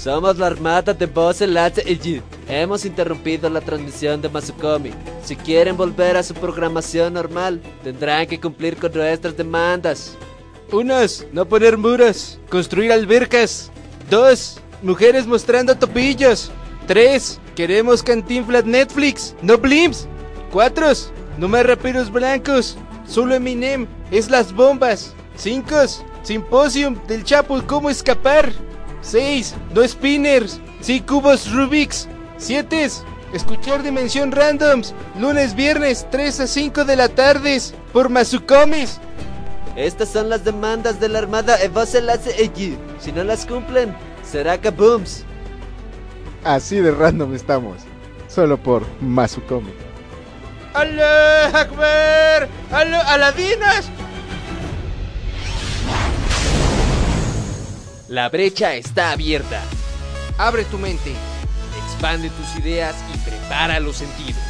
Somos la armada de Voz Enlace y Hemos interrumpido la transmisión de Masukomi. Si quieren volver a su programación normal, tendrán que cumplir con nuestras demandas. Unos, no poner muros, construir albercas. Dos, mujeres mostrando topillos. Tres, queremos cantinflas Netflix, no blimps. Cuatro, no más raperos blancos, solo Eminem, es las bombas. Cinco, simposium del Chapo, ¿cómo escapar? 6. No spinners. Sí cubos Rubik's. 7. Escuchar Dimensión Randoms. Lunes, viernes, 3 a 5 de la tarde. Por Masukomis. Estas son las demandas de la Armada allí. Si no las cumplen, será kabooms. Así de random estamos. Solo por Masukomi. ¡Allah Akbar! ¡Aladinas! La brecha está abierta. Abre tu mente. Expande tus ideas y prepara los sentidos.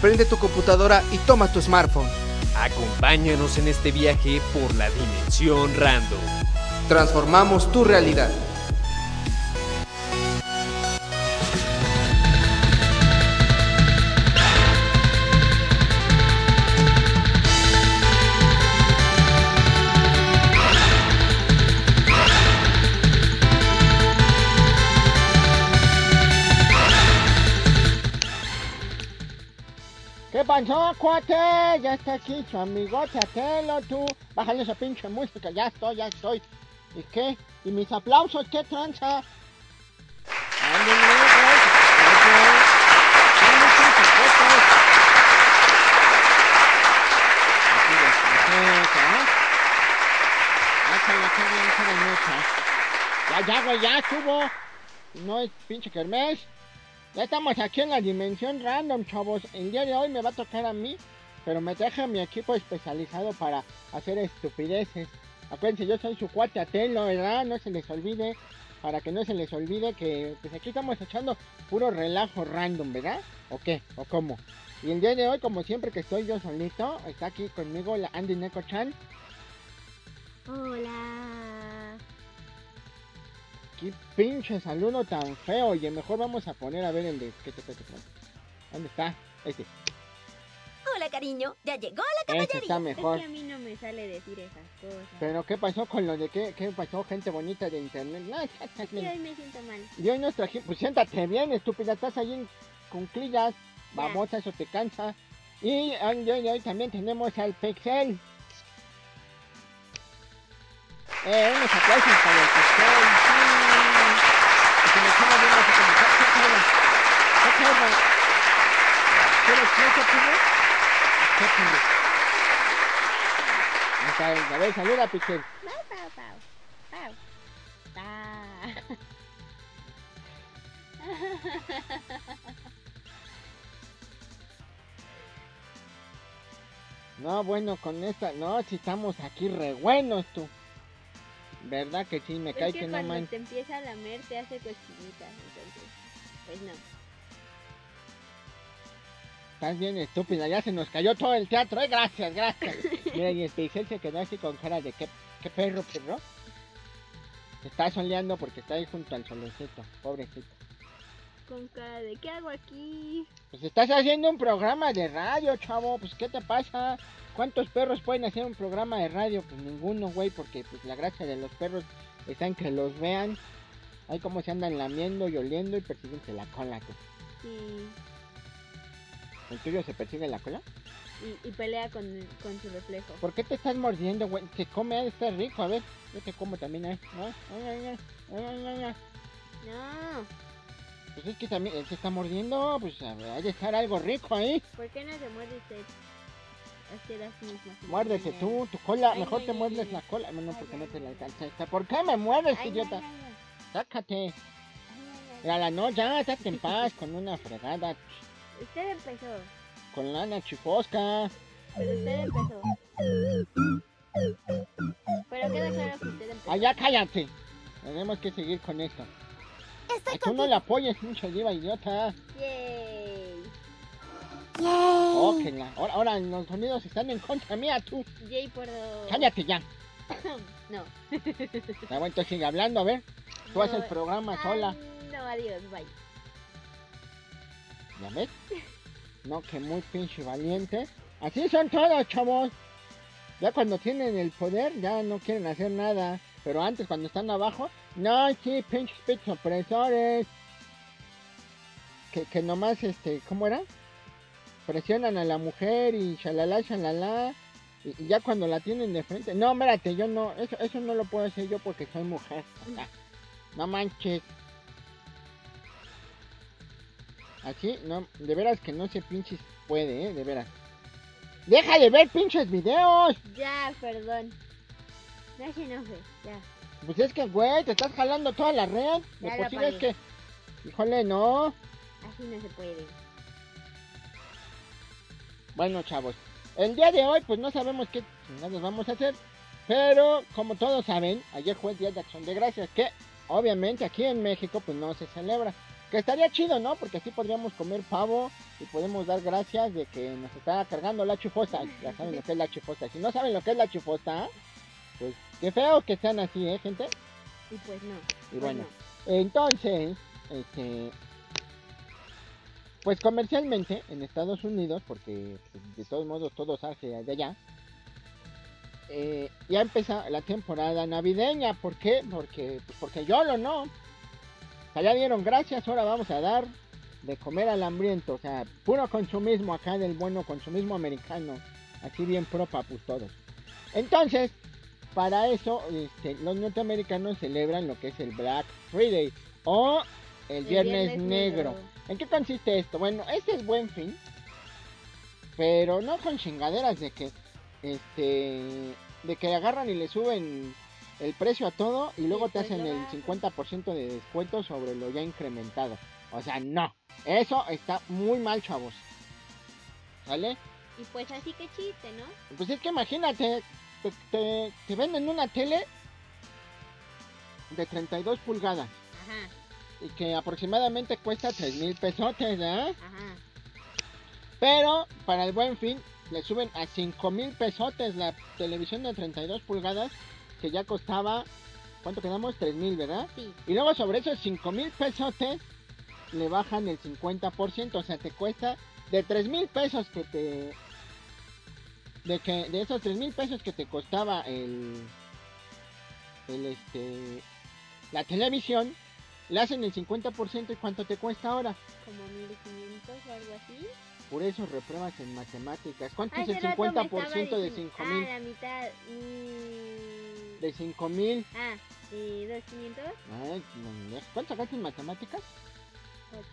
Prende tu computadora y toma tu smartphone. Acompáñanos en este viaje por la dimensión random. Transformamos tu realidad. Pasó, cuate? Ya está aquí su amigote Atelo, tú. Bájale esa pinche música, ya estoy, ya estoy. ¿Y qué? ¿Y mis aplausos? ¿Qué tranza? Ya, ya, güey, ya estuvo. No es pinche kermés. Ya estamos aquí en la dimensión random, chavos. El día de hoy me va a tocar a mí, pero me traje a mi equipo especializado para hacer estupideces. Acuérdense, yo soy su cuate Atelo, ¿verdad? No se les olvide, para que no se les olvide que pues aquí estamos echando puro relajo random, ¿verdad? ¿O qué? ¿O cómo? Y el día de hoy, como siempre que estoy yo solito, está aquí conmigo la Andy Neko-chan. Hola. Qué pinche saludo tan feo. Oye, mejor vamos a poner a ver el de. ¿Qué te ¿Dónde está? Este. Hola, cariño. Ya llegó la caballería. Este está mejor. Es que a mí no me sale decir esas cosas. Pero, ¿qué pasó con lo de qué, qué pasó, gente bonita de internet? No, es que hoy me siento mal. Y hoy nos trajimos. Pues siéntate bien, estúpida. Estás ahí en cunclillas. Vamos, eso te cansa. Y hoy, hoy, hoy también tenemos al Pixel. Eh, unos aplausos para el Pixel. A ver, saluda, Pixel. No, bueno, con esta, no, si estamos aquí re buenos tú. ¿Verdad que sí? Me es cae que, que, no cuando man. te empieza a lamer te hace cosquillitas, entonces, pues no. Estás bien estúpida, ya se nos cayó todo el teatro, ¿eh? Gracias, gracias. Mira, y el Pixel se quedó así con cara de qué, qué perro, perro. Se está soleando porque está ahí junto al solecito, pobrecito. Con cara de ¿qué hago aquí? Pues estás haciendo un programa de radio, chavo, pues ¿qué te pasa? ¿Cuántos perros pueden hacer un programa de radio? Pues ninguno, güey, porque pues la gracia de los perros está en que los vean. Ahí como se andan lamiendo y oliendo y persiguense la cola. tú. Sí. ¿El tuyo se persigue la cola? Y, y pelea con, con su reflejo. ¿Por qué te estás mordiendo, güey? Se come, ha de estar rico, a ver. Yo te como también, ¿eh? ¿No? Pues es que también él se está mordiendo, pues hay de estar algo rico ahí. ¿por qué no se muerde usted? Usted así mismo. así. Muérdese tú, tu cola, Ay, mejor ay, te ay, muerdes la cola. No, no, porque no te la ay. alcanzaste. ¿Por qué me muerdes, idiota? Sácate. Mira, la no, ya, estate en paz con una fregada. Usted empezó, Con lana chifosca. pero usted empezó. Pero queda claro que usted empezó. Ah, ya cállate. Tenemos que seguir con esto. Estoy tú no le apoyes mucho, diva idiota. Yay. Oh, que la- Ahora, ahora los sonidos están en contra mía, tú. Yay por dos. Cállate ya. no. Ah, bueno, entonces sigue hablando, a ver. Tú haces el programa ah, sola. No, adiós, bye. ¿Ya ves? No, que muy pinche valiente. Así son todos, chavos. Ya cuando tienen el poder, ya no quieren hacer nada. Pero antes, cuando están abajo, no, sí, pinches pinches opresores. Que, que nomás, este, ¿cómo era? Presionan a la mujer y shalala, shalala. Y, ya cuando la tienen de frente, no, mírate, yo no, eso, eso no lo puedo hacer yo porque soy mujer. No manches. Así, no, de veras que no se pinches puede, eh, de veras. Deja de ver pinches videos. Ya, perdón. No se enoje, ya. Pues es que, güey, te estás jalando toda la red. Ya lo sí ves que, híjole, no. Así no se puede. Bueno, chavos, el día de hoy, pues no sabemos qué chingados vamos a hacer. Pero, como todos saben, ayer fue el Día de Acción de Gracias, que obviamente aquí en México, pues no se celebra. Que estaría chido, ¿no? Porque así podríamos comer pavo y podemos dar gracias de que nos está cargando la chufosta. Ya saben lo que es la chufosta. Si no saben lo que es la chufosta, pues qué feo que sean así, ¿eh, gente? Y pues no. Y pues bueno, no. entonces, este, pues comercialmente en Estados Unidos, porque pues, de todos modos todo sale de allá, eh, ya empieza la temporada navideña. ¿Por qué? Porque, pues porque yo lo no. O sea, ya dieron gracias, ahora vamos a dar de comer al hambriento. O sea, puro consumismo acá del bueno consumismo americano. Aquí bien propa, pues todos. Entonces, para eso, este, los norteamericanos celebran lo que es el Black Friday o el El Viernes, Viernes Negro. Negro. ¿En qué consiste esto? Bueno, este es buen fin, pero no con chingaderas de que, este, de que agarran y le suben el precio a todo y luego te pues hacen el bajan. 50% de descuento sobre lo ya incrementado. O sea, no, eso está muy mal, chavos. ¿Vale? Y pues así que chiste, ¿no? Pues es que imagínate, te, te- te venden una tele de 32 pulgadas Ajá, y que aproximadamente cuesta 3 mil pesotes, ¿eh? ajá. Pero para el buen fin le suben a 5 mil pesotes la televisión de 32 pulgadas que ya costaba, ¿cuánto quedamos? 3 mil, ¿verdad? Sí. Y luego sobre esos 5 mil pesotes le bajan el 50%, o sea, te cuesta de 3 mil pesos que te... De, que, de esos 3 mil pesos que te costaba el... El este... La televisión, le hacen el 50% y ¿cuánto te cuesta ahora? Como 1500 o algo así. Por eso repruebas en matemáticas. ¿Cuánto es el rato me 50% estaba de diciendo- 5 mil? Ah, la mitad. mm, De 5 mil. Ah, ¿y 2500? Ay, no, ¿Cuánto sacaste en matemáticas? 8.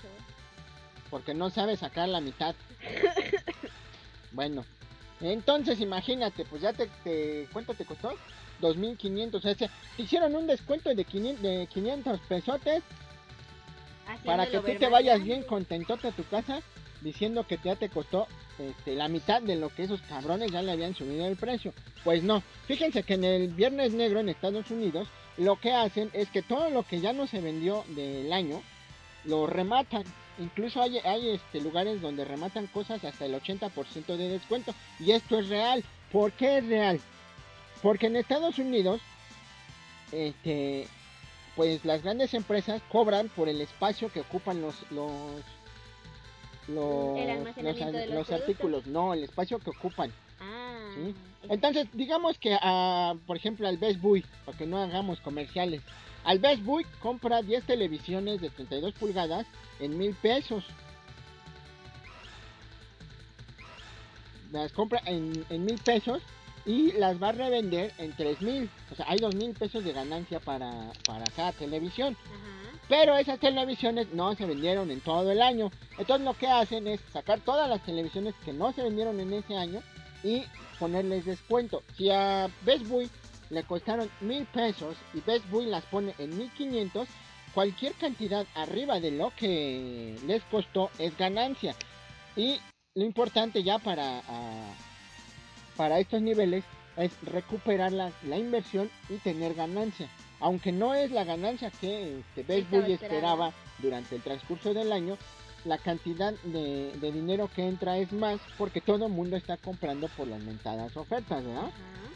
Porque no sabes sacar la mitad. bueno, entonces imagínate, pues ya te, te- ¿cuánto te costó? 2500. O sea, te hicieron un descuento de 500, de 500 pesotes para que tú te vayas bien contentote a tu casa diciendo que ya te costó este, la mitad de lo que esos cabrones ya le habían subido el precio. Pues no, fíjense que en el Viernes Negro en Estados Unidos lo que hacen es que todo lo que ya no se vendió del año lo rematan. Incluso hay, hay este, lugares donde rematan cosas hasta el 80% de descuento. Y esto es real. ¿Por qué es real? Porque en Estados Unidos, este, pues las grandes empresas cobran por el espacio que ocupan los los los, El los, almacenamiento de los los productos. artículos, no, el espacio que ocupan. Ah. Sí. Entonces, digamos que, a, por ejemplo, al Best Buy, para que no hagamos comerciales, al Best Buy compra 10 televisiones de 32 pulgadas en mil pesos. Las compra en, en mil pesos y las va a revender en tres mil. O sea, hay dos mil pesos de ganancia para, para cada televisión. Ajá. Pero esas televisiones no se vendieron en todo el año. Entonces lo que hacen es sacar todas las televisiones que no se vendieron en ese año y ponerles descuento. Si a Best Buy le costaron mil pesos y Best Buy las pone en 1500, cualquier cantidad arriba de lo que les costó es ganancia. Y lo importante ya para, ah, para estos niveles es recuperar la, la inversión y tener ganancia. Aunque no es la ganancia que este, Best esperaba durante el transcurso del año, la cantidad de, de dinero que entra es más porque todo el mundo está comprando por las mentadas ofertas, ¿verdad?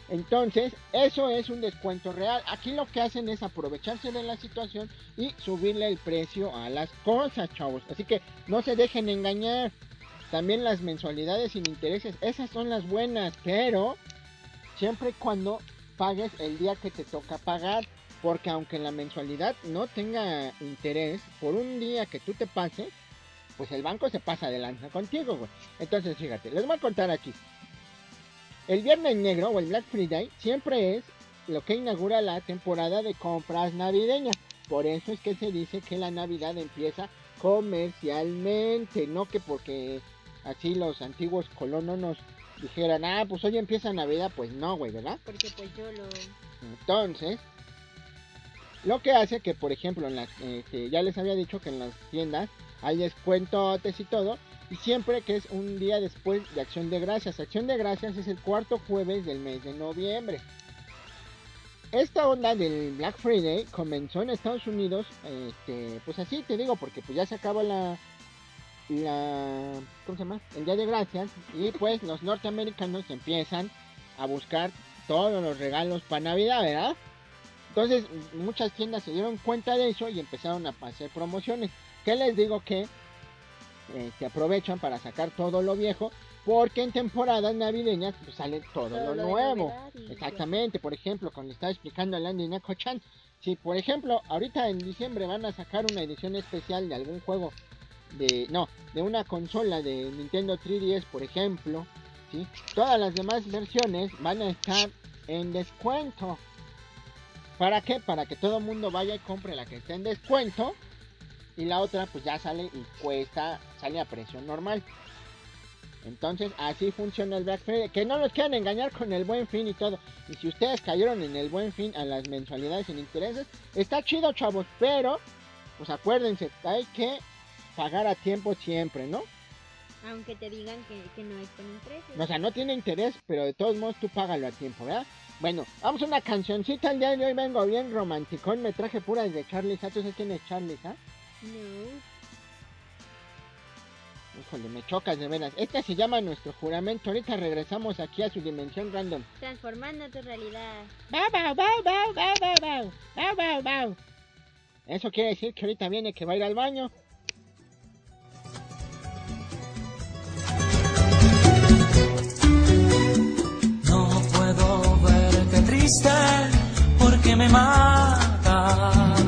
Entonces, eso es un descuento real. Aquí lo que hacen es aprovecharse de la situación y subirle el precio a las cosas, chavos. Así que no se dejen engañar. También las mensualidades sin intereses, esas son las buenas, pero siempre y cuando pagues el día que te toca pagar. Porque aunque la mensualidad no tenga interés, por un día que tú te pases, pues el banco se pasa de lanza contigo, güey. Entonces, fíjate, les voy a contar aquí. El Viernes Negro o el Black Friday siempre es lo que inaugura la temporada de compras navideñas. Por eso es que se dice que la Navidad empieza comercialmente, no que porque así los antiguos colonos nos dijeran, ah, pues hoy empieza Navidad, pues no, güey, ¿verdad? Porque pues yo lo... Entonces, lo que hace que, por ejemplo, en las, este, ya les había dicho que en las tiendas hay descuentos y todo, y siempre que es un día después de Acción de Gracias. Acción de Gracias es el cuarto jueves del mes de noviembre. Esta onda del Black Friday comenzó en Estados Unidos, este, pues así te digo, porque pues ya se acaba la, la, ¿cómo se llama? El Día de Gracias y pues los norteamericanos empiezan a buscar todos los regalos para Navidad, ¿verdad? Entonces muchas tiendas se dieron cuenta de eso y empezaron a hacer promociones. ¿Qué les digo que eh, se aprovechan para sacar todo lo viejo? Porque en temporadas navideñas pues, sale todo, todo lo nuevo. Y- Exactamente, por ejemplo, cuando estaba explicando a Landy Neko-chan, si por ejemplo ahorita en diciembre van a sacar una edición especial de algún juego de, no, de una consola de Nintendo 3DS, por ejemplo, ¿sí? todas las demás versiones van a estar en descuento. ¿Para qué? Para que todo el mundo vaya y compre la que está en descuento y la otra pues ya sale y cuesta, sale a precio normal. Entonces así funciona el Black Friday. Que no los quieran engañar con el buen fin y todo. Y si ustedes cayeron en el buen fin a las mensualidades sin intereses, está chido chavos. Pero, pues acuérdense, hay que pagar a tiempo siempre, ¿no? Aunque te digan que, que no es con intereses. O sea, no tiene interés, pero de todos modos tú págalo a tiempo, ¿verdad? Bueno, vamos a una cancioncita el día de hoy. Vengo bien romanticón. Me traje puras de Charlie. ¿Tú sabes quién es Charlie? ¿ah? No. Híjole, me chocas de veras. Esta se llama Nuestro Juramento. Ahorita regresamos aquí a su dimensión random. Transformando tu realidad. ¡Bau, bau, bau, bau, bau, bau! ¡Bau, bau, bau! Eso quiere decir que ahorita viene que va a ir al baño. Porque me mata.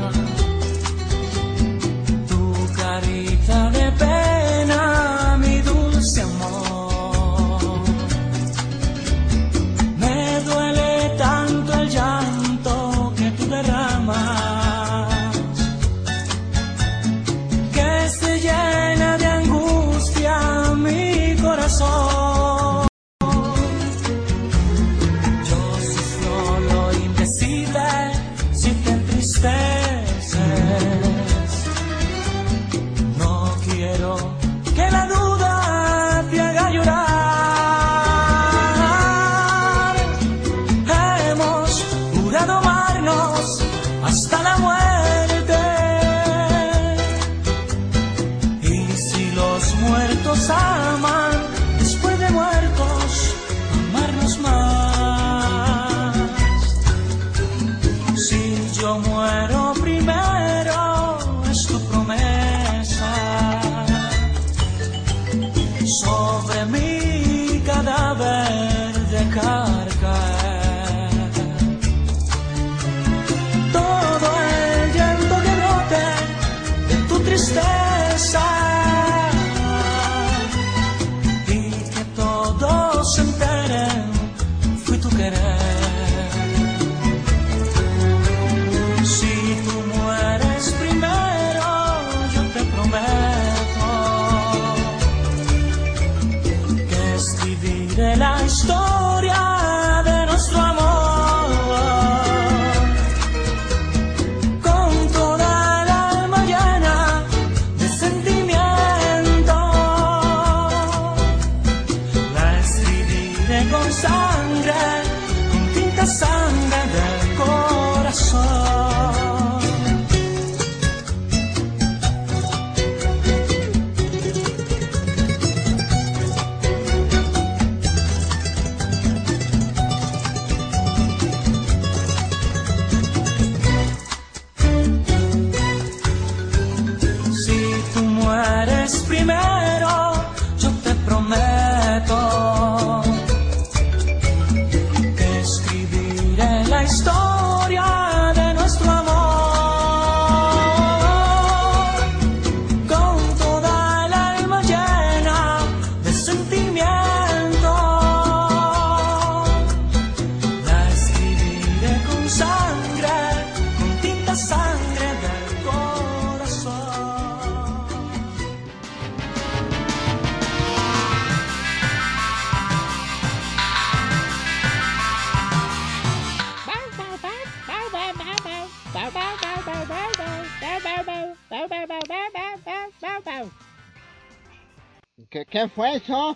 ¿Qué, ¿Qué fue eso?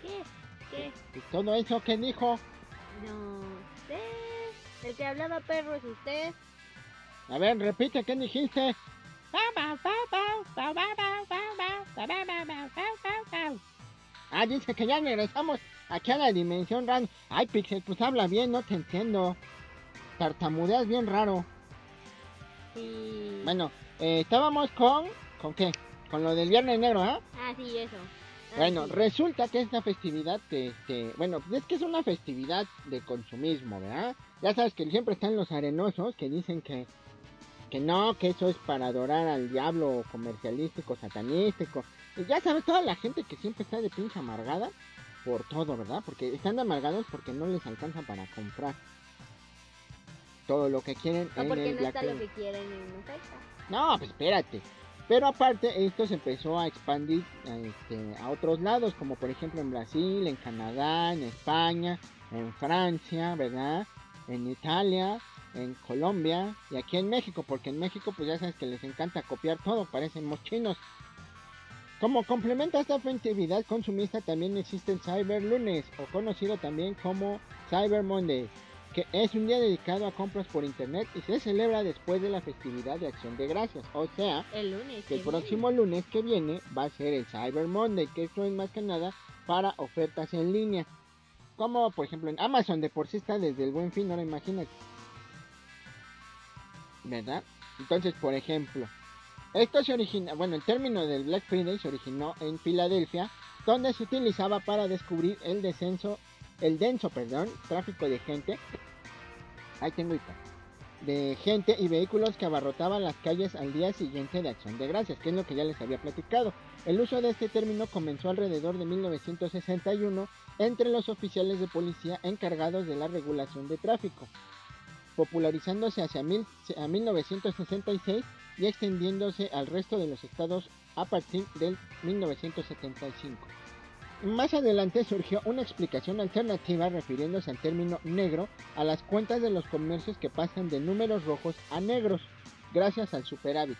¿Qué? ¿Qué? ¿Y todo eso que dijo? No sé. El que hablaba perro es usted. A ver, repite, ¿qué dijiste? Ah, dice que ya regresamos aquí a la dimensión random. Ay, Pixel, pues habla bien, no te entiendo. Tartamudeas bien raro. Sí. Bueno, eh, estábamos con... ¿Con qué? Con lo del Viernes Negro, ¿ah? Ah, sí, eso. Ah, Bueno, sí. resulta que esta festividad, este, bueno, es que es una festividad de consumismo, ¿verdad? Ya sabes que siempre están los arenosos que dicen que, que no, que eso es para adorar al diablo comercialístico, satanístico. Y ya sabes, toda la gente que siempre está de pinche amargada por todo, ¿verdad? Porque están amargados porque no les alcanza para comprar todo lo que quieren O en porque el no Black está lo que quieren en. No, pues espérate. Pero aparte, esto se empezó a expandir a, este, a otros lados, como por ejemplo en Brasil, en Canadá, en España, en Francia, ¿verdad? En Italia, en Colombia y aquí en México, porque en México pues ya sabes que les encanta copiar todo, parecen mochinos. Como complemento a esta festividad consumista también existe el Cyber Lunes, o conocido también como Cyber Monday, que es un día dedicado a compras por internet y se celebra después de la festividad de Acción de Gracias. O sea, El lunes. que el próximo lunes que viene va a ser el Cyber Monday, que esto es más que nada para ofertas en línea. Como por ejemplo en Amazon de por sí está desde el buen fin, ahora imagínate. ¿Verdad? Entonces, por ejemplo, esto se origina, bueno, el término del Black Friday se originó en Filadelfia, donde se utilizaba para descubrir el descenso, el denso, perdón, tráfico de gente. Ahí tengo IPA de gente y vehículos que abarrotaban las calles al día siguiente de Acción de Gracias, que es lo que ya les había platicado. El uso de este término comenzó alrededor de 1961 entre los oficiales de policía encargados de la regulación de tráfico, popularizándose hacia mil- a 1966 y extendiéndose al resto de los estados a partir del 1975. Más adelante surgió una explicación alternativa refiriéndose al término negro a las cuentas de los comercios que pasan de números rojos a negros, gracias al superávit.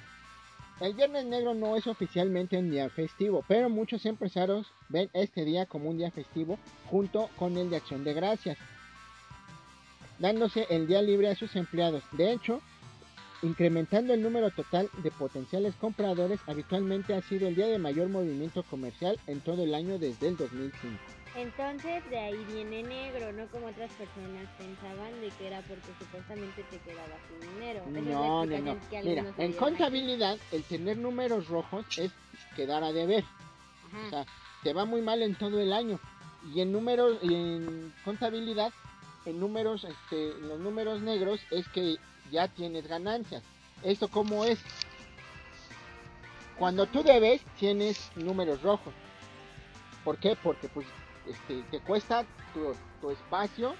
El Viernes Negro no es oficialmente un día festivo, pero muchos empresarios ven este día como un día festivo junto con el de Acción de Gracias, dándose el día libre a sus empleados. De hecho, incrementando el número total de potenciales compradores, habitualmente ha sido el día de mayor movimiento comercial en todo el año desde el 2005. Entonces de ahí viene negro, no como otras personas pensaban de que era porque supuestamente te quedaba sin dinero. No, no, no. Mira, en contabilidad, el tener números rojos es quedar a deber. Ajá. O sea, te va muy mal en todo el año. Y en números, en contabilidad, en números, este, los números negros es que ya tienes ganancias. ¿Esto cómo es? Cuando tú debes, tienes números rojos. ¿Por qué? Porque pues este, te cuesta tu, espacio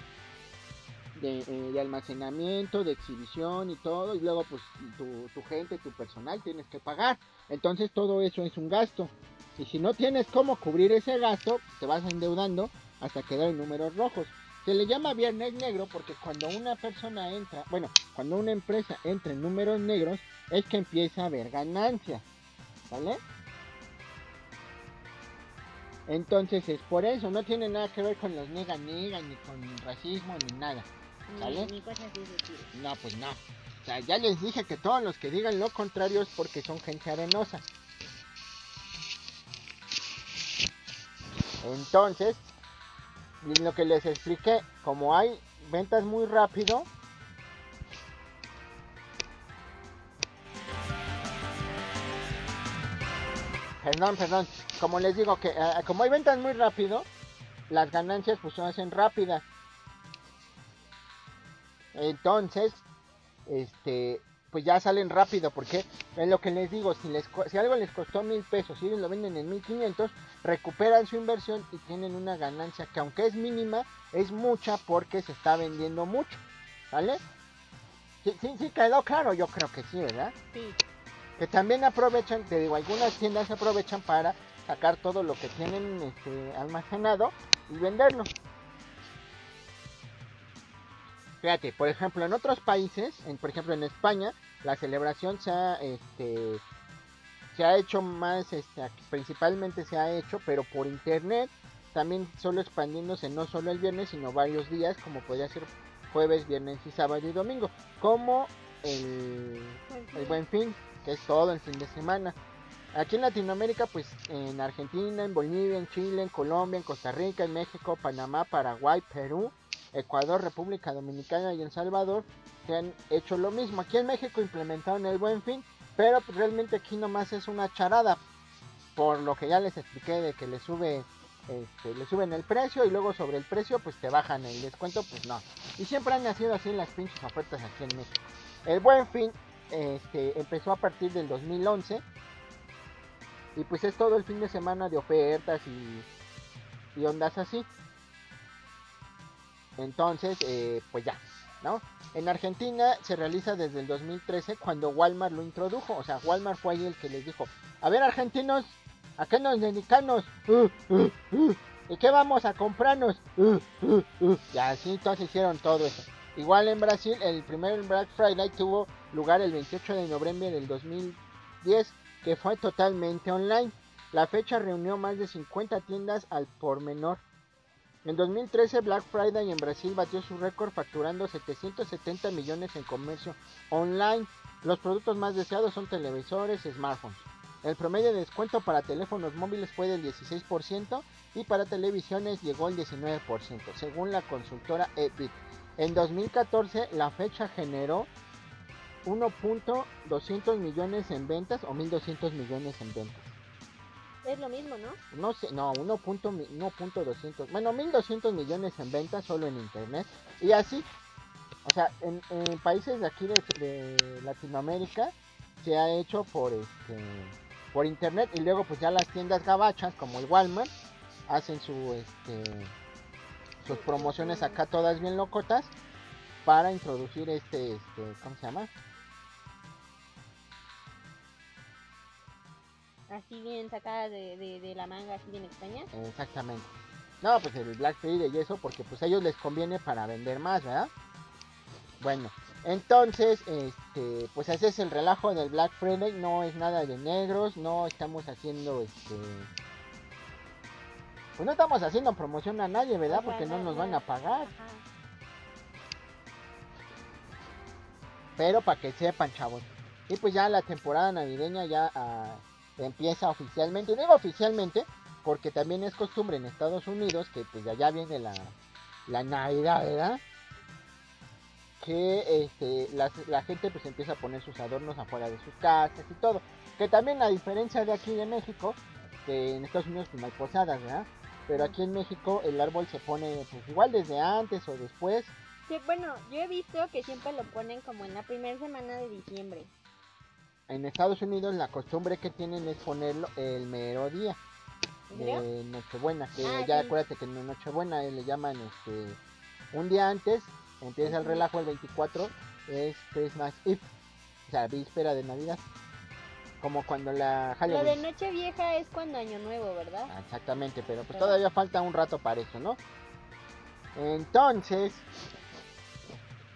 de, eh, de almacenamiento, de exhibición y todo, y luego pues tu, tu gente, tu personal tienes que pagar. Entonces todo eso es un gasto. Y si no tienes cómo cubrir ese gasto, te vas endeudando hasta quedar en números rojos. Se le llama viernes negro porque cuando una persona entra, bueno, cuando una empresa entra en números negros, es que empieza a haber ganancias. ¿Vale? Entonces es por eso, no tiene nada que ver con los nega nega, ni con racismo, ni nada. ¿sale? Ni cosas así de tiro. No, pues no. O sea, ya les dije que todos los que digan lo contrario es porque son gente arenosa. Entonces, lo que les expliqué, como hay ventas muy rápido, perdón, perdón, como les digo que eh, como hay ventas muy rápido, las ganancias pues se hacen rápidas. Entonces, este, pues ya salen rápido, porque es lo que les digo, si, les, si algo les costó mil pesos y ellos lo venden en mil quinientos, recuperan su inversión y tienen una ganancia que aunque es mínima, es mucha porque se está vendiendo mucho, ¿vale? Sí, sí, sí quedó claro, yo creo que sí, ¿verdad? Sí. Que también aprovechan, te digo, algunas tiendas aprovechan para sacar todo lo que tienen este, almacenado y venderlo. Fíjate, por ejemplo, en otros países, en, por ejemplo en España, la celebración se ha, este, se ha hecho más, este, principalmente se ha hecho, pero por internet, también solo expandiéndose no solo el viernes, sino varios días, como podría ser jueves, viernes y sábado y domingo, como el, el buen fin, que es todo el fin de semana. Aquí en Latinoamérica, pues en Argentina, en Bolivia, en Chile, en Colombia, en Costa Rica, en México, Panamá, Paraguay, Perú, Ecuador, República Dominicana y El Salvador se han hecho lo mismo. Aquí en México implementaron el buen fin, pero realmente aquí nomás es una charada. Por lo que ya les expliqué de que le sube este, le suben el precio y luego sobre el precio pues te bajan el descuento, pues no. Y siempre han nacido así las pinches ofertas aquí en México. El buen fin este, empezó a partir del 2011 y pues es todo el fin de semana de ofertas y, y ondas así. Entonces, eh, pues ya, ¿no? En Argentina se realiza desde el 2013 cuando Walmart lo introdujo. O sea, Walmart fue ahí el que les dijo, a ver argentinos, ¿a qué nos dedicamos? Uh, uh, uh. ¿Y qué vamos a comprarnos? Y así entonces hicieron todo eso. Igual en Brasil, el primer Black Friday tuvo lugar el 28 de noviembre del 2010, que fue totalmente online. La fecha reunió más de 50 tiendas al por menor. En 2013 Black Friday en Brasil batió su récord facturando 770 millones en comercio online. Los productos más deseados son televisores, smartphones. El promedio de descuento para teléfonos móviles fue del 16% y para televisiones llegó al 19%, según la consultora Edit. En 2014 la fecha generó 1.200 millones en ventas o 1.200 millones en ventas. Es lo mismo, ¿no? No sé, no, 1.200, bueno, 1.200 millones en ventas solo en internet. Y así, o sea, en, en países de aquí de, de Latinoamérica se ha hecho por este por internet y luego pues ya las tiendas gabachas como el Walmart hacen su este sus promociones acá todas bien locotas para introducir este este ¿cómo se llama? Así bien sacada de, de, de la manga, así bien extraña. Exactamente. No, pues el Black Friday y eso porque pues a ellos les conviene para vender más, ¿verdad? Bueno, entonces, este, pues ese es el relajo del Black Friday, no es nada de negros, no estamos haciendo este pues no estamos haciendo promoción a nadie, ¿verdad? Porque no no, nos no. van a pagar. Pero para que sepan, chavos. Y pues ya la temporada navideña ya ah, empieza oficialmente. Digo oficialmente porque también es costumbre en Estados Unidos que pues de allá viene la, la Navidad, ¿verdad? Que este, la, la gente pues empieza a poner sus adornos afuera de sus casas y todo. Que también a diferencia de aquí de México, que en Estados Unidos pues no hay posadas, ¿verdad? Pero aquí en México el árbol se pone pues igual desde antes o después. Sí, bueno, yo he visto que siempre lo ponen como en la primera semana de diciembre. En Estados Unidos la costumbre que tienen es ponerlo el mero día ¿En serio? de Nochebuena, que Ah, ya sí. acuérdate que en Nochebuena eh, le llaman este un día antes, empieza el relajo el 24, es Christmas Eve, o sea, víspera de Navidad. Como cuando la Lo Halloween. de noche vieja es cuando año nuevo, ¿verdad? Ah, Exactamente, pero pues Pero- todavía falta un rato para eso, ¿no? Entonces,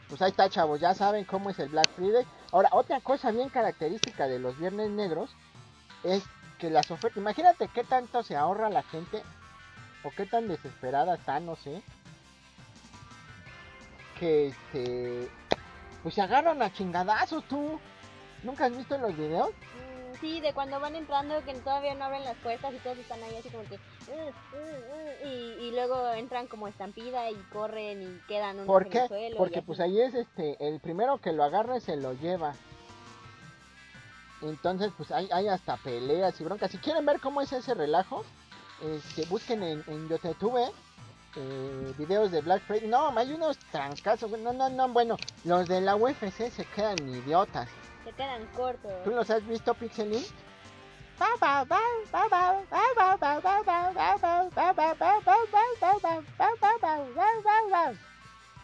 pues ahí está, chavos, ya saben cómo es el Black Friday. Ahora, otra cosa bien característica de los viernes negros es que las ofertas, imagínate qué tanto se ahorra la gente o qué tan desesperada está, no sé. Que este, pues se agarran a chingadazos tú. ¿Nunca has visto los videos? Sí, de cuando van entrando que todavía no abren las puertas y todos están ahí así como que... "Uh, uh, uh", y, y luego entran como estampida y corren y quedan unos ¿Por en qué? el suelo. y Porque pues ahí es este, el primero que lo agarre se lo lleva. Entonces pues hay, hay hasta peleas y broncas. Si quieren ver cómo es ese relajo, este, busquen en, en YouTube eh, videos de Black Friday. No, hay unos trancazos. No, no, no, bueno, los de la UFC se quedan idiotas. Se quedan cortos. ¿Tú los has visto, Pixelin?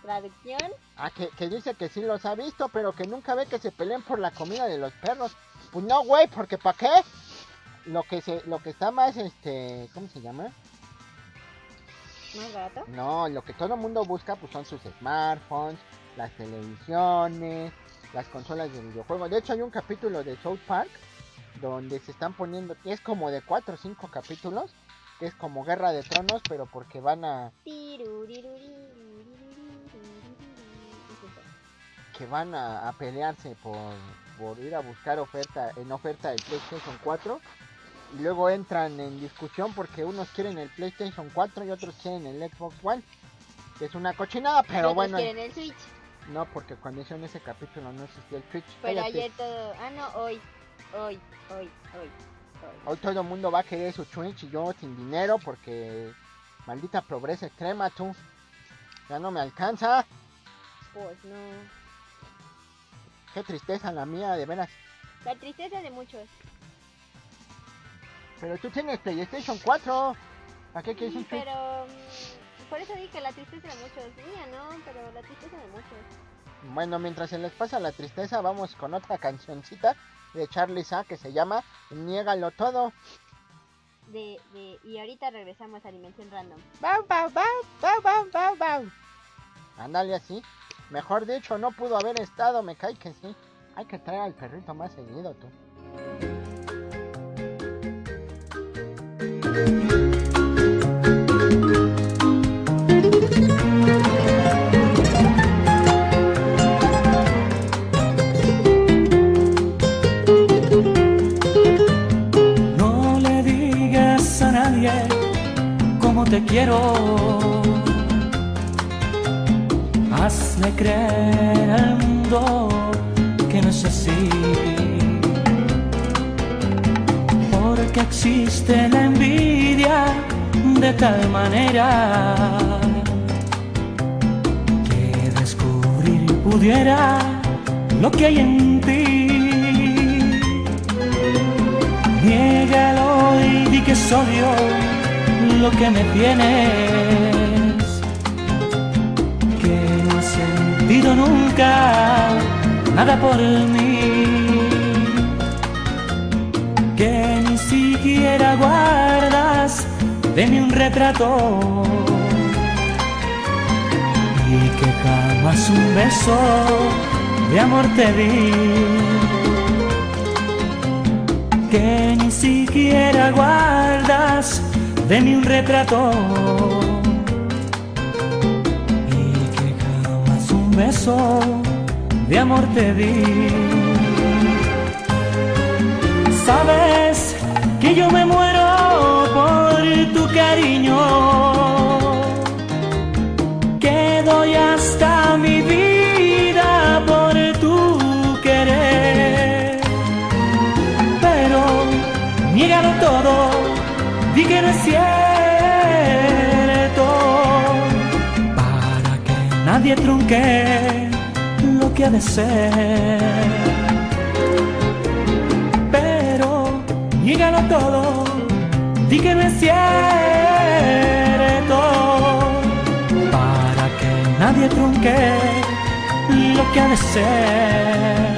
Traducción. Ah, que, que dice que sí los ha visto, pero que nunca ve que se peleen por la comida de los perros. Pues no, güey, porque ¿para qué? Lo que se, lo que está más, este, ¿cómo se llama? Más barato. No, lo que todo el mundo busca, pues son sus smartphones, las televisiones, las consolas de videojuegos. De hecho hay un capítulo de South Park donde se están poniendo, es como de 4 o 5 capítulos, que es como Guerra de Tronos, pero porque van a que van a, a pelearse por, por ir a buscar oferta en oferta del PlayStation 4 y luego entran en discusión porque unos quieren el PlayStation 4 y otros quieren el Xbox One que es una cochinada pero bueno quieren el Switch. No porque cuando hicieron ese capítulo no existía el Twitch Pero Cállate. ayer todo. Ah, no, hoy. Hoy, hoy, hoy. hoy. todo el mundo va a querer su Twitch y yo sin dinero porque maldita pobreza extrema tú ya no me alcanza Pues no. qué tristeza la mía de veras La tristeza de muchos. pero tú tienes PlayStation 4 ¿para qué quieres Sí, un pero. mm, Por eso dije que la tristeza de muchos. Mía no, pero la tristeza de muchos. Bueno, mientras se les pasa la tristeza, vamos con otra cancioncita de Charlie Sa que se llama Niégalo todo. De, de, y ahorita regresamos a Dimensión Random. Bau, bau, bau, bau, bau, bau, bau. Ándale así. Mejor dicho, no pudo haber estado, me cae que sí. Hay que traer al perrito más seguido, tú. Te quiero. Hazle creer al mundo que no es así. Porque existe la envidia de tal manera que descubrir pudiera lo que hay en ti. Niégalo y di que soy yo lo que me tienes. Que no has sentido nunca nada por mí. Que ni siquiera guardas de mí un retrato. Y que jamás un beso de amor te di que ni siquiera guardas de mí un retrato y que jamás un beso de amor te di. Sabes que yo me muero por tu cariño, que doy hasta mi vida que trunque lo que ha de ser. Pero niégalo todo, di que no es cierto, para que nadie trunque lo que ha de ser.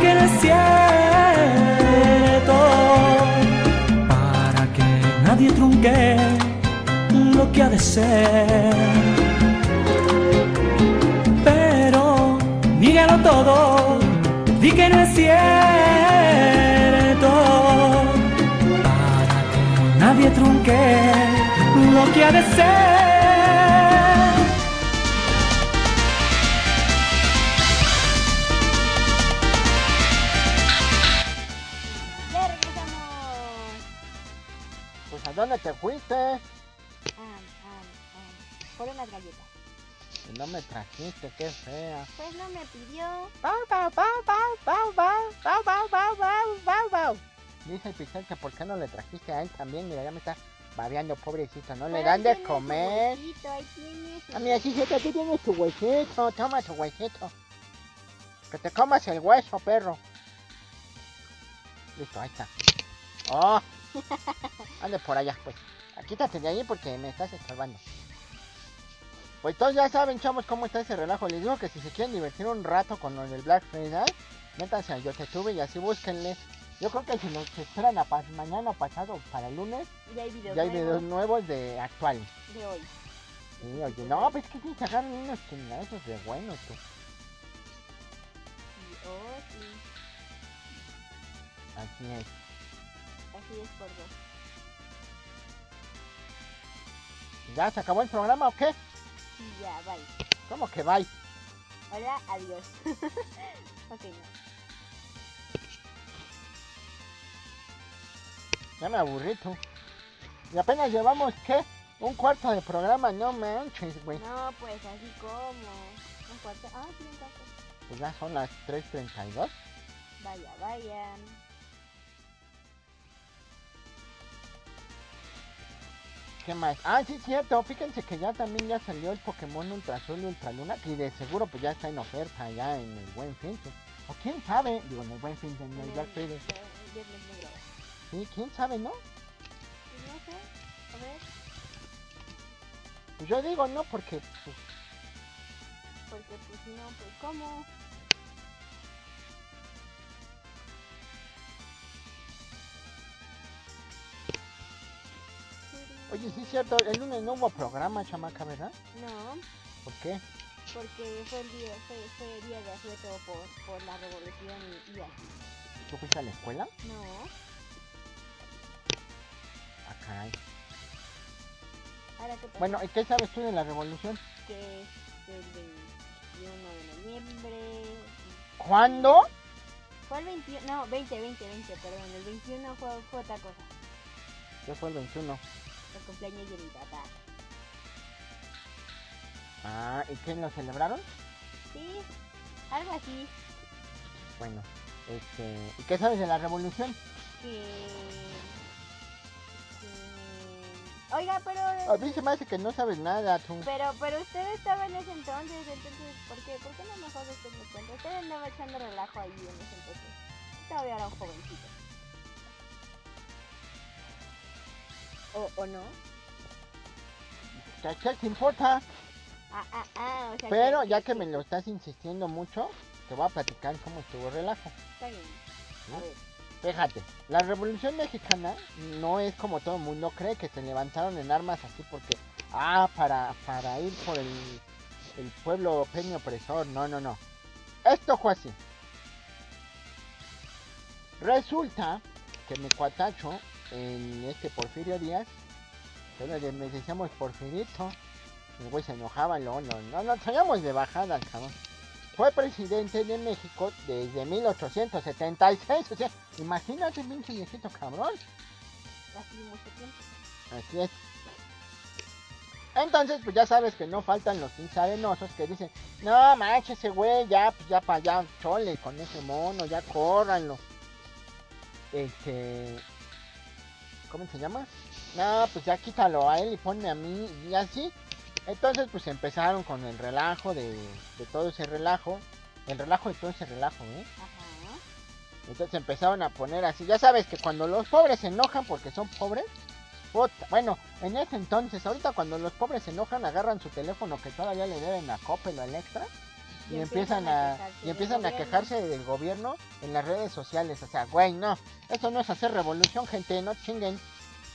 Que no es cierto, para que nadie trunque lo que ha de ser pero dígalo todo, di que no es cierto, para que nadie trunque lo que ha de ser. Te fuiste? Ah, ah, ah, por unas galletas. No me trajiste, qué fea. Pues no me pidió. Bau, bau, bau, bau, bau, bau, bau, bau, bau. Dice el que por qué no le trajiste a él también, mira, ya me está babeando, pobrecito, no le dan de comer. huesito, ahí tiene su Ah, mira, sí, cierto, tú tienes tu huesito, toma tu huesito. Que te comas el hueso, perro. Listo, ahí está. Oh, ande por allá, pues. Quítate de ahí porque me estás estorbando. Pues todos ya saben, chavos, cómo está ese relajo. Les digo que si se quieren divertir un rato con lo del Black Friday, métanse a Yo Te Tuve y así búsquenle. Yo creo que si los esperan a pas- mañana o pasado para el lunes, Ya hay videos ya hay nuevos videos nuevos de actuales. de hoy. Sí, oye, no, pues es que se agarran unos chingazos de buenos, tú. Oh, sí, Así es. Así es por dos. ¿Ya se acabó el programa o qué? Y ya, bye. ¿Cómo que bye? Hola, adiós. ok, no. Ya me aburrí, tú. Y apenas llevamos, ¿qué? Un cuarto de programa, no manches, güey. No, pues así como. Un cuarto. Ah, sí, un cuarto. Pues ya son las 3.32. Vaya, vaya. ¿Qué más? Ah, sí, cierto. Fíjense que ya también ya salió el Pokémon Ultra Azul y Ultra Luna. Y de seguro pues ya está en oferta ya en el Buen Fin. O quién sabe. Digo, en el Buen Fin, en el Black Friday. Sí, quién sabe, ¿no? No sé. A ver. Pues yo digo no porque pues, Porque pues si no, pues ¿cómo? Oye, sí es cierto, el lunes no hubo programa, chamaca, ¿verdad? No, ¿Por qué? porque fue el día, fue, fue día de asueto por, por la revolución y, y así. ¿Tú fuiste a la escuela? No, Ah, caray. ahora qué pasa Bueno, ¿y qué sabes tú de la revolución? que es el 21 de noviembre. ¿Cuándo? Fue el 21, no, 20, 20, 20, perdón, el 21 fue, fue otra cosa. ¿Qué fue el 21? El cumpleaños de mi papá. Ah, ¿y qué lo celebraron? Sí, algo así. Bueno, este... ¿Y qué sabes de la revolución? Que... que- Oiga, pero... A mí se me hace que no sabes nada, tú. Pero, pero usted estaba en ese entonces, entonces, ¿por qué? ¿Por qué no mejor usted me cuenta? Usted andaba echando relajo ahí en ese entonces. Todavía era un jovencito. ¿O, o no? ¿Qué, te importa? Ah, ah, ah, o sea Pero ya que me lo estás insistiendo mucho, te voy a platicar cómo estuvo el relajo. Está bien. A ver. Fíjate, la revolución mexicana no es como todo el mundo cree que se levantaron en armas así porque, ah, para, para ir por el, el pueblo peño opresor. No, no, no. Esto fue así. Resulta que mi cuatacho, en este Porfirio Díaz, que le decíamos Porfirito, el güey se enojaba, no, no, no, no, salíamos de bajada cabrón. Fue presidente de México desde 1876, o sea, imagínate, pinche viejito cabrón. Así mucho tiempo. Así es. Entonces, pues ya sabes que no faltan los pinches arenosos que dicen, no manches ese güey, ya, pues ya para allá, chole con ese mono, ya córranlo. Este. ¿Cómo se llama? No, pues ya quítalo a él y ponme a mí y así. Entonces, pues empezaron con el relajo de, de todo ese relajo. El relajo de todo ese relajo, ¿eh? Ajá. Entonces empezaron a poner así. Ya sabes que cuando los pobres se enojan porque son pobres. bueno, en ese entonces, ahorita cuando los pobres se enojan, agarran su teléfono que todavía le deben a Coppel o Electra. Y, empiezan a, y empiezan a quejarse del gobierno en las redes sociales. O sea, güey, no. Eso no es hacer revolución, gente. No chinguen.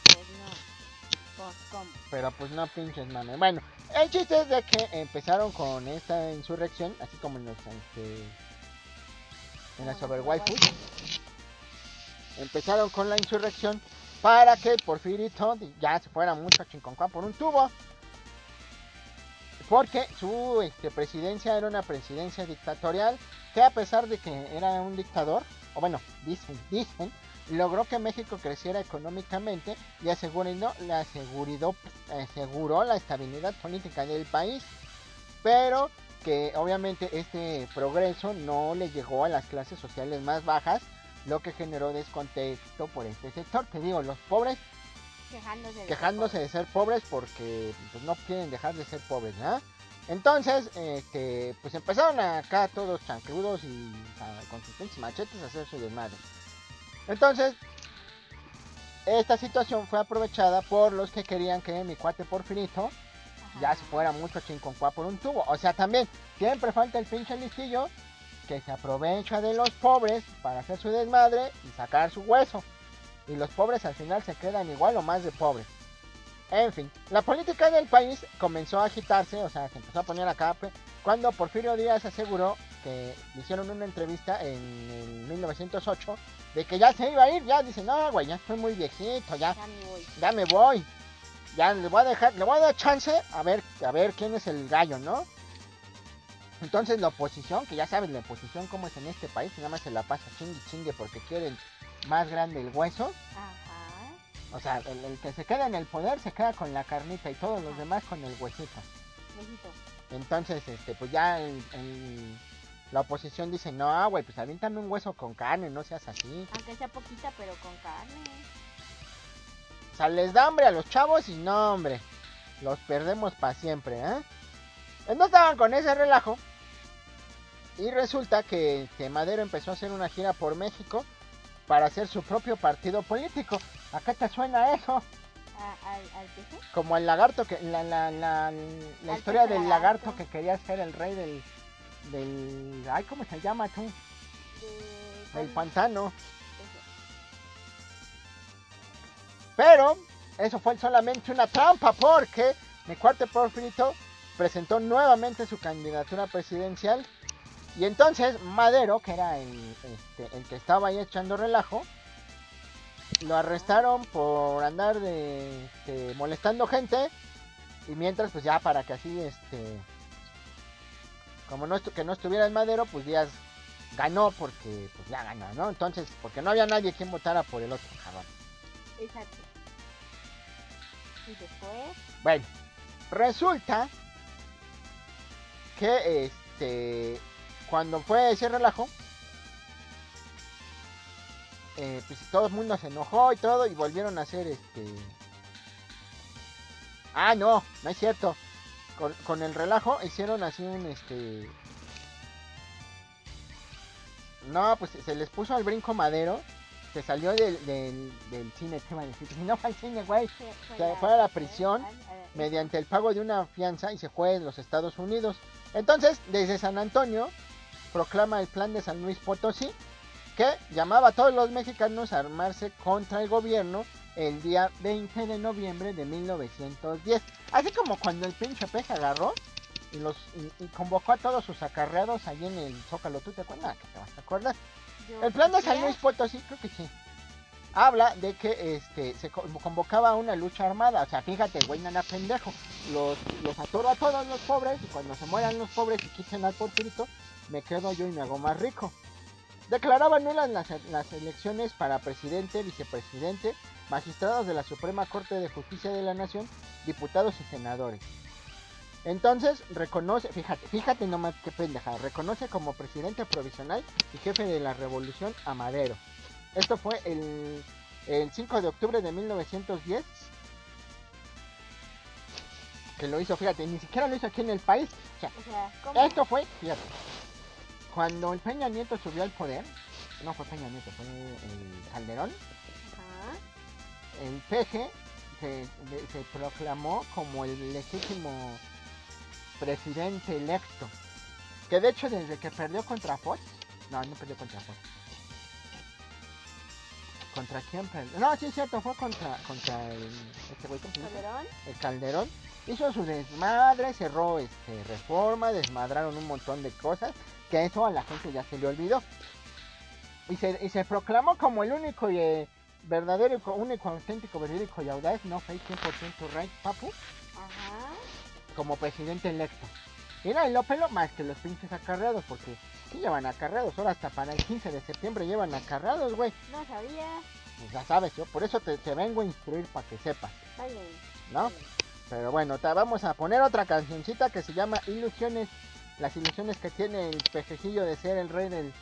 Pues no. Pues, ¿cómo? Pero pues no pinches mames. Bueno, el chiste es de que empezaron con esta insurrección, así como en los este, en las. Empezaron con la insurrección para que Porfirito ya se fuera mucho a Chinconcuá por un tubo. Porque su este, presidencia era una presidencia dictatorial que a pesar de que era un dictador, o bueno, dicen, dicen, logró que México creciera económicamente y aseguró la, aseguró, aseguró la estabilidad política del país. Pero que obviamente este progreso no le llegó a las clases sociales más bajas, lo que generó descontexto por este sector. Te digo, los pobres Quejándose de quejándose de ser pobres porque pues, no quieren dejar de ser pobres, ¿no? Entonces, este, pues empezaron acá todos chancludos y a- con sus pinches machetes a hacer su desmadre. Entonces, esta situación fue aprovechada por los que querían que mi cuate Porfirito Ajá. ya se fuera mucho chinconcuá por un tubo. O sea, también siempre falta el pinche listillo que se aprovecha de los pobres para hacer su desmadre y sacar su hueso. Y los pobres al final se quedan igual o más de pobres. En fin, la política del país comenzó a agitarse, o sea, se empezó a poner acá pe- cuando Porfirio Díaz aseguró que le hicieron una entrevista en el 1908 de que ya se iba a ir, ya dice, no, güey, ya estoy muy viejito, ya Ya me voy. ya me voy. Ya le voy a dejar, le voy a dar chance a ver, a ver quién es el gallo, ¿no? Entonces la oposición, que ya sabes la oposición cómo es en este país, nada más se la pasa chingue chingue porque quieren más grande el hueso. Ajá. O sea, el, el que se queda en el poder se queda con la carnita y todos los demás con el huesito. Entonces, este, pues ya el- el- la oposición dice, no, güey, pues aviéntame un hueso con carne, no seas así. Aunque sea poquita, pero con carne. O sea, les da hambre a los chavos y no, hombre. Los perdemos para siempre, ¿eh? Entonces estaban con ese relajo. Y resulta que, que Madero empezó a hacer una gira por México para hacer su propio partido político. ¿A qué te suena eso? A- al. Como el lagarto que. La, la, la, historia del lagarto. lagarto que quería ser el rey del. del. Ay, ¿cómo se llama tú? De, Del ¿cuál? pantano. Pero eso fue solamente una trampa porque mi cuate Porfirito presentó nuevamente su candidatura presidencial y entonces Madero, que era el, este, el que estaba ahí echando relajo, lo arrestaron por andar de este, molestando gente y mientras pues ya para que así este como no que no estuviera en Madero pues Díaz ganó porque pues ya ganó, ¿no? Entonces porque no había nadie quien votara por el otro cabrón. Exacto. Y después. Bueno, resulta que este cuando fue ese relajo, eh, pues todo el mundo se enojó y todo y volvieron a hacer este. Ah, no, no es cierto. Con, con el relajo hicieron así un este. No, pues se les puso al brinco madero. Se salió del, del, del cine, ¿qué iba a decir? No fue al cine, güey se fue Se fue a la prisión mediante el pago de una fianza y se fue en los Estados Unidos. Entonces, desde San Antonio, proclama el plan de San Luis Potosí, que llamaba a todos los mexicanos a armarse contra el gobierno el día 20 de noviembre de 1910. Así como cuando el pinche peje agarró y, los, y, y convocó a todos sus acarreados allí en el Zócalo. ¿Tú te acuerdas? ¿Qué te vas a acordar? El plan de San Luis Potosí, creo que sí. Habla de que este se co- convocaba a una lucha armada. O sea, fíjate, güey nada pendejo. Los, los atoro a todos los pobres y cuando se mueran los pobres y quiten al porfirito, me quedo yo y me hago más rico. Declaraba nulas las, las elecciones para presidente, vicepresidente, magistrados de la Suprema Corte de Justicia de la Nación, diputados y senadores. Entonces reconoce, fíjate, fíjate nomás qué pendeja, reconoce como presidente provisional y jefe de la revolución a Madero. Esto fue el, el 5 de octubre de 1910. Que lo hizo, fíjate, ni siquiera lo hizo aquí en el país. O sea, O sea, ¿cómo? esto fue, fíjate, cuando el Peña Nieto subió al poder, no fue Peña Nieto, fue el Calderón, Ajá. el PG se, proclamó como el legítimo presidente electo. Que de hecho desde que perdió contra Fox, no, no perdió contra Fox. ¿Contra quién perdió? No, sí es cierto, fue contra, contra el, este güey. Calderón. el Calderón. Hizo su desmadre, cerró este, reforma, desmadraron un montón de cosas, que eso a la gente ya se le olvidó. Y se, y se proclamó como el único y eh, verdadero, único, auténtico, verídico y audaz, no fake 100% right, papu, Ajá. como presidente electo. Mira, y lo pelo más que los pinches acarreados, porque sí llevan acarreados, ahora hasta para el 15 de septiembre llevan acarreados, güey. No sabía. Pues ya sabes, yo por eso te, te vengo a instruir para que sepas, bien. ¿no? Pero bueno, te vamos a poner otra cancioncita que se llama Ilusiones. Las ilusiones que tiene el pejecillo de ser el rey del,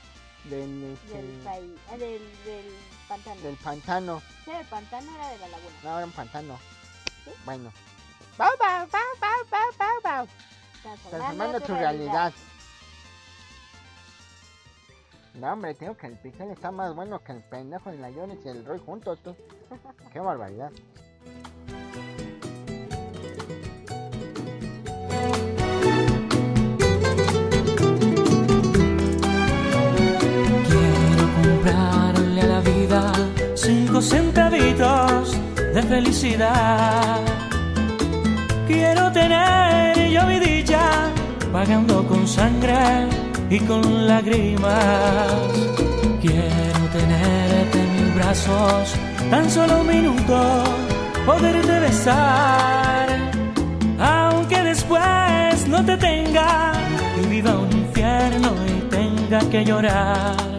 del, este, Del país. ah, del, del pantano. del pantano. Sí, el pantano era de la laguna. No, era un pantano. ¿Sí? Bueno. Bau, bau, bau. Transformando tu realidad. No, hombre, tengo que el Pixel está más bueno que el pendejo de la Yonex y el Roy juntos, tú. Qué barbaridad. Comprarle a la vida cinco centavitos de felicidad. Quiero tener yo mi dicha pagando con sangre y con lágrimas. Quiero tenerte en mis brazos tan solo un minuto, poderte besar. Aunque después no te tenga y viva un infierno y tenga que llorar.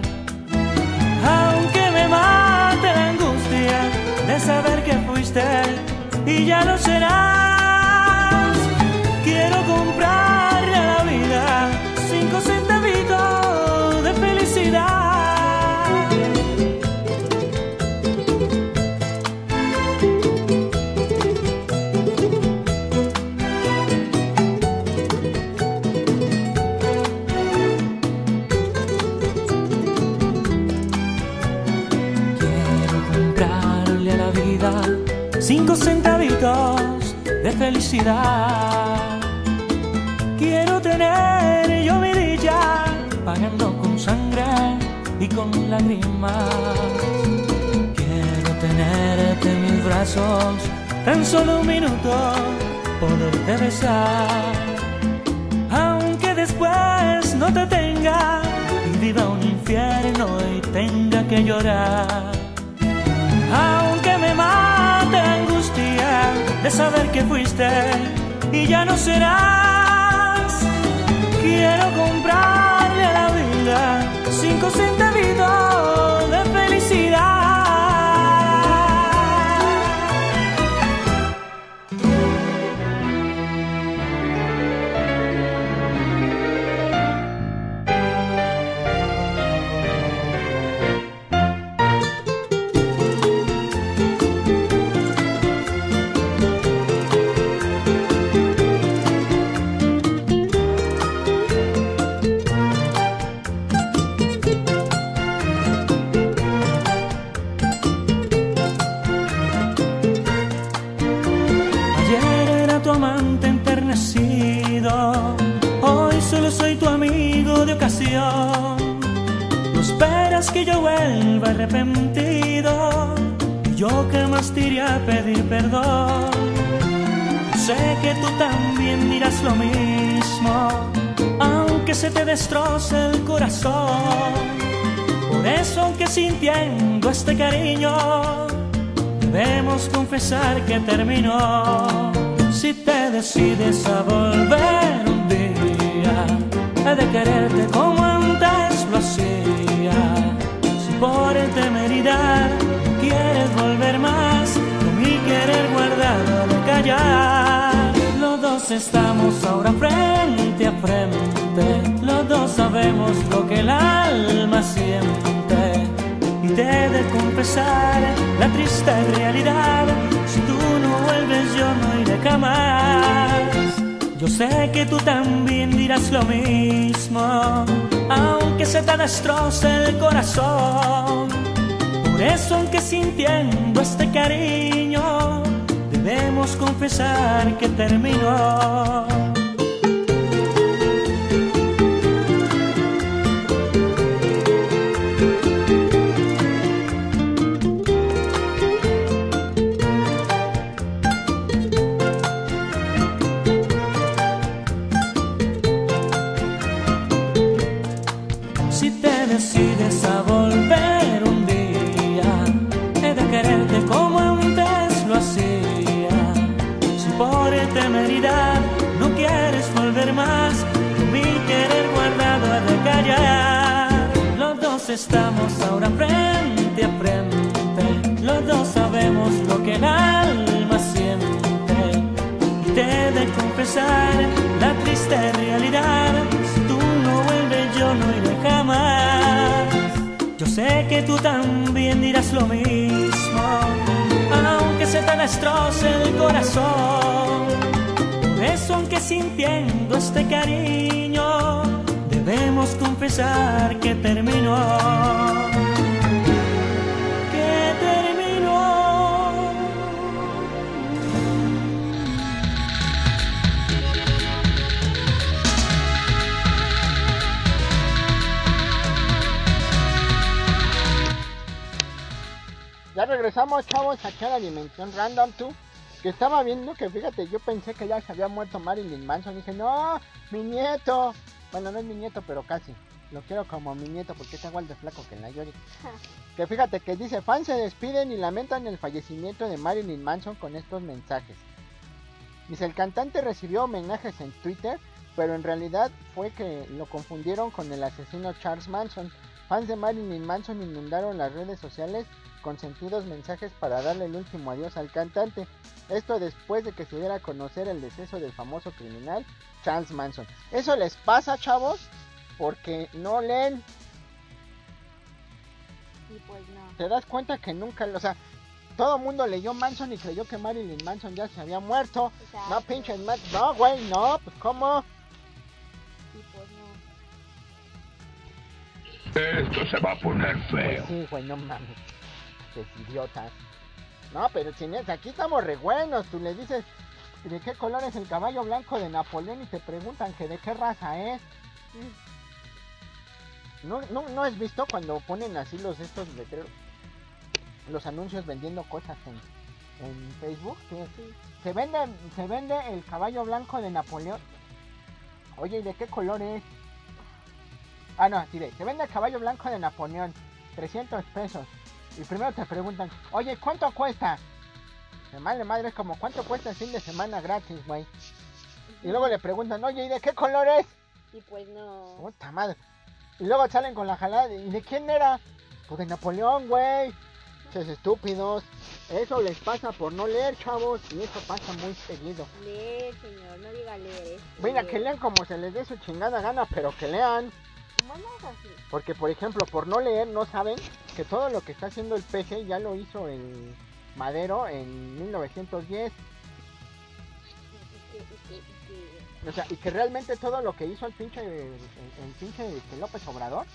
Mate la angustia de saber que fuiste y ya lo serás. Quiero comprarle cinco centavitos de felicidad. Quiero tener yo mi dicha pagando con sangre y con lágrimas. Quiero tenerte en mis brazos tan solo un minuto, poderte besar. Aunque después no te tenga viva un infierno y tenga que llorar. De saber que fuiste y ya no serás. Quiero comprarle que yo vuelva arrepentido, yo que más te a pedir perdón. Sé que tú también dirás lo mismo, aunque se te destroce el corazón. Por eso, aunque sintiendo este cariño, Debemos confesar que terminó. Si te decides a volver un día, he de quererte como Por temeridad quieres volver más, con mi querer guardado de callar. Los dos estamos ahora frente a frente, los dos sabemos lo que el alma siente. Y te he de confesar la triste realidad. Si tú no vuelves, yo no iré jamás. Yo sé que tú también dirás lo mismo, aunque se te destroce el corazón. Por eso, aunque sintiendo este cariño, debemos confesar que terminó. La triste realidad. Si tú no vuelves, yo no iré jamás. sé que tú también dirás lo mismo, aunque se te destroce el corazón. Por eso, aunque sintiendo este cariño, debemos confesar que terminó. Ya regresamos, chavos, aquí a la dimensión random 2. Que estaba viendo que, fíjate, yo pensé que ya se había muerto Marilyn Manson. Y dije, no, mi nieto. Bueno, no es mi nieto, pero casi. Lo quiero como mi nieto porque está igual de flaco que la Yori. que fíjate que dice, fans se despiden y lamentan el fallecimiento de Marilyn Manson con estos mensajes. Dice, el cantante recibió homenajes en Twitter, pero en realidad fue que lo confundieron con el asesino Charles Manson. Fans de Marilyn Manson inundaron las redes sociales con sentidos mensajes para darle el último adiós al cantante. Esto después de que se diera a conocer el deceso del famoso criminal Charles Manson. Eso les pasa, chavos, porque no leen. Y pues no. Te das cuenta que nunca, o sea, todo el mundo leyó Manson y creyó que Marilyn Manson ya se había muerto. Exacto. No pinches más, no, güey, no, pues cómo. Y pues no. Esto se va a poner Pues feo. sí, güey, no mames. Idiotas. No, pero aquí estamos re buenos. Tú le dices de qué color es el caballo blanco de Napoleón y te preguntan que de qué raza es. ¿No, no, no has visto cuando ponen así los estos letreros? Los anuncios vendiendo cosas en, en Facebook. Que se vende, se vende el caballo blanco de Napoleón. Oye, ¿y de qué color es? Ah, no, de, se vende el caballo blanco de Napoleón. 300 pesos. Y primero te preguntan, oye, ¿cuánto cuesta? De madre madre, es como, ¿cuánto cuesta el fin de semana gratis, güey? Y luego le preguntan, oye, ¿y de qué color es? Y pues no. Puta madre. Y luego salen con la jalada, de, ¿y de quién era? Pues de Napoleón, güey. Ches estúpidos. Eso les pasa por no leer, chavos. Y eso pasa muy seguido. Leer, señor, no diga leer. Mira, leer. que lean como se les dé su chingada gana, pero que lean. Porque, por ejemplo, por no leer, no saben que todo lo que está haciendo el PC ya lo hizo el Madero en 1910. Y que- y que- y que- O sea, y que realmente todo lo que hizo el pinche, el, el pinche este, López Obrador,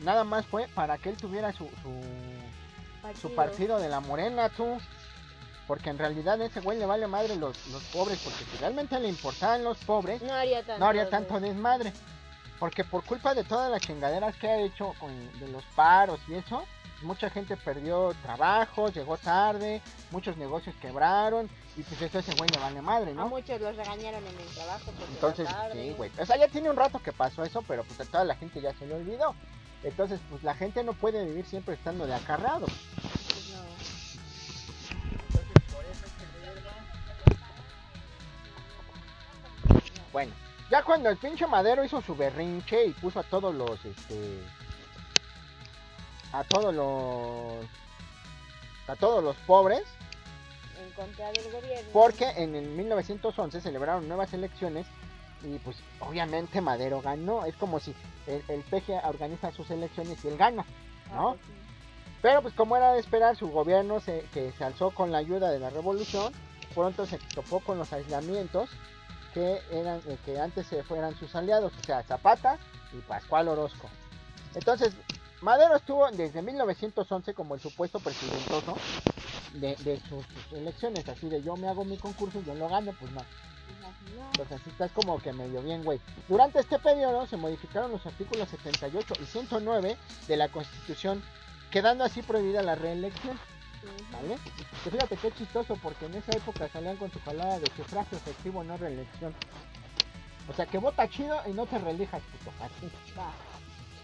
nada más fue para que él tuviera su, su, su partido de la morena, tú. Porque en realidad a ese güey le vale madre los, los pobres, porque si realmente le importaban los pobres, No haría tanto. no haría tanto desmadre. Porque por culpa de todas las chingaderas que ha hecho con, de los paros y eso, mucha gente perdió trabajo, llegó tarde, muchos negocios quebraron y pues eso a ese güey le vale madre, A ¿no? muchos los regañaron en el trabajo. porque Entonces, tarde. sí, güey. O sea, ya tiene un rato que pasó eso, pero pues a toda la gente ya se le olvidó. Entonces, pues la gente no puede vivir siempre estando de acarrado. Pues no. Bueno, ya cuando el pinche Madero hizo su berrinche y puso a todos los, este, a todos los, a todos los pobres, En contra del gobierno. porque en el 1911 celebraron nuevas elecciones y pues obviamente Madero ganó. Es como si el, el PG organiza sus elecciones y él gana, Ah, ¿no? pues sí. Pero pues como era de esperar, su gobierno se, que se alzó con la ayuda de la revolución, pronto se topó con los aislamientos que eran eh, que antes se fueran sus aliados, o sea, Zapata y Pascual Orozco. Entonces, Madero estuvo desde 1911 como el supuesto presidentoso de, de sus, elecciones, así de yo me hago mi concurso y yo lo gano, pues no. Entonces así estás como que medio bien, güey. Durante este periodo se modificaron los artículos 78 y 109 de la Constitución, quedando así prohibida la reelección. ¿Vale? Que fíjate qué chistoso, porque en esa época salían con su jalada de sufragio efectivo, no reelección. O sea, que vota chido y no te reelijas, puto. Va.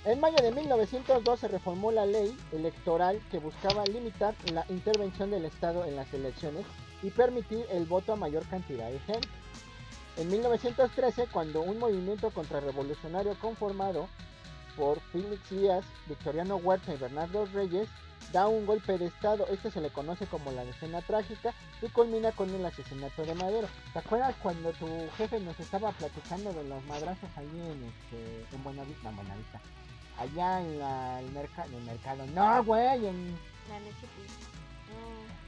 En mayo de 1902 se reformó la ley electoral que buscaba limitar la intervención del Estado en las elecciones y permitir el voto a mayor cantidad de gente. En 1913, cuando un movimiento contrarrevolucionario conformado por Félix Díaz, Victoriano Huerta y Bernardo Reyes da un golpe de estado, este se le conoce como la decena trágica y culmina con el asesinato de Madero. ¿Te acuerdas cuando tu jefe nos estaba platicando de los madrazos allí en, este, en Buenavista? No, Buenavista. allá en la, el, merca- en el mercado. No, güey, en... La pues,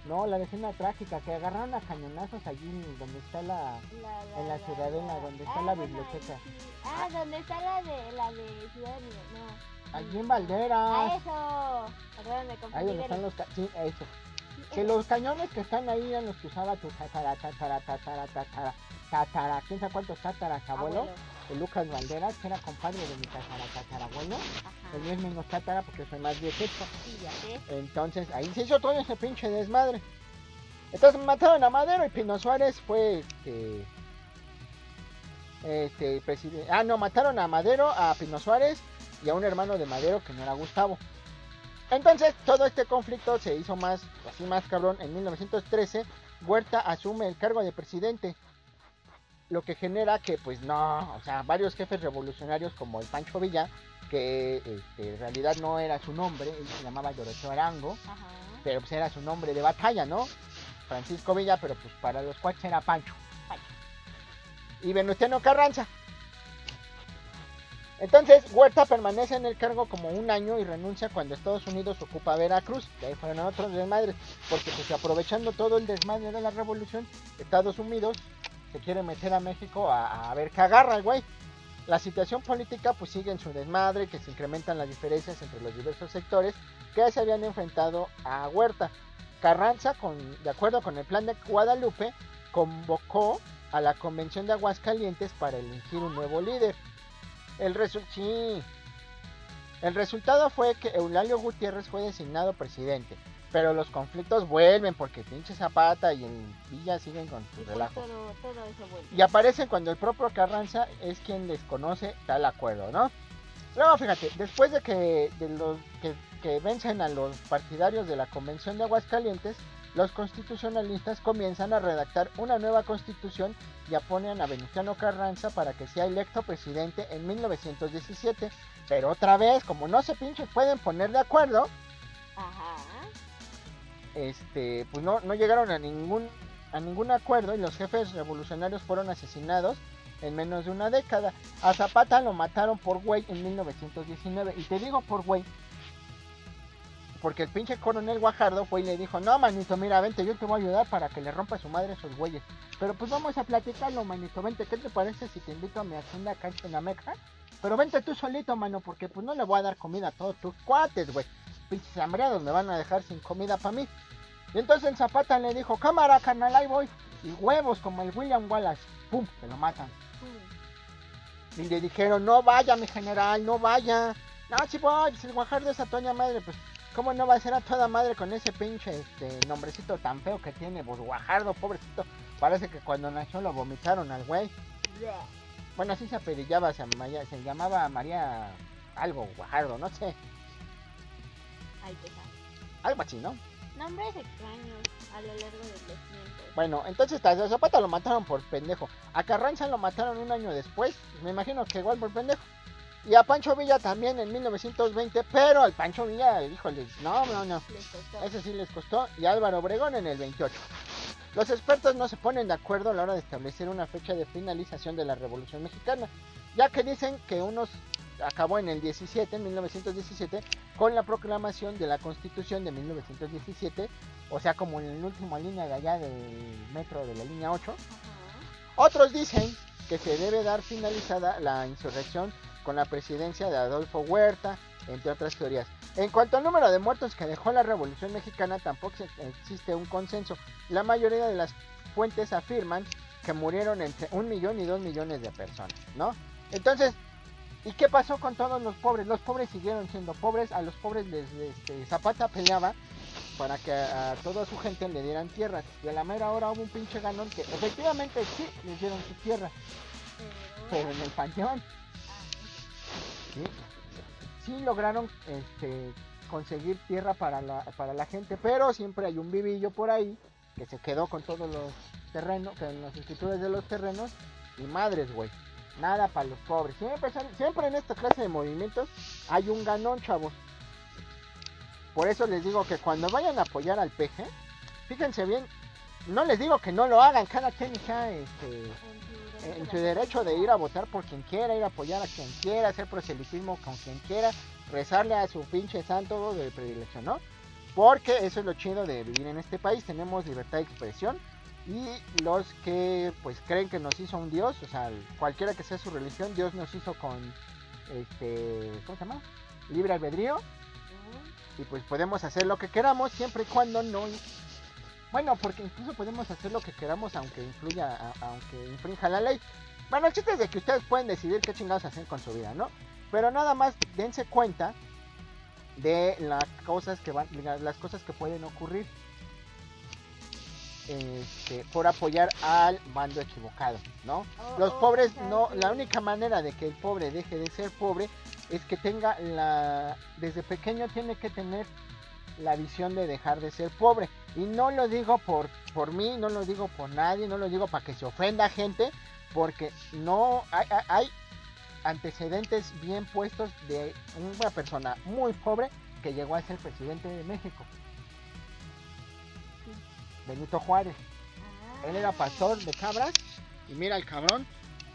No, la escena trágica, que agarraron a cañonazos allí en donde está la... la, la, En la Ciudadela, donde está la biblioteca. ahí sí. Ah, donde está la de la de Ciudad. No. Allí en Valderas. eso. Perdón, me Ahí donde de están los- los... ca- Sí, eso. Que los cañones que están ahí eran los que usaba tu tatara, tatara, tatara, tatara, tatara, quién sabe cuántos tataras, abuelo, Abuelo. Lucas Valderas, que era compadre de mi tatara, tatarabuelo, el mío es menos tatara porque soy más viejito, Sí, ya sé. entonces ahí se hizo todo ese pinche desmadre. Entonces mataron a Madero y Pino Suárez fue este, este presidente, ah no, mataron a Madero, a Pino Suárez y a un hermano de Madero que no era Gustavo. Entonces, todo este conflicto se hizo más, así más cabrón. En 1913, Huerta asume el cargo de presidente. Lo que genera que, pues no, o sea, varios jefes revolucionarios como el Pancho Villa, que este, en realidad no era su nombre, él se llamaba Doroteo Arango, Ajá. pero pues era su nombre de batalla, ¿no? Francisco Villa, pero pues para los cuaches era Pancho. Pancho. Y Venustiano Carranza. Entonces, Huerta permanece en el cargo como un año y renuncia cuando Estados Unidos ocupa Veracruz. De ahí fueron otros desmadres. Porque pues aprovechando todo el desmadre de la revolución, Estados Unidos se quiere meter a México a, ver qué agarra el güey. La situación política pues sigue en su desmadre, que se incrementan las diferencias entre los diversos sectores que se habían enfrentado a Huerta. Carranza, con, de acuerdo con el plan de Guadalupe, convocó a la convención de Aguascalientes para elegir un nuevo líder. El, resu- sí. el resultado fue que Eulalio Gutiérrez fue designado presidente, pero los conflictos vuelven porque pinche Zapata y el Villa siguen con su relajo. Todo, todo eso vuelve. Y aparecen cuando el propio Carranza es quien desconoce tal acuerdo, ¿no? Luego, fíjate, después de que, de los, que, que vencen a los partidarios de la Convención de Aguascalientes, los constitucionalistas comienzan a redactar una nueva constitución y aponen a Venustiano Carranza para que sea electo presidente en 1917. Pero otra vez, como no se pinches pueden poner de acuerdo, Ajá. Este, pues no, no llegaron a ningún, a ningún acuerdo y los jefes revolucionarios fueron asesinados en menos de una década. A Zapata lo mataron por güey en 1919. Y te digo por güey. Porque el pinche coronel Guajardo fue y le dijo, no manito, mira, vente, yo te voy a ayudar para que le rompa su madre a esos güeyes. Pero pues vamos a platicarlo, manito, vente, ¿qué te parece si te invito a mi hacienda acá en Tenameca? Pero vente tú solito, mano, porque pues no le voy a dar comida a todos tus cuates, güey. Pinches hambreados me van a dejar sin comida para mí. Y entonces el Zapata le dijo, cámara, carnal, ahí voy. Y huevos como el William Wallace, pum, se lo matan. Y le dijeron, no vaya, mi general, no vaya. No, si voy, si el Guajardo es a toña madre, pues, ¿cómo no va a ser a toda madre con ese pinche este, nombrecito tan feo que tiene? Pues Guajardo, pobrecito. Parece que cuando nació lo vomitaron al güey. Bueno, así se apellidaba, se llamaba María algo, Guajardo, no sé. Te está. Algo así, ¿no? Nombres extraños a lo largo de los tiempos. Bueno, entonces a Zapata lo mataron por pendejo. A Carranza lo mataron un año después. Me imagino que igual por pendejo. Y a Pancho Villa también en 1920. Pero al Pancho Villa, híjole, no, no, no. Ese sí les costó. Y Álvaro Obregón en el 28. Los expertos no se ponen de acuerdo a la hora de establecer una fecha de finalización de la Revolución Mexicana, ya que dicen que unos acabó en el 17, en 1917, con la proclamación de la Constitución de 1917, o sea, como en la última línea de allá del metro de la línea 8. Ajá. Otros dicen que se debe dar finalizada la insurrección con la presidencia de Adolfo Huerta, entre otras teorías. En cuanto al número de muertos que dejó la Revolución Mexicana, tampoco existe un consenso. La mayoría de las fuentes afirman que murieron entre un millón y dos millones de personas, ¿no? Entonces, ¿y qué pasó con todos los pobres? Los pobres siguieron siendo pobres, a los pobres les este, Zapata peleaba para que a, toda su gente le dieran tierras. Y a la mera hora hubo un pinche ganón que efectivamente sí les dieron su tierra, pero en el panteón. Sí, sí lograron este, conseguir tierra para la, para la gente, pero siempre hay un vivillo por ahí que se quedó con todos los terrenos, con las escrituras de los terrenos. Y madres, güey, nada para los pobres. Siempre, en esta clase de movimientos hay un ganón, chavos. Por eso les digo que cuando vayan a apoyar al peje, fíjense bien no les digo que no lo hagan, cada quien está este, en su derecho de ir a votar por quien quiera, ir a apoyar a quien quiera, hacer proselitismo con quien quiera, rezarle a su pinche santo de predilección, ¿no? Porque eso es lo chido de vivir en este país, tenemos libertad de expresión y los que pues creen que nos hizo un Dios, o sea, cualquiera que sea su religión, Dios nos hizo con, este, ¿cómo se llama? Libre albedrío. Y pues podemos hacer lo que queramos siempre y cuando no bueno porque incluso podemos hacer lo que queramos aunque influya a- aunque infrinja la ley. Bueno el chiste es de que ustedes pueden decidir qué chingados hacer con su vida no pero nada más dense cuenta de las cosas que van las cosas que pueden ocurrir este, por apoyar al bando equivocado no Oh, los oh, pobres no la única manera de que el pobre deje de ser pobre es que tenga la desde pequeño tiene que tener la visión de dejar de ser pobre. Y no lo digo por por mí no lo digo por nadie no lo digo para que se ofenda gente porque no hay- hay antecedentes bien puestos de una persona muy pobre que llegó a ser presidente de México Benito Juárez Ah. él era pastor de cabras y mira el cabrón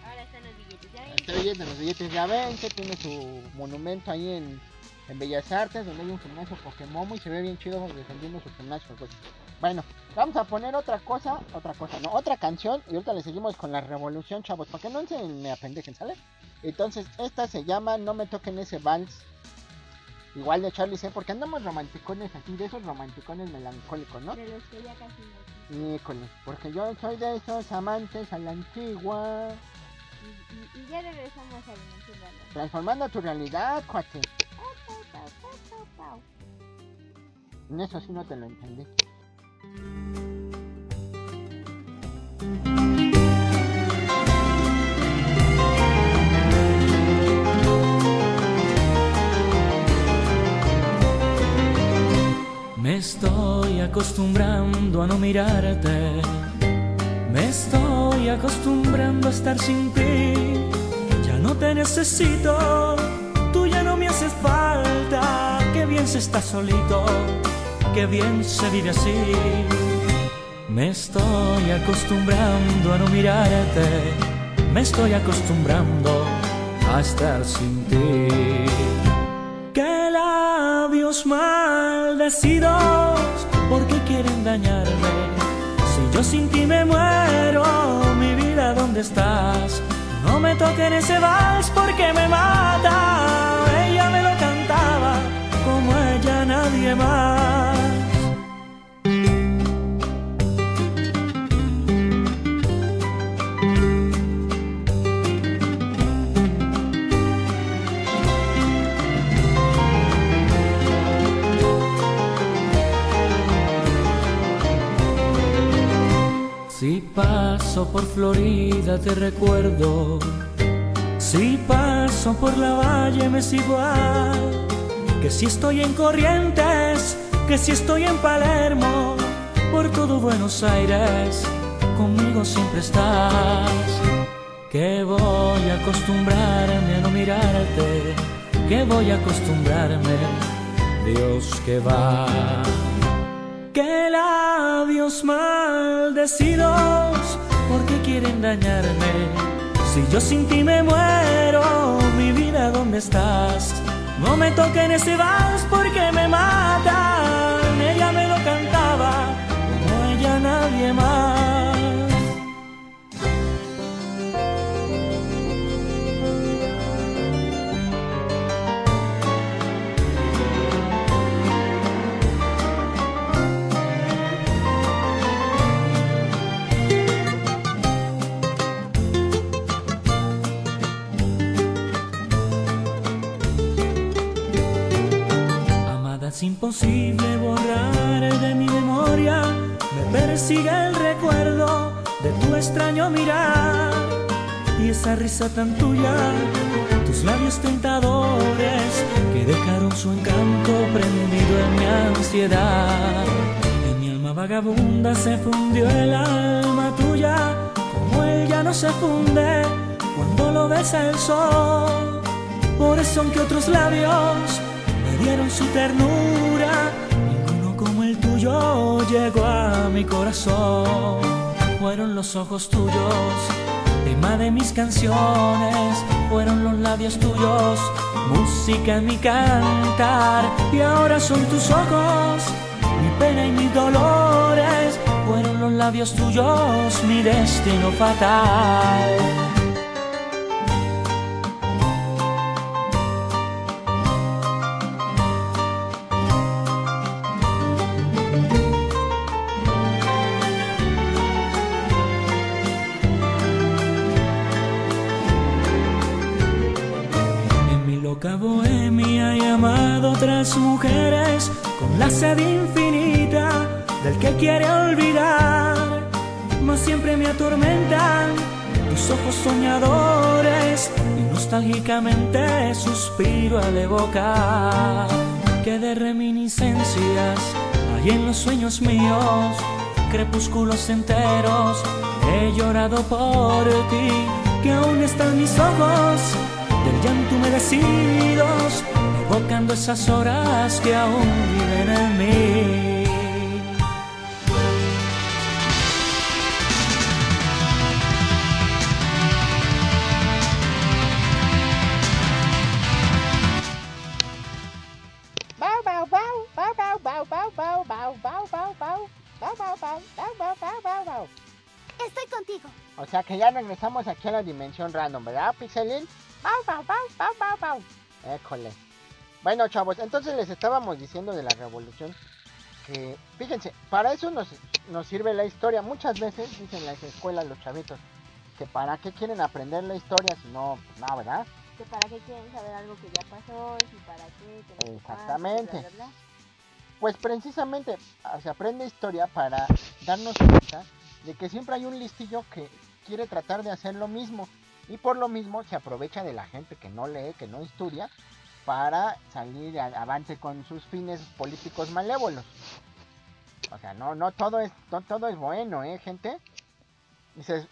Ahora están los billetes, ¿ya ven? Está viendo los billetes ya ven que tiene su monumento ahí en, en Bellas Artes, donde hay un gimnasio Pokémon y se ve bien chido defendiendo su gimnasio. pues. Bueno, vamos a poner otra cosa, otra cosa, no, otra canción y ahorita le seguimos con la revolución, chavos, para que no se me apendejen, ¿sale? Entonces, esta se llama No me toquen ese vals. Igual de Charlie C, porque andamos romanticones aquí, de esos romanticones melancólicos, ¿no? De los que ya casi no Híjole, porque yo soy de esos amantes a la antigua, y, y, y ya regresamos a Random. transformando tu realidad, cuate. Pau, pau, pau, pau, pau. En eso sí no te lo entendí. Me estoy acostumbrando a no mirarte. Me estoy acostumbrando a estar sin ti. Ya no te necesito, tú ya no me haces falta. Qué bien se está solito, qué bien se vive así. Me estoy acostumbrando a no mirarte. Me estoy acostumbrando a estar sin ti. Labios maldecidos, ¿por qué quieren dañarme? Si yo sin ti me muero, mi vida, ¿dónde estás? No me toquen ese vals porque me mata. Ella me lo cantaba como ella nadie más. Paso por Florida te recuerdo. Si paso por la valle me es igual. Que si estoy en Corrientes, que si estoy en Palermo, por todo Buenos Aires, conmigo siempre estás. Que voy a acostumbrarme a no mirarte, que voy a acostumbrarme, Dios que va. Que labios maldecidos, ¿por qué quieren dañarme? Si yo sin ti me muero, mi vida, ¿dónde estás? No me toquen ese vals porque me matan. Ella me lo cantaba, como ella nadie más. Imposible borrar de mi memoria. Me persigue el recuerdo de tu extraño mirar y esa risa tan tuya, tus labios tentadores que dejaron su encanto prendido en mi ansiedad. En mi alma vagabunda se fundió el alma tuya, como él ya no se funde cuando lo besa el sol. Por eso aunque otros labios dieron su ternura, ninguno como el tuyo llegó a mi corazón. Fueron los ojos tuyos, tema de mis canciones. Fueron los labios tuyos, música en mi cantar. Y ahora son tus ojos, mi pena y mis dolores. Fueron los labios tuyos, mi destino fatal. Ojos soñadores y nostálgicamente suspiro al evocar que de reminiscencias hay en los sueños míos, crepúsculos enteros, he llorado por ti, que aún están mis ojos del llanto humedecidos, evocando esas horas que aún viven en mí. Ya regresamos aquí a la dimensión random, ¿verdad, Pixelin? Bau, bau, bau. École. Bueno, chavos, entonces les estábamos diciendo de la revolución que, fíjense, para eso nos, nos sirve la historia. Muchas veces dicen las escuelas los chavitos que para qué quieren aprender la historia si no, pues no, ¿verdad? Que para qué quieren saber algo que ya pasó y para qué. que Exactamente. bla, bla, bla. Pues precisamente ah, se aprende historia para darnos cuenta de que siempre hay un listillo que quiere tratar de hacer lo mismo y por lo mismo se aprovecha de la gente que no lee, que no estudia, para salir a- avante con sus fines políticos malévolos. O sea, no, no todo es, no todo es bueno, ¿eh, gente? Dices,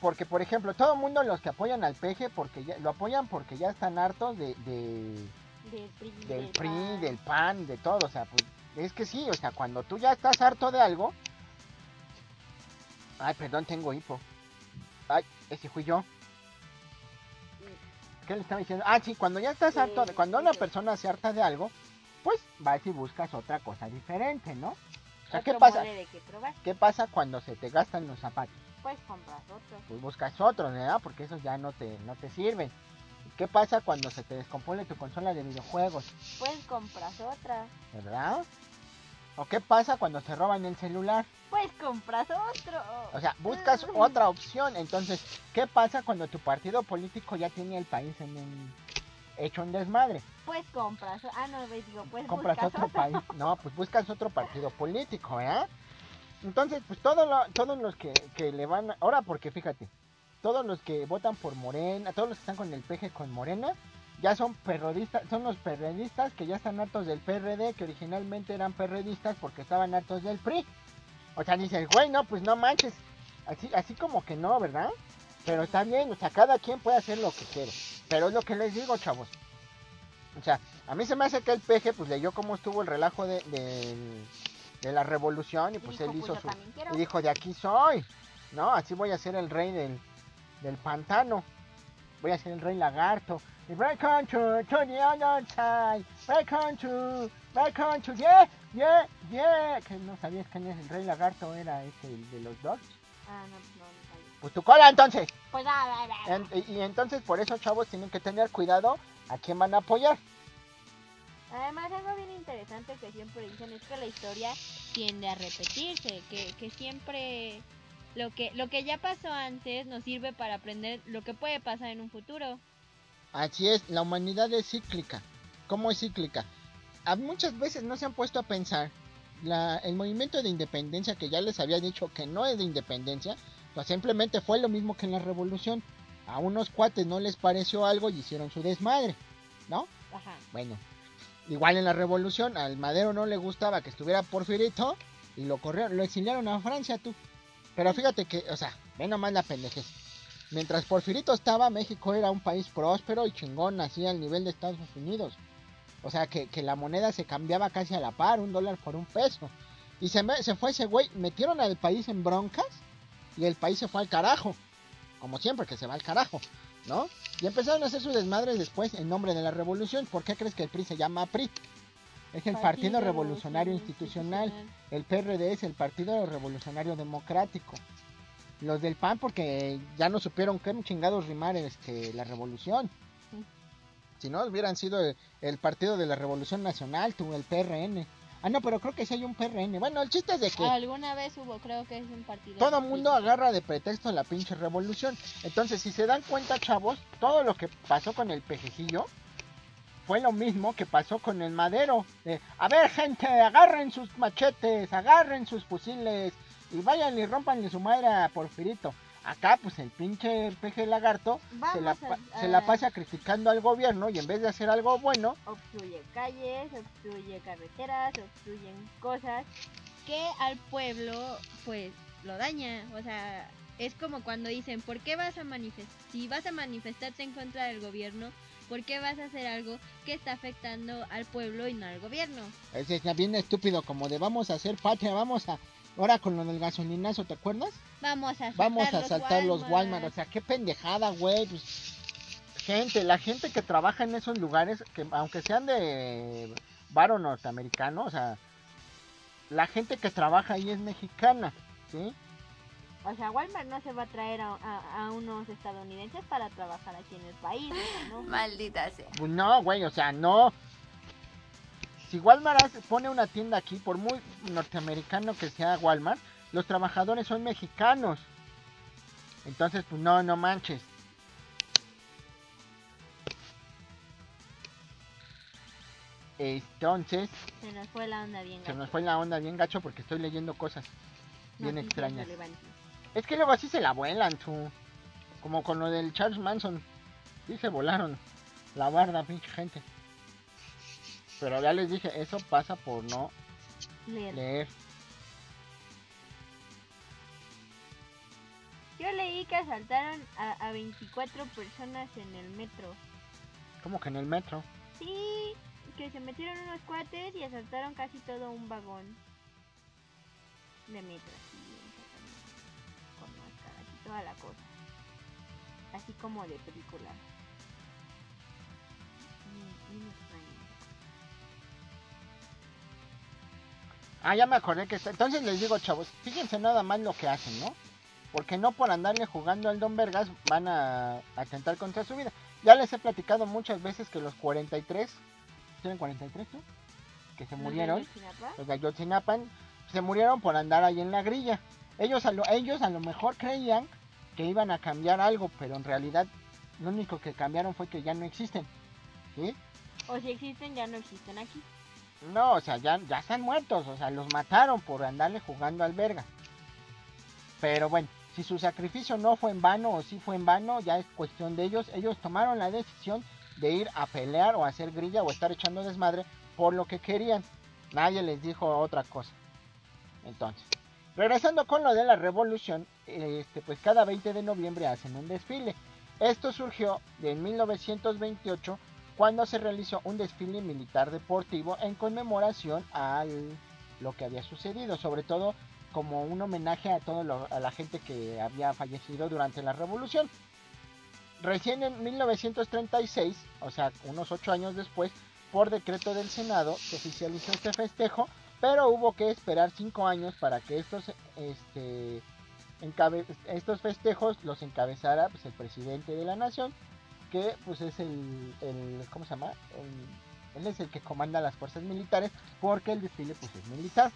porque por ejemplo, todo el mundo los que apoyan al peje porque ya, lo apoyan porque ya están hartos de- de Del PRI, del PRI, PAN. del PAN, de todo, o sea, pues es que sí, o sea, cuando tú ya estás harto de algo, ay, perdón, tengo hipo, ay, ese fui yo, ¿qué le estaba diciendo? Ah, sí, cuando ya estás harto, de, cuando una persona se harta de algo, pues vas y buscas otra cosa diferente, ¿no? O sea, ¿qué pasa? ¿Qué pasa cuando se te gastan los zapatos? Pues compras otro. Pues buscas otros, ¿verdad? Porque esos ya no te, no te sirven. ¿Qué pasa cuando se te descompone tu consola de videojuegos? Pues compras otra. ¿verdad? ¿O qué pasa cuando te roban el celular? Pues compras otro. O sea, buscas otra opción. Entonces, ¿qué pasa cuando tu partido político ya tiene el país en un hecho un desmadre? Pues compras. Ah, no, ves, digo, pues Compras buscas otro país. No, pues buscas otro partido político, ¿eh? Entonces, pues todo lo- todos los que, que le van... a- Ahora, porque fíjate, todos los que votan por Morena, todos los que están con el peje con Morena, ya son perrodistas, son los perredistas que ya están hartos del PRD, que originalmente eran perredistas porque estaban hartos del PRI. O sea, dices, güey, no, pues no manches. Así, así como que no, ¿verdad? Pero está bien, o sea, cada quien puede hacer lo que quiere. Pero es lo que les digo, chavos. O sea, a mí se me hace que el peje, pues leyó cómo estuvo el relajo de, de, de la revolución y pues él pues, hizo su... Y dijo, de aquí soy. No, así voy a ser el rey del, del pantano. Voy a ser el rey lagarto. Y welcome to, to the other side. Welcome to, welcome to, yeah, yeah, yeah. Que no sabías quién es el rey lagarto, era este, el de los dogs. Ah, no, pues no, no sabía. Pues tu cola entonces. Pues ah, ah, ah, En- y, y entonces por eso, chavos, tienen que tener cuidado a quién van a apoyar. Además, algo bien interesante que siempre dicen es que la historia tiende a repetirse, que, que siempre lo que, lo que ya pasó antes nos sirve para aprender lo que puede pasar en un futuro. Así es, la humanidad es cíclica. ¿Cómo es cíclica? A muchas veces no se han puesto a pensar la, el movimiento de independencia que ya les había dicho que no es de independencia, pues simplemente fue lo mismo que en la revolución. A unos cuates no les pareció algo y hicieron su desmadre, ¿no? Ajá. Bueno, igual en la revolución al Madero no le gustaba que estuviera Porfirito y lo corrieron, lo exiliaron a Francia tú. Pero fíjate que, o sea, ve nomás la pendejez. Mientras Porfirito estaba, México era un país próspero y chingón, así al nivel de Estados Unidos. O sea, que, que la moneda se cambiaba casi a la par, un dólar por un peso. Y se, me- se fue ese güey, metieron al país en broncas y el país se fue al carajo. Como siempre, que se va al carajo, ¿no? Y empezaron a hacer su desmadre después en nombre de la revolución. ¿Por qué crees que el PRI se llama PRI? Es el Partido Revolucionario Institucional. El PRD es el Partido Revolucionario Democrático. Los del PAN porque ya no supieron qué chingados rimar este, la revolución. Si no, hubieran sido el, el Partido de la Revolución Nacional, tú, el PRN. Ah, no, pero creo que sí hay un PRN. Bueno, el chiste es de que Alguna vez hubo, creo que es un partido. todo el mundo agarra de pretexto la pinche revolución. Entonces, si se dan cuenta, chavos, todo lo que pasó con el pejejillo fue lo mismo que pasó con el madero. De, a ver, gente, agarren sus machetes, agarren sus fusiles y vayan y rompanle su madre a Porfirito. Acá, pues el pinche peje lagarto se la, a- se la a- pasa criticando al gobierno y en vez de hacer algo bueno, obstruye calles, obstruye carreteras, obstruyen cosas que al pueblo pues lo daña. O sea, es como cuando dicen, ¿por qué vas a manifestar? Si vas a manifestarte en contra del gobierno, ¿por qué vas a hacer algo que está afectando al pueblo y no al gobierno? es, es bien estúpido, como de vamos a hacer patria, vamos a... Ahora con lo del gasolinazo, ¿te acuerdas? Vamos a saltar Vamos a los saltar los Walmart. Walmart. O sea, qué pendejada, güey. Pues, gente, la gente que trabaja en esos lugares, que aunque sean de varo norteamericano, o sea, la gente que trabaja ahí es mexicana, ¿sí? O sea, Walmart no se va a traer a, a- a unos estadounidenses para trabajar aquí en el país, ¿no? Maldita sea. Pues no, güey, o sea, no. Si Walmart hace- pone una tienda aquí, por muy norteamericano que sea Walmart, los trabajadores son mexicanos. Entonces, pues no, no manches. Entonces, Se nos fue la onda bien se gacho. nos fue la onda bien gacho porque estoy leyendo cosas bien extrañas. Es que luego así se la vuelan, tú. Como con lo del Charles Manson. Sí se volaron la barda, pinche gente. Pero ya les dije, eso pasa por no Leer. leer. Yo leí que asaltaron a, a 24 personas en el metro. Como que en el metro. Sí, que se metieron unos cuates y asaltaron casi todo un vagón de metro. Así, con máscaras y toda la cosa. Así como de película. Mm, bien extraño. Ah, ya me acordé que está. Entonces les digo, chavos, fíjense nada más lo que hacen, ¿no? Porque no por andarle jugando al Don Vergas van a atentar contra su vida. Ya les he platicado muchas veces que los 43, ¿tienen 43 tú? Que se ¿No murieron. Ayotzinapa? los de Ayotzinapan se murieron por andar ahí en la grilla. Ellos a lo, ellos a lo mejor creían que iban a cambiar algo, pero en realidad lo único que cambiaron fue que ya no existen. ¿Sí? O si existen, ya no existen aquí. No, o sea, ya, están muertos, o sea, los mataron por andarle jugando al verga. Pero bueno, si su sacrificio no fue en vano o si fue en vano, ya es cuestión de ellos. Ellos tomaron la decisión de ir a pelear o a hacer grilla o estar echando desmadre por lo que querían. Nadie les dijo otra cosa. Entonces, regresando con lo de la revolución, este, pues cada 20 de noviembre hacen un desfile. Esto surgió de en 1928 cuando se realizó un desfile militar deportivo en conmemoración a lo que había sucedido, sobre todo como un homenaje a toda la gente que había fallecido durante la revolución. Recién en 1936, o sea, unos ocho años después, por decreto del Senado, se oficializó este festejo, pero hubo que esperar cinco años para que estos, este, encabe- estos festejos los encabezara pues, el presidente de la nación, que pues es el, el ¿cómo se llama? El- él es el que comanda las fuerzas militares, porque el desfile pues es militar.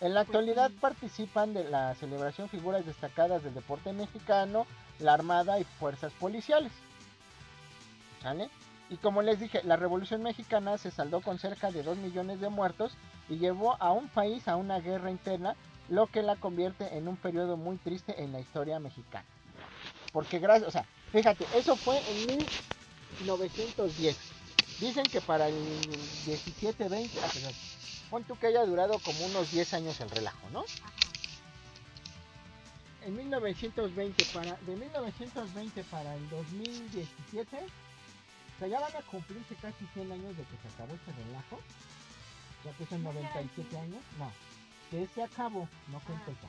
En la actualidad participan de la celebración figuras destacadas del deporte mexicano, la armada y fuerzas policiales. ¿Sale? Y como les dije, la Revolución Mexicana se saldó con cerca de 2 millones de muertos y llevó a un país a una guerra interna, lo que la convierte en un periodo muy triste en la historia mexicana. Porque gracias, o sea, fíjate, eso fue en 1910. Dicen que para el 17, 20, ah, perdón, pon tú que haya durado como unos 10 años el relajo, ¿no? En 1920 para de 1920 para el 2017 O sea, ya van a cumplirse casi 100 años de que se acabó este relajo. Ya que son ¿No será 97 así? años. No, que se acabó, no que empezó.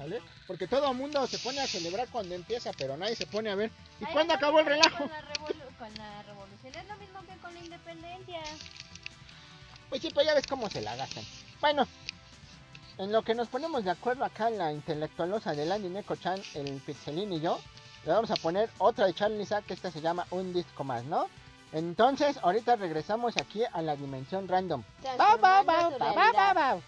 ¿Sale? Porque todo mundo se pone a celebrar cuando empieza, pero nadie se pone a ver. ¿Y Ay, cuándo acabó el relajo? Con la, revolu- con la revolución es lo mismo que con la independencia. Pues sí, pues ya ves cómo se la gastan. Bueno, en lo que nos ponemos de acuerdo acá la intelectualosa de Landy Neko-chan, el Pixelín y yo, le vamos a poner otra de Charlie Zack, que esta se llama Un Disco Más, ¿no? Entonces, ahorita regresamos aquí a la dimensión random. Va, va, va, Transformando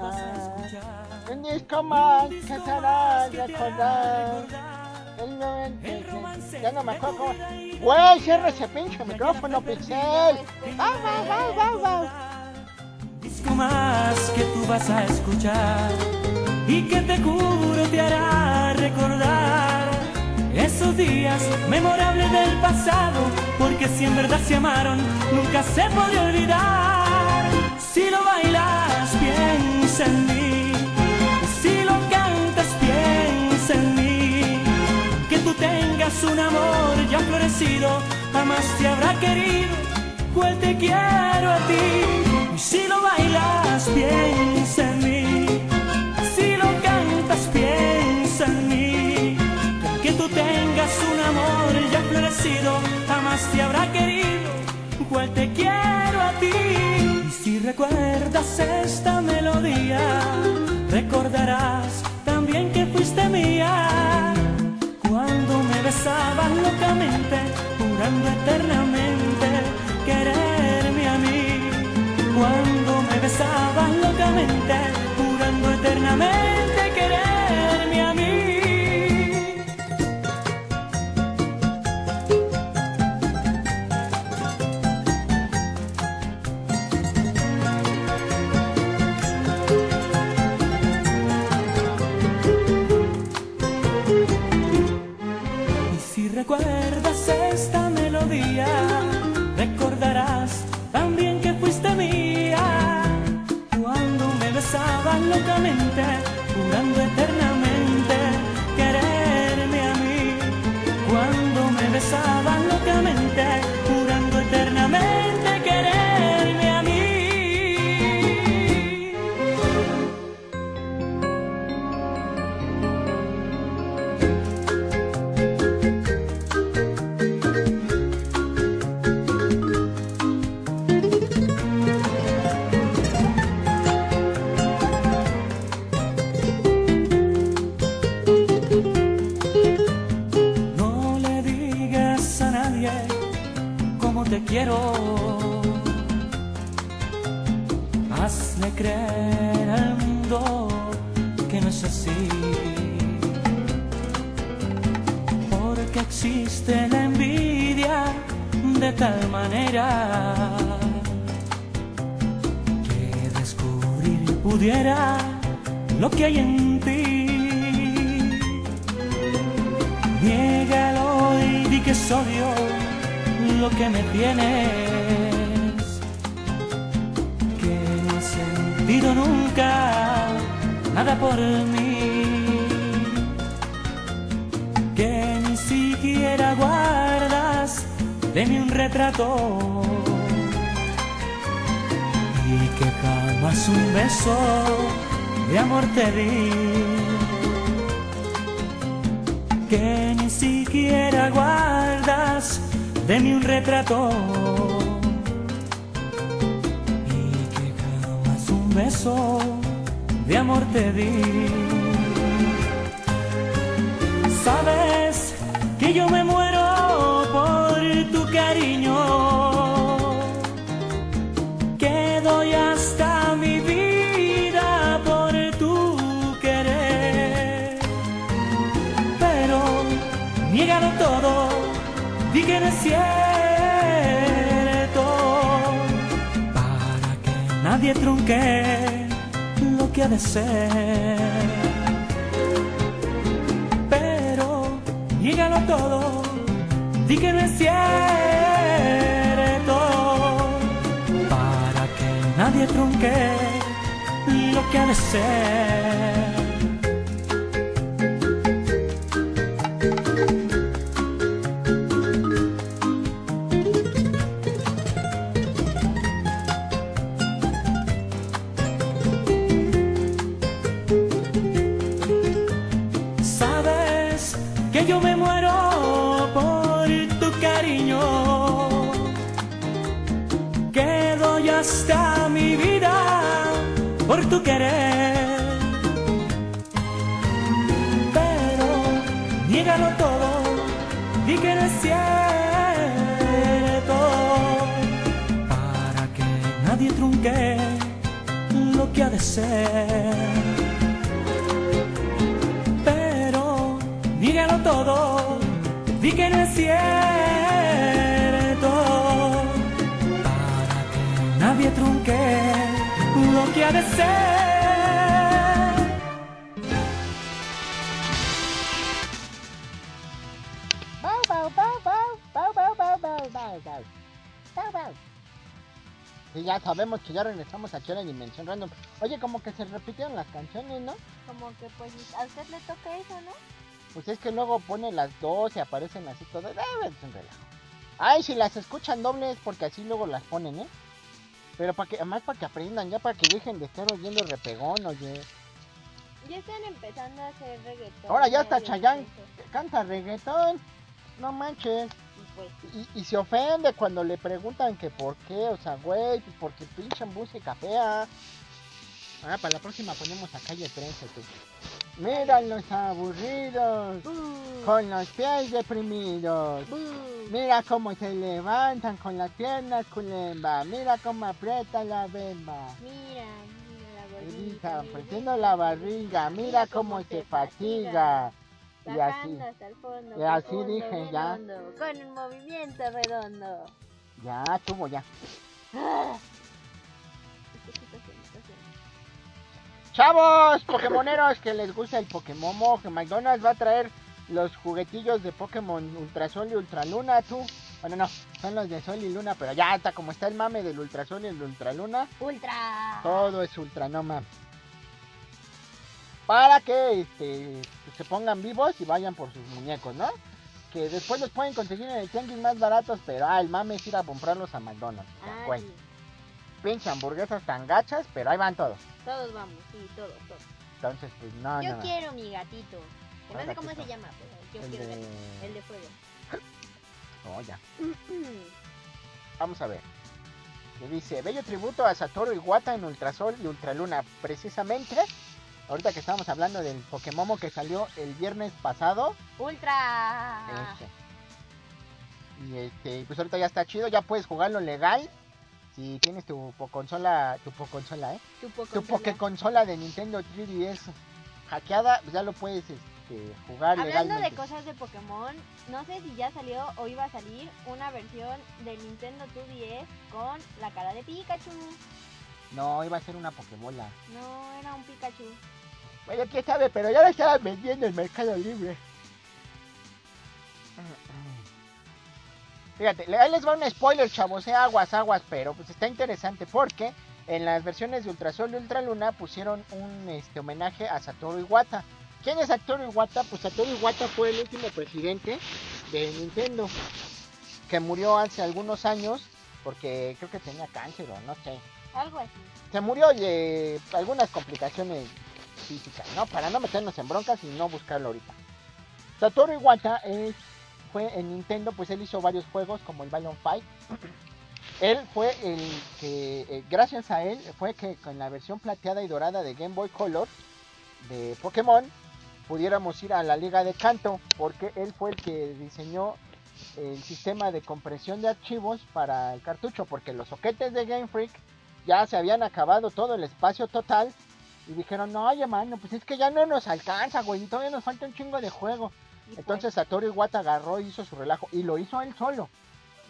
Un disco más que te hará recordar. El noventa y el seis. romance Ya no me acuerdo Güey, cierra ese pinche micrófono, Pixel. Va, va, va, va, va. disco más que tú vas a escuchar y que te juro te hará recordar esos días memorables del pasado porque si en verdad se amaron nunca se podría olvidar si lo bailas en mí. Si lo cantas piensa en mí que tú tengas un amor ya florecido jamás te habrá querido pues te quiero a ti. Y si lo bailas piensa en mí. Si lo cantas piensa en mí. Que tú tengas un amor ya florecido jamás te habrá querido igual te quiero a ti y si recuerdas esta melodía recordarás también que fuiste mía cuando me besabas locamente, jurando eternamente quererme a mí. Cuando me besabas locamente, jurando eternamente quererme a mí. Y tal manera que descubrir pudiera lo que hay en ti. Niégalo y di que es odio lo que me tienes. Que no has sentido nunca nada por mí. Que ni siquiera de mí un retrato. Y que jamás un beso de amor te di que ni siquiera guardas de un retrato y que jamás un beso de amor te di. Sabes que yo me nadie trunque lo que ha de ser. niégalo todo, di que no es cierto, para que nadie trunque lo que ha de ser. Cierto, para que nadie trunque lo que ha de ser. Y ya sabemos que ya regresamos aquí a la dimensión random. Oye, como que se repitieron las canciones, ¿no? Como que pues a usted le toca eso, ¿no? Pues es que luego pone las dos y aparecen así todas. Eh, es un relajo. Ay, si las escuchan dobles porque así luego las ponen, ¿eh? Pero para que, además para que aprendan, ya para que dejen de estar oyendo repegón, oye. Ya están empezando a hacer reggaetón. Ahora ya está intenso. Canta reggaetón. No manches. Y pues, Y, y se ofende cuando le preguntan que por qué, o sea, güey, porque pinche música fea. Ah, para la próxima ponemos a calle 13, tú. Mira los aburridos, ¡bu! con los pies deprimidos. ¡bu! Mira cómo se levantan con las piernas culemba. Mira cómo aprieta la bemba. Mira, mira la apretando la barriga. Mira cómo se fatiga. Y así. Bajando hasta el fondo. Y así dije, ya. Con un movimiento redondo. Ya, tuvo ya. ¡Ah! Chavos, Pokémoneros que les gusta el Pokémon, que McDonald's va a traer los juguetillos de Pokémon Ultrasol y Ultraluna, tú. Bueno, no, son los de Sol y Luna, pero ya está, como está el mame del Ultrasol y el Ultraluna, ¡Ultra! todo es Ultra, no mames. Para que este, se pongan vivos y vayan por sus muñecos, ¿no? Que después los pueden conseguir en el tianguis más baratos, pero ah, el mame es ir a comprarlos a McDonald's. güey. sí. Pinche hamburguesas tan gachas, pero ahí van todos. Todos vamos, sí, todos, todos. Entonces, pues no, yo no, no. quiero mi gatito. Que no ¿Cuál sé cómo se llama, pero yo El quiero de... gatito. El de fuego. Oh, ya. Vamos a ver. Que dice, bello tributo a Satoru Iwata en Ultrasol y Ultraluna. Precisamente, ahorita que estábamos hablando del Pokémon que salió el viernes pasado. ¡Ultra! este, y este, pues ahorita ya está chido, ya puedes jugarlo legal. Si tienes tu consola, tu consola, ¿eh? Tu Tu. Pokéconsola de Nintendo 3DS hackeada, pues ya lo puedes este, jugar Hablando legalmente. de cosas de Pokémon, no sé si ya salió o iba a salir una versión de Nintendo 2DS con la cara de Pikachu. No, iba a ser una Pokébola. No, era un Pikachu. Bueno, quién sabe, pero ya la estaban vendiendo en Mercado Libre. Fíjate, ahí les va un spoiler, chavos, eh, aguas, aguas, pero pues está interesante porque en las versiones de Ultrasol y Ultraluna pusieron un este, homenaje a Satoru Iwata. ¿Quién es Satoru Iwata? Pues Satoru Iwata fue el último presidente de Nintendo, que murió hace algunos años porque creo que tenía cáncer o no sé Algo así. se murió de algunas complicaciones físicas, ¿no? Para no meternos en broncas y no buscarlo ahorita. Satoru Iwata es, fue en Nintendo, pues él hizo varios juegos como el Balloon Fight. él fue el que, eh, gracias a él, fue que con la versión plateada y dorada de Game Boy Color de Pokémon pudiéramos ir a la Liga de Canto, porque él fue el que diseñó el sistema de compresión de archivos para el cartucho, porque los soquetes de Game Freak ya se habían acabado todo el espacio total y dijeron, no, oye, mano, pues es que ya no nos alcanza, güey, y todavía nos falta un chingo de juego. Entonces Satoru Iwata agarró y hizo su relajo y lo hizo él solo.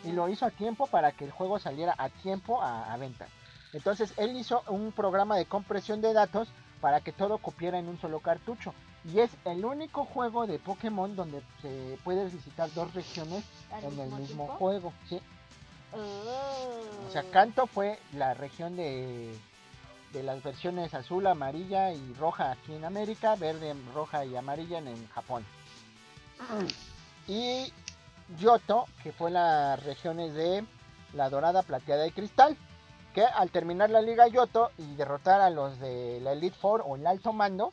Y lo hizo a tiempo para que el juego saliera a tiempo a, a venta. Entonces él hizo un programa de compresión de datos para que todo cupiera en un solo cartucho. Y es el único juego de Pokémon donde se puede visitar dos regiones ¿Al en el mismo juego. Sí. Oh. O sea, Kanto fue la región de, de las versiones azul, amarilla y roja aquí en América, verde, roja y amarilla en, en Japón. Y Yoto, que fue las regiones de la dorada, plateada y cristal, que al terminar la liga Yoto y derrotar a los de la Elite Four o el alto mando,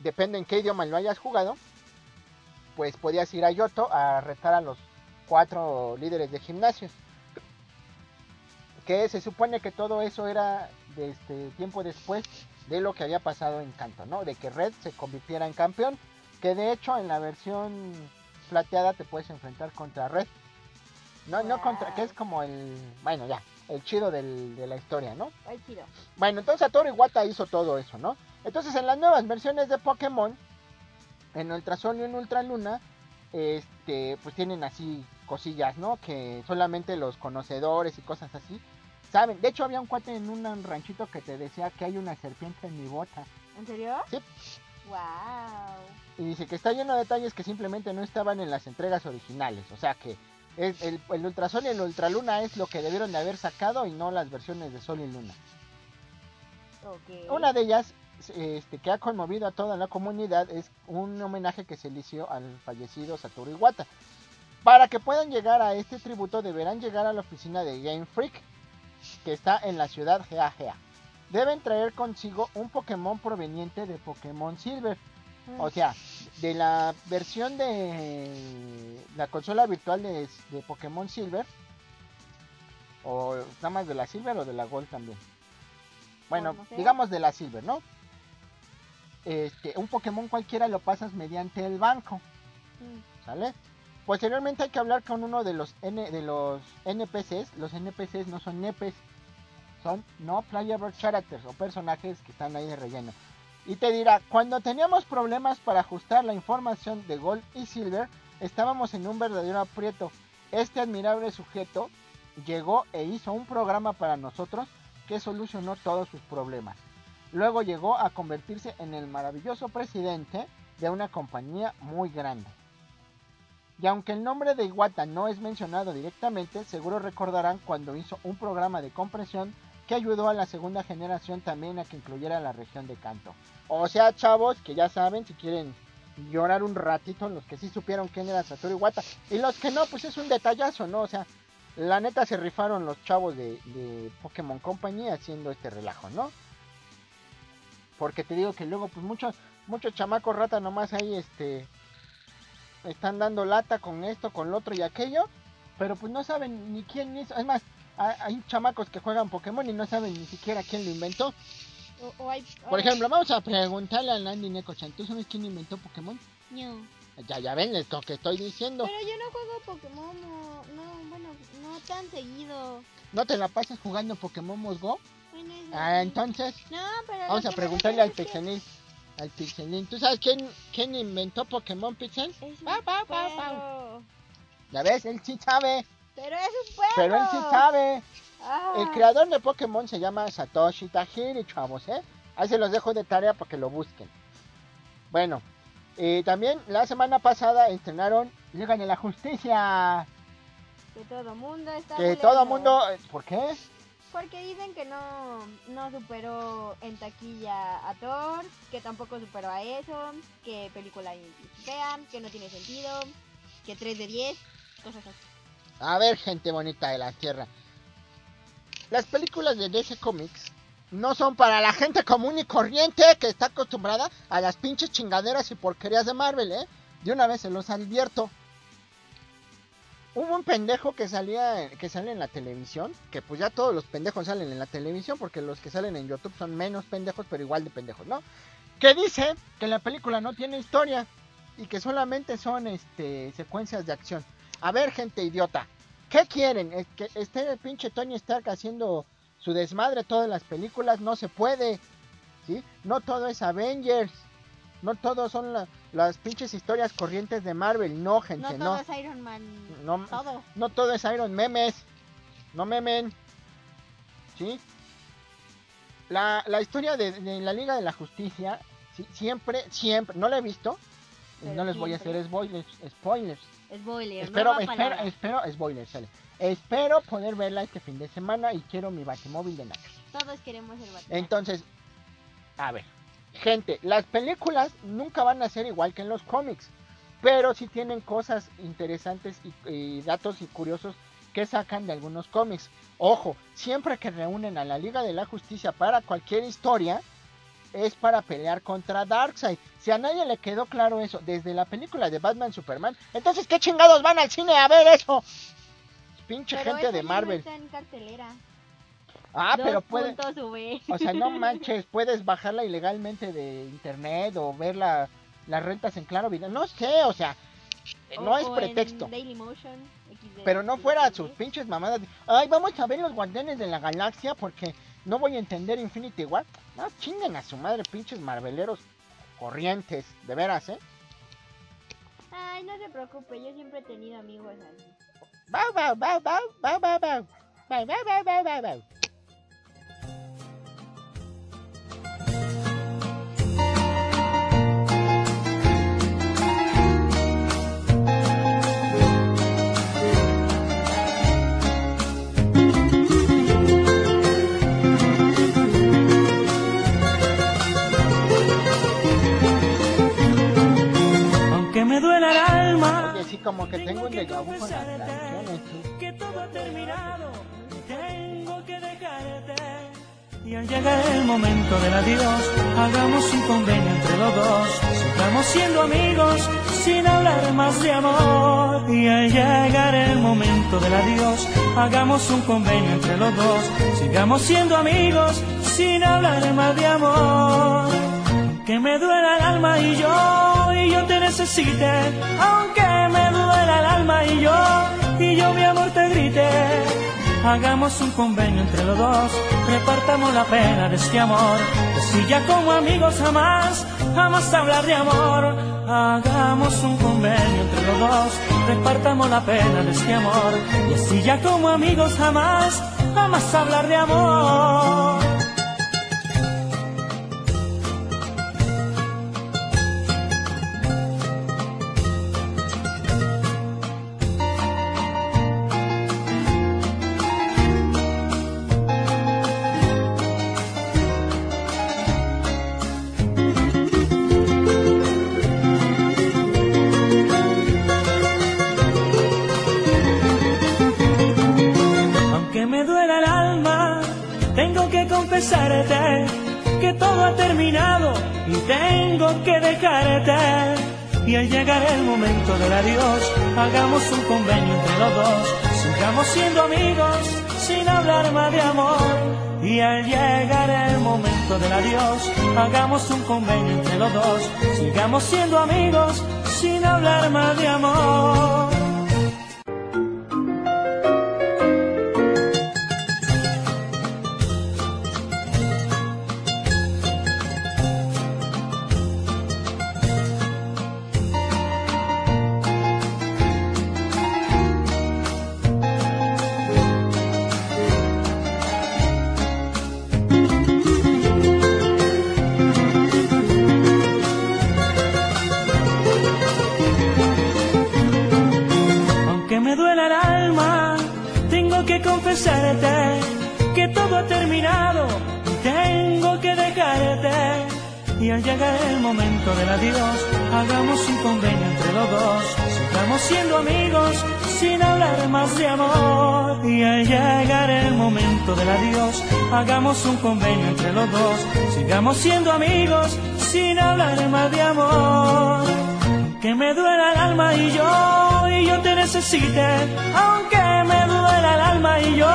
depende en qué idioma lo hayas jugado, pues podías ir a Yoto a retar a los cuatro líderes de gimnasio que se supone que todo eso era de este tiempo después de lo que había pasado en Canto, ¿no? De que Red se convirtiera en campeón, que de hecho en la versión plateada te puedes enfrentar contra Red. No, no contra, que es como el, bueno ya, el chido del- de la historia, ¿no? Ay, chido. Bueno, entonces Satoru Iwata hizo todo eso, ¿no? Entonces en las nuevas versiones de Pokémon, en Ultra Sol y en Ultra Luna, este, pues tienen así cosillas, ¿no? Que solamente los conocedores y cosas así saben. De hecho había un cuate en un ranchito que te decía que hay una serpiente en mi bota. ¿En serio? Sí. Wow. Y dice que está lleno de detalles que simplemente no estaban en las entregas originales. O sea que es el, el Ultrasol y el Ultraluna es lo que debieron de haber sacado y no las versiones de Sol y Luna. Una de ellas, este, que ha conmovido a toda la comunidad, es un homenaje que se le hizo al fallecido Satoru Iwata. Para que puedan llegar a este tributo, deberán llegar a la oficina de Game Freak, que está en la ciudad Gea Gea. Deben traer consigo un Pokémon proveniente de Pokémon Silver. O sea, de la versión de la consola virtual de, de Pokémon Silver. O nada más de la Silver o de la Gold también. Bueno, digamos de la Silver, ¿no? Este, un Pokémon cualquiera lo pasas mediante el banco, Mm. ¿sale? Posteriormente hay que hablar con uno de los N, de los NPCs. Los NPCs no son nepes, son no playable characters o personajes que están ahí de relleno. Y te dirá, cuando teníamos problemas para ajustar la información de Gold y Silver, estábamos en un verdadero aprieto. Este admirable sujeto llegó e hizo un programa para nosotros que solucionó todos sus problemas. Luego llegó a convertirse en el maravilloso presidente de una compañía muy grande. Y aunque el nombre de Iwata no es mencionado directamente, seguro recordarán cuando hizo un programa de compresión que ayudó a la segunda generación también a que incluyera la región de Kanto. O sea, chavos, que ya saben, si quieren llorar un ratito, los que sí supieron quién era Satoru Iwata, y los que no, pues es un detallazo, ¿no? O sea, la neta se rifaron los chavos de, de Pokémon Company haciendo este relajo, ¿no? Porque te digo que luego, pues muchos, muchos chamacos rata nomás ahí, este, están dando lata con esto, con lo otro y aquello, pero pues no saben ni quién hizo. Es más, hay, chamacos que juegan Pokémon y no saben ni siquiera quién lo inventó. O, o hay, Por ejemplo, vamos a preguntarle a Landy Neko-chan, ¿tú sabes quién inventó Pokémon? No. Ya, ya ven esto que estoy diciendo. Pero yo no juego Pokémon, no, no, bueno, no tan seguido. ¿No te la pasas jugando Pokémon Go? Bueno, Ah, entonces No, pero lo vamos a preguntarle al que Pixelín. Al Pixelín. ¿Tú sabes quién, quién inventó Pokémon Pixel? Es un Pau, pau, pau, pau. perro. Ya ves, él sí sabe. Pero es un perro. Pero él sí sabe. Ah, El creador de Pokémon se llama Satoshi Tajiri, chavos, ¿eh? Ahí se los dejo de tarea para que lo busquen. Bueno, eh, también la semana pasada estrenaron Liga de la Justicia. Que todo mundo está Que todo mundo... ¿Por qué? Porque dicen que no, no superó en taquilla a Thor, que tampoco superó a eso, que película fea, que no tiene sentido, que 3 de 10, cosas así. A ver, gente bonita de la Tierra. Las películas de DC Comics no son para la gente común y corriente que está acostumbrada a las pinches chingaderas y porquerías de Marvel, ¿eh? De una vez se los advierto. Hubo un pendejo que salía que sale en la televisión, que pues ya todos los pendejos salen en la televisión porque los que salen en YouTube son menos pendejos, pero igual de pendejos, ¿no? Que dice que la película no tiene historia y que solamente son este secuencias de acción. A ver, gente idiota, ¿qué quieren? ¿Es que esté el pinche Tony Stark haciendo su desmadre todas las películas? No se puede, ¿sí? No todo es Avengers, no todo son la- las pinches historias corrientes de Marvel, no, No gente, todo no. es Iron Man, No, todo. no todo es Iron Memes. No memen. ¿Sí? La, la historia de, de la Liga de la Justicia, sí, siempre, siempre, no la he visto. Pero no les voy a hacer spoilers, spoilers. Spoiler, Espero, nueva espero, espero, spoilers, sale. Espero poder verla este fin de semana y quiero mi batimóvil de Nacho. Todos queremos el Batman. Entonces, a ver, gente, las películas nunca van a ser igual que en los cómics, pero sí tienen cosas interesantes y, y datos y curiosos que sacan de algunos cómics. Ojo, siempre que reúnen a la Liga de la Justicia para cualquier historia, es para pelear contra Darkseid. Si a nadie le quedó claro eso desde la película de Batman Superman, entonces ¿qué chingados van al cine a ver eso? Pinche Pero gente de no Marvel. está en cartelera. Ah, Dos pero puede... puntos V. O sea, no manches, puedes bajarla ilegalmente de internet o ver la- las rentas en Claro Video. No sé, o sea, no es pretexto. XD, Pero no fuera XD. sus pinches mamadas. Ay, vamos a ver los guardianes de la galaxia porque no voy a entender Infinity War. No, chinguen a su madre, pinches marveleros corrientes. De veras, ¿eh? Ay, no se preocupe, yo siempre he tenido amigos así. Bau, bau, bau, bau, bau, bau, bau. Bau, bau, bau, bau, bau, bau. Como que tengo un que déjà vu con las canciones. que todo ha terminado. Tengo que dejarte. Y al llegar el momento del adiós, hagamos un convenio entre los dos. Sigamos siendo amigos sin hablar más de amor. Y al llegar el momento del adiós, hagamos un convenio entre los dos. Sigamos siendo amigos sin hablar más de amor que me duela el alma y yo, te necesite, aunque me duela el alma y yo, y yo mi amor te grite. Hagamos un convenio entre los dos, repartamos la pena de este amor, si ya como amigos jamás, jamás hablar de amor. Hagamos un convenio entre los dos, repartamos la pena de este amor, y así ya como amigos jamás, jamás hablar de amor. Momento del adiós, hagamos un convenio entre los dos. Sigamos siendo amigos sin hablar más de amor. Y al llegar el momento del adiós, hagamos un convenio entre los dos. Sigamos siendo amigos sin hablar más de amor. Llegar el momento del adiós, hagamos un convenio entre los dos. Sigamos siendo amigos sin hablar más de amor. Y al llegar el momento del adiós, hagamos un convenio entre los dos. Sigamos siendo amigos sin hablar más de amor que me duela el alma y yo, y yo te necesite, aunque me duela el alma y yo,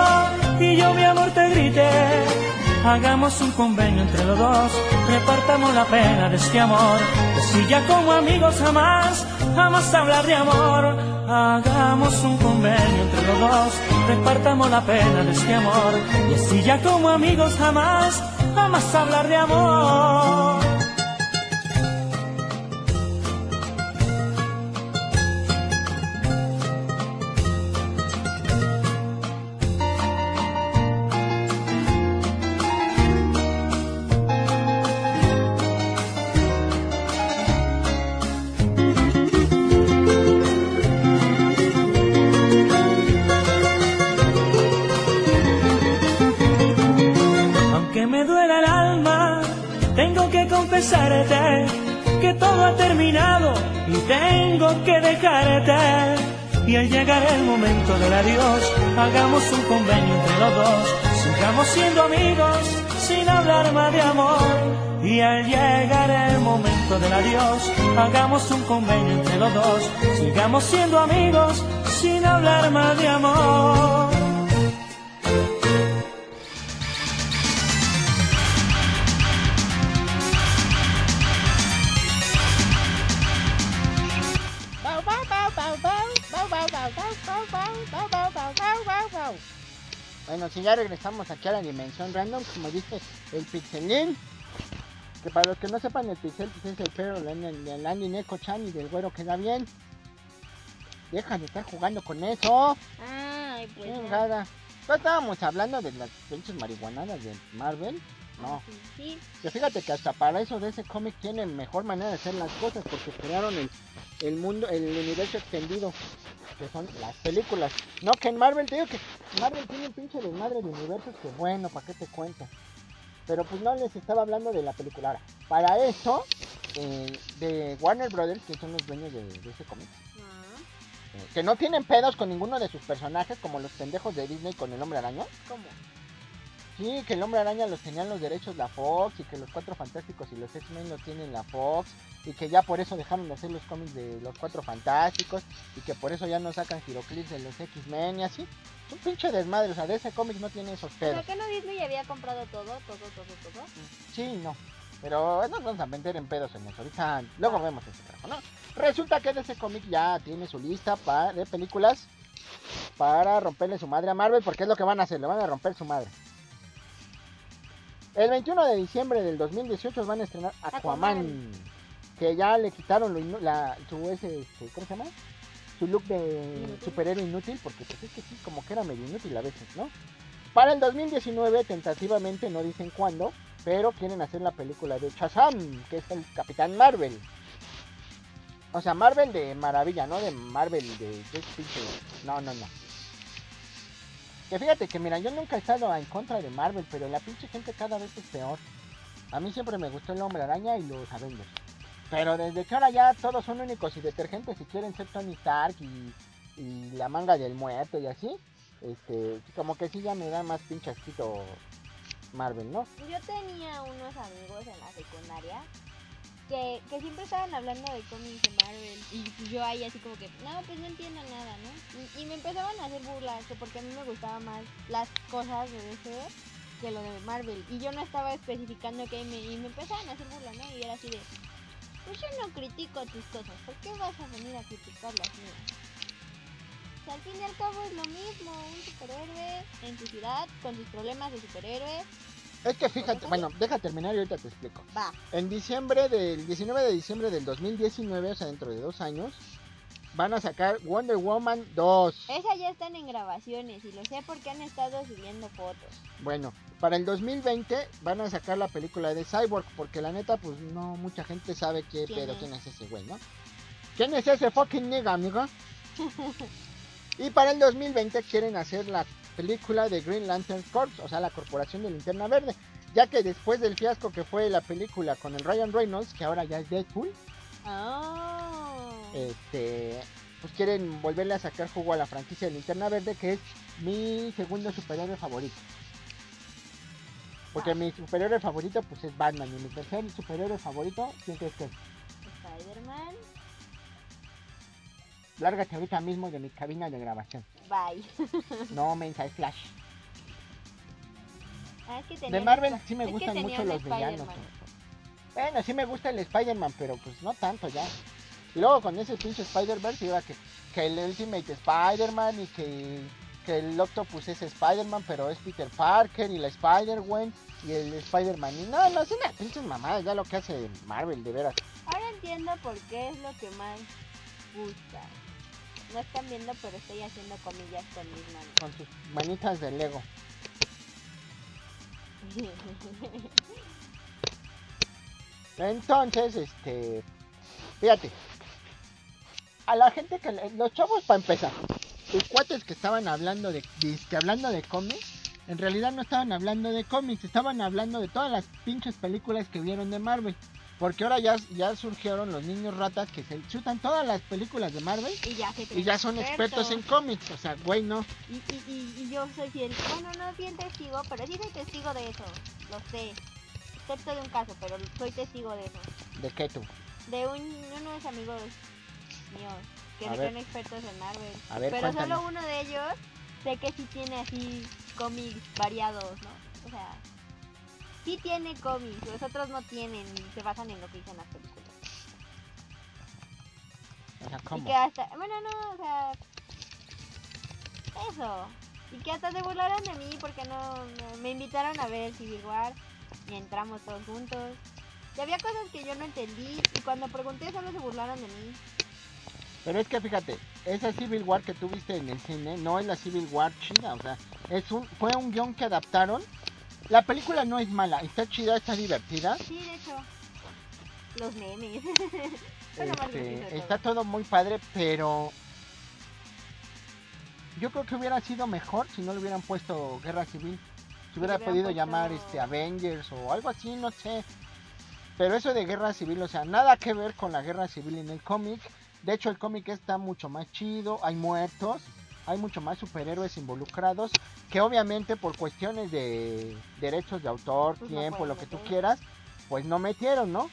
y yo mi amor te grite. Hagamos un convenio entre los dos, repartamos la pena de este amor, que si ya como amigos jamás, jamás hablar de amor. Hagamos un convenio entre los dos, repartamos la pena de este amor, y así ya como amigos jamás, jamás hablar de amor. Y al llegar el momento del adiós, hagamos un convenio entre los dos. Sigamos siendo amigos sin hablar más de amor. Y al llegar el momento del adiós, hagamos un convenio entre los dos. Sigamos siendo amigos sin hablar más de amor. Ya regresamos aquí a la dimensión random, como dice el pixelín. Que para los que no sepan, el pixel pues, es el perro del Andy Neko Chan y del güero que da bien. Deja de estar jugando con eso. Ay, pues. ya. Chingada. No estábamos hablando de las pinches marihuanadas de Marvel. No. Sí. Que fíjate que hasta para eso de ese cómic tienen mejor manera de hacer las cosas porque crearon el, el mundo, el universo extendido, que son las películas. No, que en Marvel te digo que Marvel tiene un pinche desmadre de universos que bueno, ¿para qué te cuento? Pero pues no les estaba hablando de la película. Ahora, para eso, eh, de Warner Brothers, que son los dueños de, de ese cómic, eh, que no tienen pedos con ninguno de sus personajes, como los pendejos de Disney con el hombre araña. ¿Cómo? Sí, que el hombre araña los tenían los derechos la Fox y que los cuatro fantásticos y los X-Men los tienen la Fox y que ya por eso dejaron de hacer los cómics de los cuatro fantásticos y que por eso ya no sacan giroclips de los X-Men y así. Es un pinche desmadre, o sea, de ese cómic no tiene esos ¿Pero pedos. que no Disney había comprado todo, todo, todo, todo? Sí, no. Pero no nos vamos a meter en pedos en eso. Ahorita, luego vemos ese trabajo, ¿no? Resulta que ese cómic ya tiene su lista pa- de películas para romperle su madre a Marvel, porque es lo que van a hacer, le van a romper su madre. El 21 de diciembre del 2018 van a estrenar Aquaman, Aquaman. que ya le quitaron lo la, su ese, este, ¿cómo se llama? Su look de Inútil. superhéroe inútil, porque pues es que sí, como que era medio inútil a veces, ¿no? Para el 2019, tentativamente, no dicen cuándo, pero quieren hacer la película de Shazam, que es el Capitán Marvel. O sea, Marvel de maravilla, no de Marvel de, de. No, no, no. Que fíjate que, mira, yo nunca he estado en contra de Marvel, pero la pinche gente cada vez es peor. A mí siempre me gustó el Hombre Araña y los Avengers. Pero desde que ahora ya todos son únicos y detergentes y quieren ser Tony Stark y, y la manga del muerto y así, este, como que sí ya me da más pinche asquito Marvel, ¿no? Yo tenía unos amigos en la secundaria que, siempre estaban hablando de cómics de Marvel y pues yo ahí así como que, no, pues no entiendo nada, ¿no? Y, me empezaban a hacer burlas que porque a mí me gustaban más las cosas de DC que lo de Marvel y yo no estaba especificando que me, y me empezaban a hacer burlas, ¿no? Y era así de, pues yo no critico tus cosas, ¿por qué vas a venir a criticar las mías? Al fin y al cabo es lo mismo, un superhéroe en su ciudad con sus problemas de superhéroe, Es que fíjate, bueno, deja terminar y ahorita te explico. va. En diciembre del 19 de diciembre del 2019, o sea, dentro de dos años, van a sacar Wonder Woman 2. Esa ya están en grabaciones y lo sé porque han estado subiendo fotos. Bueno, para el 2020 van a sacar la película de Cyborg, porque la neta, pues no mucha gente sabe qué ¿Quién pedo, es? quién es ese güey, ¿no? ¿Quién es ese fucking nigga, amigo? y para el 2020 quieren hacer la película de Green Lantern Corps, o sea, la Corporación de Linterna Verde, ya que después del fiasco que fue la película con el Ryan Reynolds, que ahora ya es Deadpool, Oh. este, pues quieren volverle a sacar jugo a la franquicia de Linterna Verde, que es mi segundo superhéroe favorito. Porque mi superhéroe favorito pues es Batman y mi tercer superhéroe favorito, ¿quién crees que es? Spider-Man. Lárgate ahorita mismo de mi cabina de grabación. Bye. No, mensa, es Flash. Ah, es que tenía De Marvel sí me es gustan mucho los villanos. Bueno, sí me gusta el Spider-Man, pero pues no tanto ya. Y luego con ese pinche Spider-Verse iba que, que el Ultimate Spider-Man y que, que el Octopus es Spider-Man, pero es Peter Parker y la Spider-Gwen y el Spider-Man. Y no, no, es una pinche mamada ya lo que hace Marvel, de veras. Ahora entiendo por qué es lo que más gusta. No están viendo, pero estoy haciendo comillas con mis manos. Con sus manitas de Lego. Entonces, este, fíjate, a la gente que, le- los chavos para empezar, los cuates que estaban hablando de, que hablando de cómics, en realidad no estaban hablando de cómics, estaban hablando de todas las pinches películas que vieron de Marvel. Porque ahora ya, ya surgieron los niños ratas que se chutan todas las películas de Marvel Y ya, se y creen ya son expertos en cómics. O sea, güey, no. Y, y, y, y yo soy fiel, bueno, no fiel testigo, pero sí soy testigo de eso, lo sé. Excepto de un caso, pero soy testigo de eso. ¿De qué tú? De un, unos amigos míos que se creen expertos en Marvel. A ver, pero cuéntanos. solo uno de ellos sé que sí tiene así cómics variados, ¿no? O sea, sí tiene cómics, los otros no tienen y se basan en lo que dicen las películas. O sea, Y ¿cómo? que hasta, bueno, no, o sea, eso. Y que hasta se burlaron de mí porque no, no- me invitaron a ver Civil War y entramos todos juntos. Y había cosas que yo no entendí y cuando pregunté solo se burlaron de mí. Pero es que fíjate, esa Civil War que tú viste en el cine no es la Civil War chida, o sea, es un, fue un guion que adaptaron. La película no es mala, está chida, está divertida. Sí, de hecho, los memes. Este, está todo. muy padre, pero yo creo que hubiera sido mejor si no le hubieran puesto Guerra Civil. Si hubiera podido puesto- llamar este Avengers o algo así, no sé. Pero eso de Guerra Civil, o sea, nada que ver con la Guerra Civil en el cómic. De hecho, el cómic está mucho más chido, hay muertos, hay mucho más superhéroes involucrados, que obviamente por cuestiones de derechos de autor, Pues tiempo, lo que tú quieras, pues no metieron, ¿no?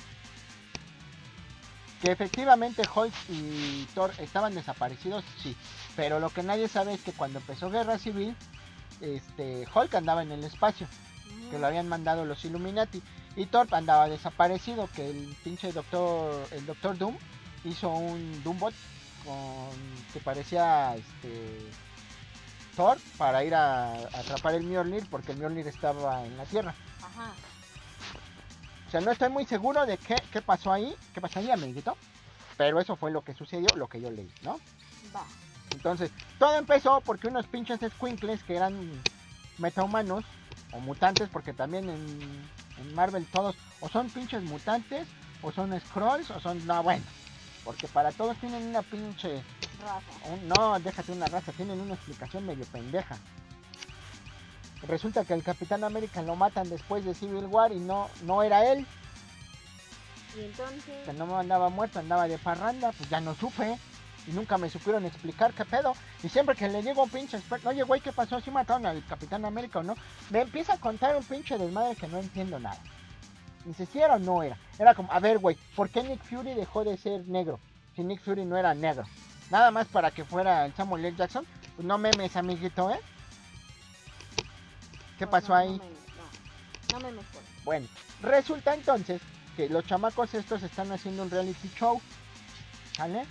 Que efectivamente Hulk y Thor estaban desaparecidos, sí. Pero lo que nadie sabe es que cuando empezó Guerra Civil, este Hulk andaba en el espacio, que lo habían mandado los Illuminati. Y Thor andaba desaparecido, que el pinche doctor, el doctor Doom, hizo un Doombot con que parecía este Thor para ir a, a atrapar el Mjolnir porque el Mjolnir estaba en la Tierra. Ajá. O sea, no estoy muy seguro de qué, qué pasó ahí, qué pasó ahí, amiguito. Pero eso fue lo que sucedió, lo que yo leí, ¿no? Va. Entonces, todo empezó porque unos pinches squinkles que eran metahumanos o mutantes, porque también en, en Marvel todos o son pinches mutantes, o son scrolls, o son. No, bueno, porque para todos tienen una pinche. Raza. un- no, déjate una raza, tienen una explicación medio pendeja. Resulta que el Capitán América lo matan después de Civil War y no, no era él, Y entonces, que no andaba muerto, andaba de parranda, pues ya no supe. Y nunca me supieron explicar qué pedo. Y siempre que le llego un pinche experto, oye güey, ¿qué pasó? ¿Si mataron al Capitán América o no? Me empieza a contar un pinche desmadre que no entiendo nada. Dice, si era o no era. Era como, a ver güey, ¿por qué Nick Fury dejó de ser negro? Si Nick Fury no era negro. Nada más para que fuera el Samuel L. Jackson. Pues no memes, amiguito, ¿eh? ¿Qué pues pasó no, ahí? No me, no, me mezclo. Bueno, resulta entonces que los chamacos estos están haciendo un reality show, ¿sale?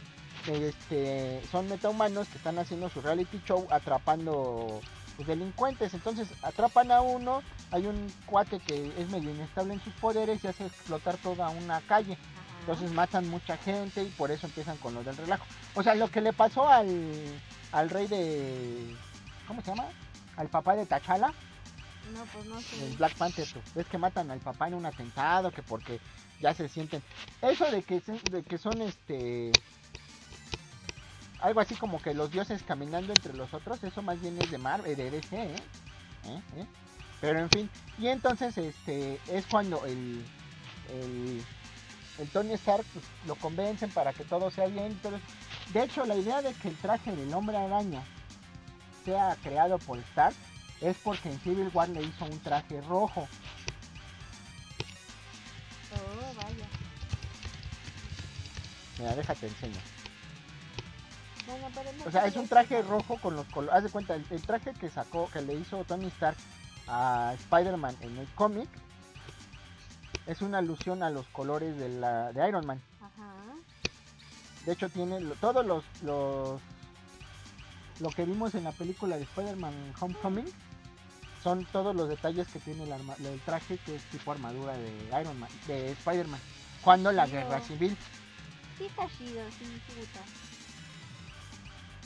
Este, son metahumanos que están haciendo su reality show atrapando pues, delincuentes. Entonces atrapan a uno, hay un cuate que es medio inestable en sus poderes y hace explotar toda una calle. Ajá. Entonces matan mucha gente y por eso empiezan con lo del relajo. O sea, lo que le pasó al, al rey de... ¿Cómo se llama? Al papá de T'Challa No, pues no sé. el Black Panther, pues, ves que matan al papá en un atentado, que porque ya se sienten. Eso de que, de que son este. Algo así como que los dioses caminando entre los otros, eso más bien es de Marvel, de DC, ¿eh? ¿Eh? ¿Eh? Pero en fin, y entonces este es cuando el, el, el Tony Stark pues, lo convencen para que todo sea bien. Pero, de hecho, la idea de que el traje del hombre araña sea creado por Stark es porque en Civil War le hizo un traje rojo. Oh, vaya. Mira, déjate enseño. Bueno, pero no O sea, es un traje rojo con los colores. Haz de cuenta, el, el traje que sacó, que le hizo Tony Stark a Spider-Man en el cómic, es una alusión a los colores de, la, de Iron Man. Ajá. De hecho, tiene todos los, los. Lo que vimos en la película de Spider-Man Homecoming son todos los detalles que tiene el, arma- el traje que es tipo armadura de Iron Man, de Spider-Man. Cuando la guerra civil. Sí está chido, sí, sí gusta.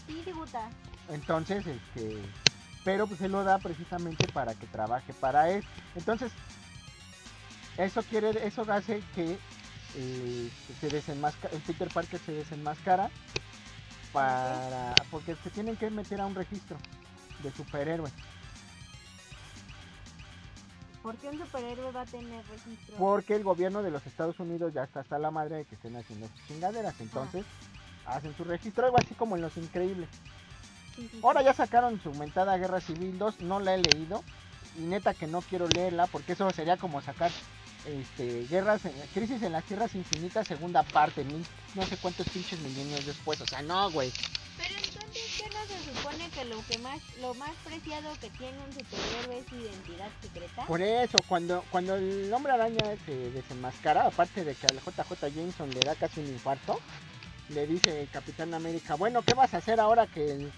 Sí, gusta. Entonces, este, pero pues se lo da precisamente para que trabaje para él. Entonces, eso quiere, eso hace que, eh, se desenmasca, el Peter Parker se desenmascara para, porque se tienen que meter a un registro de superhéroes. ¿Por qué un superhéroe va a tener registro? Porque el gobierno de los Estados Unidos ya está hasta la madre de que estén haciendo sus chingaderas. Entonces hacen su registro, algo así como en Los Increíbles. Sí, sí, Ahora ya sacaron su mentada Guerra Civil 2, no la he leído. Y neta que no quiero leerla porque eso sería como sacar este, guerras, en- crisis en las tierras infinitas, segunda parte, mil, no sé cuántos pinches milenios después. O sea, no, güey. Pero entonces, ¿qué no se supone que lo que más, lo más preciado que tiene un superhéroe es su identidad secreta? Por eso, cuando, cuando el hombre araña se desenmascara, aparte de que al JJ Jameson le da casi un infarto, le dice el Capitán América, bueno, ¿qué vas a hacer ahora que el,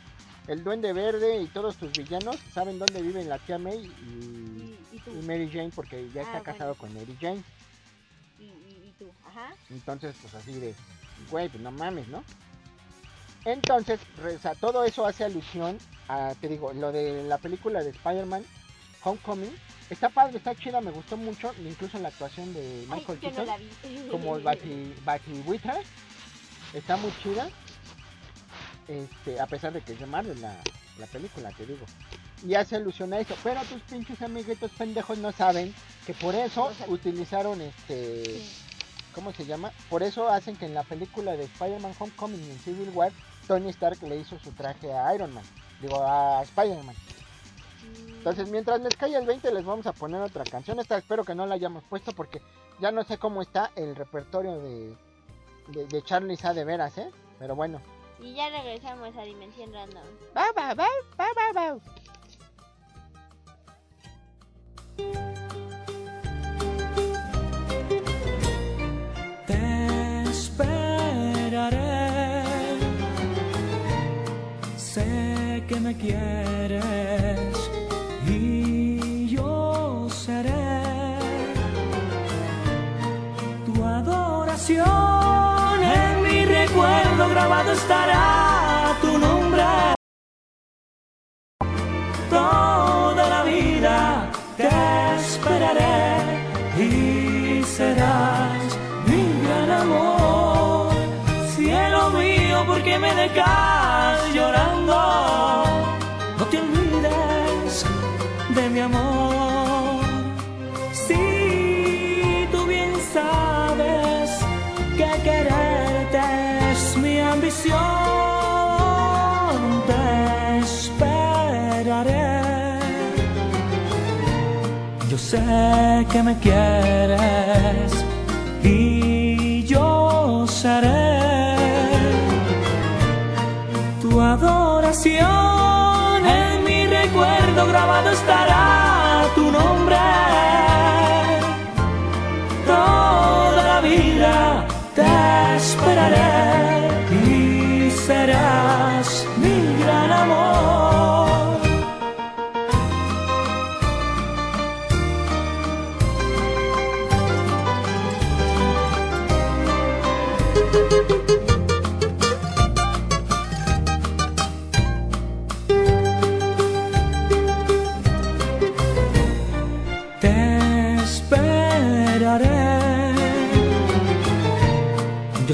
el Duende Verde y todos tus villanos saben dónde viven la tía May y, Y, y tú, y Mary Jane? Porque ya Ah, está bueno. casado con Mary Jane. y, tú, ajá. Entonces, pues así de, güey, pues no mames, ¿no? Entonces, o sea, todo eso hace alusión a, te digo, lo de la película de Spider-Man, Homecoming. Está padre, está chida, me gustó mucho, incluso la actuación de Ay, Michael no Keaton, vi. como el Bati, Batibuitra. Está muy chida. Este, a pesar de que es de Marvel la, la película, te digo. Y hace alusión a eso. Pero tus pinches amiguitos pendejos no saben que por eso No utilizaron este. Sí. ¿Cómo se llama? Por eso hacen que en la película de Spider-Man Homecoming y en Civil War, Tony Stark le hizo su traje a Iron Man. Digo, a Spider-Man. Mm, Entonces, mientras les cae el 20, les vamos a poner otra canción. Esta espero que no la hayamos puesto porque ya no sé cómo está el repertorio de, de, de Charlie Sa de veras, ¿eh? Pero bueno. Y ya regresamos a Dimensión Random. Va, va, va, va, va, va. Te esperaré. Sé que me quieres y yo seré tu adoración. Recuerdo grabado estará tu nombre. Toda la vida te esperaré y serás mi gran amor. Cielo mío, ¿por qué me dejas sé que me quieres y yo seré tu adoración. En mi recuerdo grabado estará tu nombre. Toda la vida te esperaré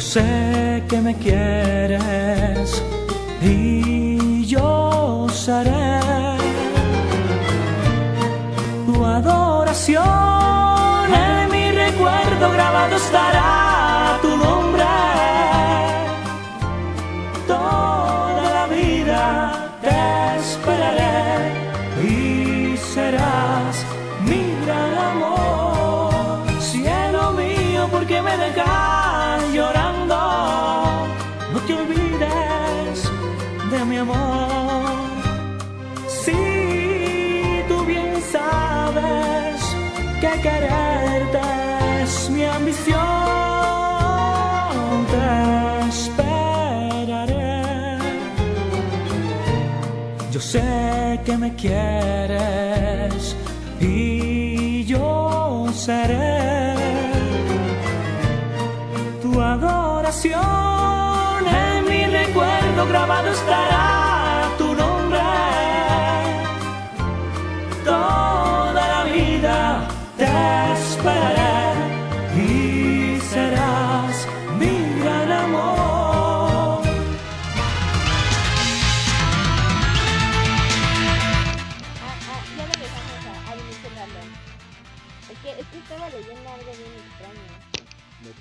sé que me quieres y yo seré que me quieres y yo seré tu adoración. En mi recuerdo grabado estará tu nombre. Toda la vida te esperaré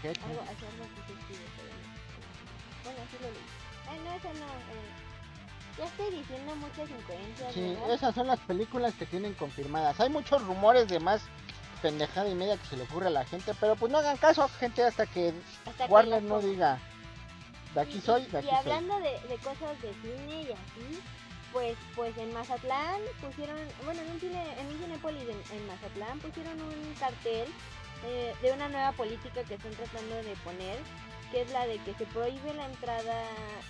Algo, pero. Bueno, sí lo leí. No, eso no. Eh. Ya estoy diciendo muchas incoherencias. Sí, ¿verdad? esas son las películas que tienen confirmadas. Hay muchos rumores de más pendejada y media que se le ocurre a la gente, pero pues no hagan caso, gente, hasta que hasta Warner que no diga de aquí soy, de aquí Y hablando soy. De, de, cosas de cine y así, pues pues en Mazatlán pusieron, bueno, en un cine, en un cinepolis en, en Mazatlán pusieron un cartel eh, de una nueva política que están tratando de poner, que es la de que se prohíbe la entrada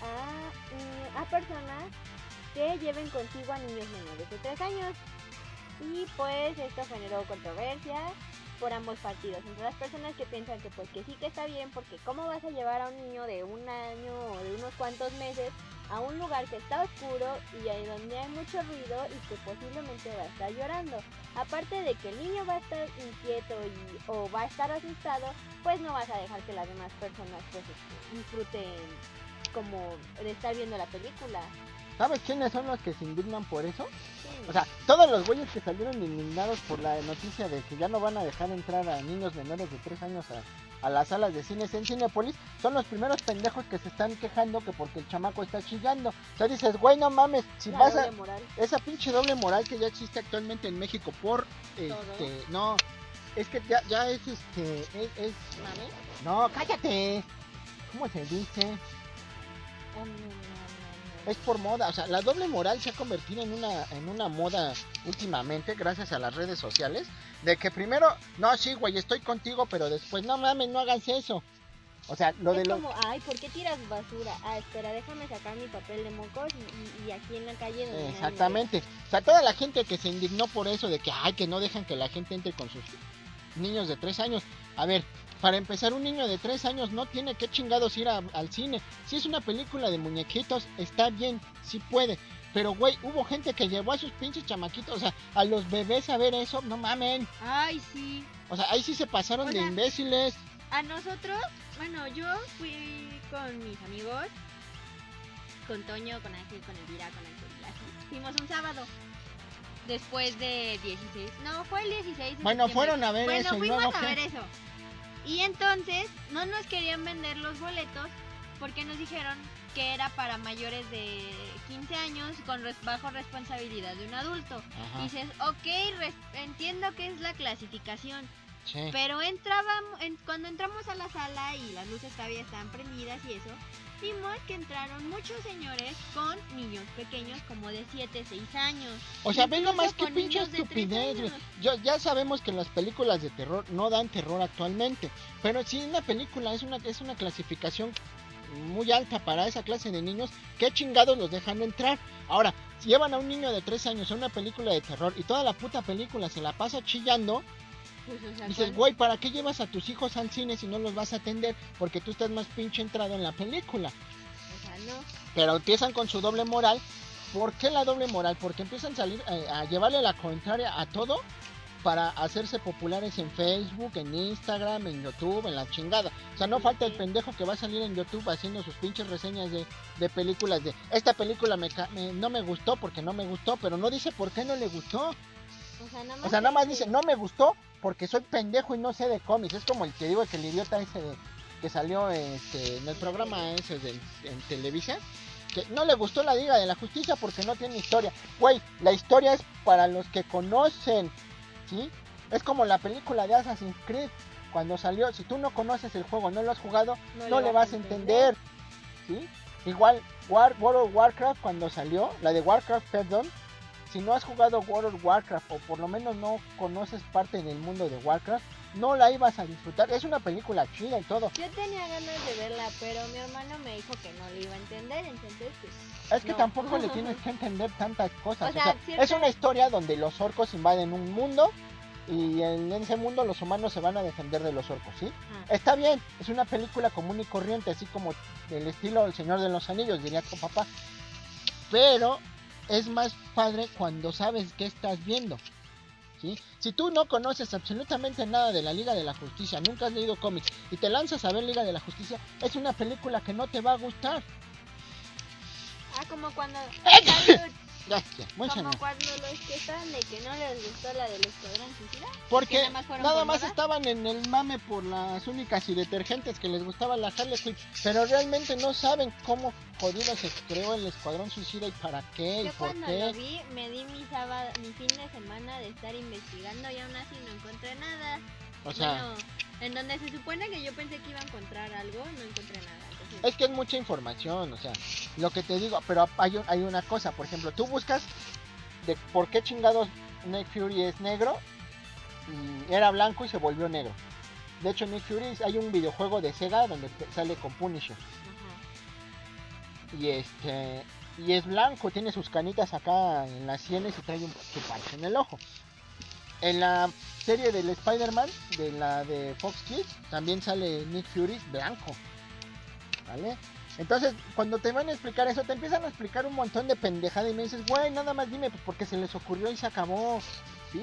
a, mm, a personas que lleven consigo a niños menores de 3 años. Y pues esto generó controversia por ambos partidos, entre las personas que piensan que pues que sí que está bien, porque cómo vas a llevar a un niño de un año o de unos cuantos meses a un lugar que está oscuro y donde hay mucho ruido y que posiblemente va a estar llorando. Aparte de que el niño va a estar inquieto y, o va a estar asustado, pues no vas a dejar que las demás personas pues disfruten como de estar viendo la película. ¿Sabes quiénes son los que se indignan por eso? O sea, todos los güeyes que salieron indignados por la noticia de que ya no van a dejar entrar a niños menores de 3 años a, a las salas de cines en Cinepolis, son los primeros pendejos que se están quejando que porque el chamaco está chillando. O sea, dices, güey, no mames, si La vas a... Esa pinche doble moral que ya existe actualmente en México por... Este, no, es que ya, ya es este... Es, no, cállate. ¿Cómo se dice? Um. Es por moda, o sea, la doble moral se ha convertido en una, en una moda últimamente gracias a las redes sociales, de que primero, no, sí, güey, estoy contigo, pero después, no mames, no hagas eso. O sea, lo de es los... como, ay, ¿por qué tiras basura? Ah, espera, déjame sacar mi papel de mocos y, y- y aquí en la calle donde me. Exactamente. O sea, toda la gente que se indignó por eso, de que, ay, que no dejan que la gente entre con sus niños de tres años. A ver, para empezar, un niño de tres años no tiene que chingados ir a- al cine. Si es una película de muñequitos, está bien, sí puede. Pero, güey, hubo gente que llevó a sus pinches chamaquitos, o sea, a los bebés a ver eso, no mamen. Ay, sí. O sea, ahí sí se pasaron O de sea, imbéciles. A nosotros, bueno, yo fui con mis amigos, con Toño, con Ángel, con Elvira, con Ángel, así. Fuimos un sábado. Después de 16. No, fue el 16. de Bueno, fueron a ver bueno, eso, ¿y fuimos luego a ver eso. Y entonces no nos querían vender los boletos porque nos dijeron que era para mayores de 15 años con res- bajo responsabilidad de un adulto. Ajá, Dices, ok, entiendo que es la clasificación, sí. pero entrábamos, en- cuando entramos a la sala y las luces todavía estaban prendidas y eso, vimos que entraron muchos señores con niños pequeños como de 7, 6 años. O sea, ve Incluso nomás que pinche estupidez, güey. ya sabemos que las películas de terror no dan terror actualmente. Pero si una película es una, es una clasificación muy alta para esa clase de niños, ¿qué chingados los dejan entrar? Ahora, si llevan a un niño de 3 años a una película de terror y toda la puta película se la pasa chillando, Pues, o sea, dices, ¿cuál- güey, ¿para qué llevas a tus hijos al cine si no los vas a atender? Porque tú estás más pinche entrado en la película. o sea, no. pero empiezan con su doble moral. ¿Por qué la doble moral? Porque empiezan a salir eh, a llevarle la contraria a todo para hacerse populares en Facebook, en Instagram, en YouTube, en la chingada. O sea, no falta el pendejo que va a salir en YouTube haciendo sus pinches reseñas de, de películas de esta película me, me- no me gustó porque no me gustó, pero no dice por qué no le gustó. O sea, nada más, O sea, nada más dice- dice, no me gustó porque soy pendejo y no sé de cómics. Es como el que digo que el idiota ese de- que salió este, en el programa ese de, en Televisa. Que no le gustó la Liga de la Justicia porque no tiene historia. Güey, la historia es para los que conocen. ¿Sí? Es como la película de Assassin's Creed. Cuando salió, si tú no conoces el juego, no lo has jugado, no, le vas a entender. ¿Sí? Igual, War, World of Warcraft cuando salió, la de Warcraft, perdón, si no has jugado World of Warcraft o por lo menos no conoces parte del mundo de Warcraft, no la ibas a disfrutar. Es una película chida y todo. Yo tenía ganas de verla, pero mi hermano me dijo que no le iba a entender, entonces pues... Es que No. tampoco le tienes que entender tantas cosas. O O sea, sea, cierta- es una historia donde los orcos invaden un mundo y en ese mundo los humanos se van a defender de los orcos, ¿sí? Ah. Está bien, es una película común y corriente, así como del estilo El Señor de los Anillos, diría tu papá. Pero es más padre cuando sabes qué estás viendo. ¿sí? Si tú no conoces absolutamente nada de la Liga de la Justicia, nunca has leído cómics y te lanzas a ver Liga de la Justicia, es una película que no te va a gustar. Ah, como cuando... Ya, muy Como cuando los que estaban de que no les gustó la del Escuadrón Suicida. Porque nada más nada más estaban en el mame por las únicas y detergentes que les gustaba la Harley Quinn, pero realmente no saben cómo jodido se creó el Escuadrón Suicida y para qué y Yo por cuando qué. lo vi, me di mi sábado, mi fin de semana de estar investigando y aún así no encontré nada. O sea, Bueno, en donde se supone que yo pensé que iba a encontrar algo, no encontré nada. Entonces, es que es mucha información, o sea, lo que te digo, pero hay, un- hay una cosa, por ejemplo, tú buscas de por qué chingados Nick Fury es negro y era blanco y se volvió negro. De hecho, Nick Fury hay un videojuego de Sega donde sale con Punisher. y este y es blanco, tiene sus canitas acá en las sienes y trae un su parche en el ojo. En la serie del Spider-Man, de la de Fox Kids, también sale Nick Fury blanco. ¿Vale? Entonces, cuando te van a explicar eso, te empiezan a explicar un montón de pendejada y me dices, güey, nada más dime, pues porque se les ocurrió y se acabó. ¿Sí?